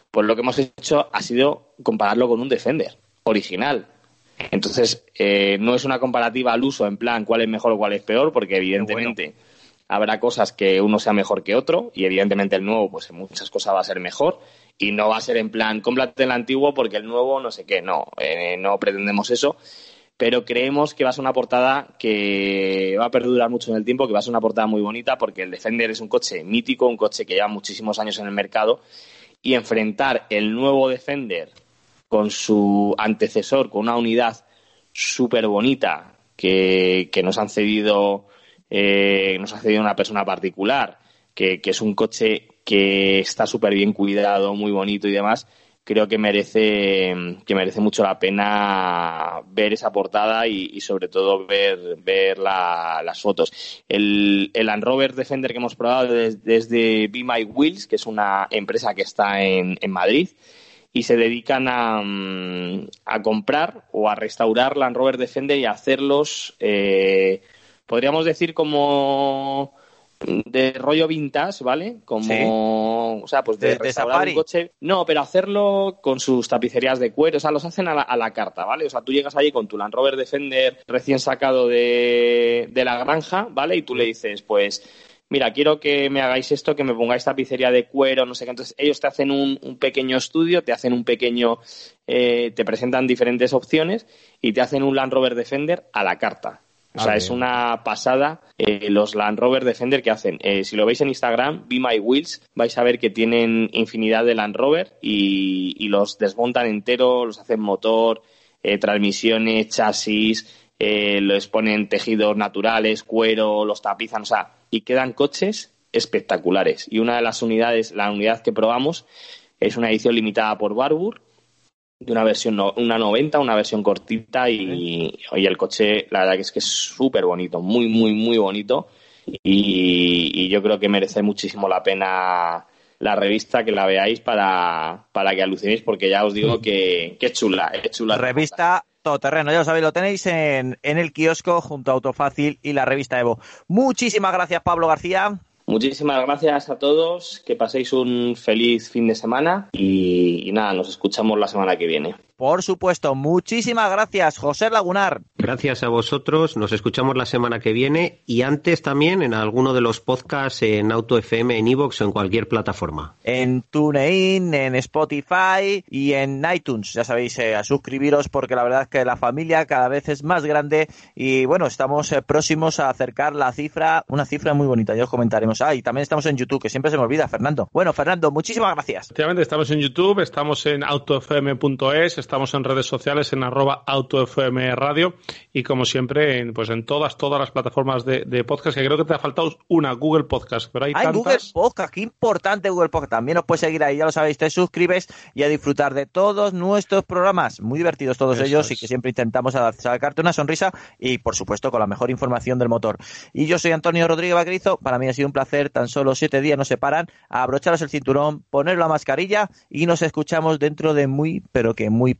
pues lo que hemos hecho ha sido compararlo con un Defender original. Entonces, eh, no es una comparativa al uso, en plan cuál es mejor o cuál es peor, porque evidentemente habrá cosas que uno sea mejor que otro y evidentemente el nuevo pues en muchas cosas va a ser mejor y no va a ser en plan cómprate el antiguo porque el nuevo no sé qué, no, eh, no pretendemos eso, pero creemos que va a ser una portada que va a perdurar mucho en el tiempo, que va a ser una portada muy bonita porque el Defender es un coche mítico, un coche que lleva muchísimos años en el mercado y enfrentar el nuevo Defender con su antecesor, con una unidad súper bonita que, que nos han cedido eh, nos ha cedido una persona particular, que, es un coche que está súper bien cuidado, muy bonito y demás, creo que merece, que merece mucho la pena ver esa portada y, sobre todo ver, ver las fotos. El, el Land Rover Defender que hemos probado desde, Be My Wheels, que es una empresa que está en, Madrid, y se dedican a, mm, a, comprar o a restaurar Land Rover Defender y hacerlos eh, podríamos decir como de rollo vintage, ¿vale? Como, o sea, pues de, restaurar un coche. No, pero hacerlo con sus tapicerías de cuero, o sea, los hacen a la, carta, ¿vale? O sea, tú llegas allí con tu Land Rover Defender recién sacado de, la granja, ¿vale? Y tú le dices, pues, mira, quiero que me hagáis esto, que me pongáis tapicería de cuero, no sé qué. Entonces, ellos te hacen un, pequeño estudio, te hacen un pequeño, eh, te presentan diferentes opciones y te hacen un Land Rover Defender a la carta. O sea, es una pasada eh, los Land Rover Defender que hacen. Eh, si lo veis en Instagram, Be My Wheels, vais a ver que tienen infinidad de Land Rover y, los desmontan entero, los hacen motor, eh, transmisiones, chasis, les ponen tejidos naturales, cuero, los tapizan, o sea, y quedan coches espectaculares. Y una de las unidades, la unidad que probamos, es una edición limitada por Barbour, de una versión, una 90, una versión cortita y, hoy el coche, la verdad que es que es súper bonito, muy, muy, muy bonito y, yo creo que merece muchísimo la pena la revista que la veáis para, para que alucinéis porque ya os digo que, que es chula, es chula. Revista Todoterreno, ya lo sabéis, lo tenéis en, en el kiosco junto a Autofácil y la revista Evo. Muchísimas gracias Pablo García. Muchísimas gracias a todos, que paséis un feliz fin de semana y, nada, nos escuchamos la semana que viene. Por supuesto, muchísimas gracias, José Lagunar. Gracias a vosotros, nos escuchamos la semana que viene y antes también en alguno de los podcasts en Auto FM, en Evox o en cualquier plataforma. En TuneIn, en Spotify y en iTunes. Ya sabéis, eh, a suscribiros porque la verdad es que la familia cada vez es más grande y bueno, estamos eh, próximos a acercar la cifra, una cifra muy bonita, ya os comentaremos. Ah, y también estamos en YouTube, que siempre se me olvida, Fernando. Bueno, Fernando, muchísimas gracias. Efectivamente, estamos en YouTube, estamos en autofm.es, estamos en redes sociales en arroba autofm radio y como siempre en, pues en todas, todas las plataformas de, podcast, que creo que te ha faltado una, Google Podcast, pero hay, hay Google Podcast, qué importante Google Podcast, también os puedes seguir ahí, ya lo sabéis, te suscribes y a disfrutar de todos nuestros programas, muy divertidos todos ellos y que siempre intentamos sacarte una sonrisa y por supuesto con la mejor información del motor. Y yo soy Antonio Rodríguez Vaquerizo, para mí ha sido un placer, tan solo siete días nos separan, abrocharos el cinturón, poner la mascarilla y nos escuchamos dentro de muy, pero que muy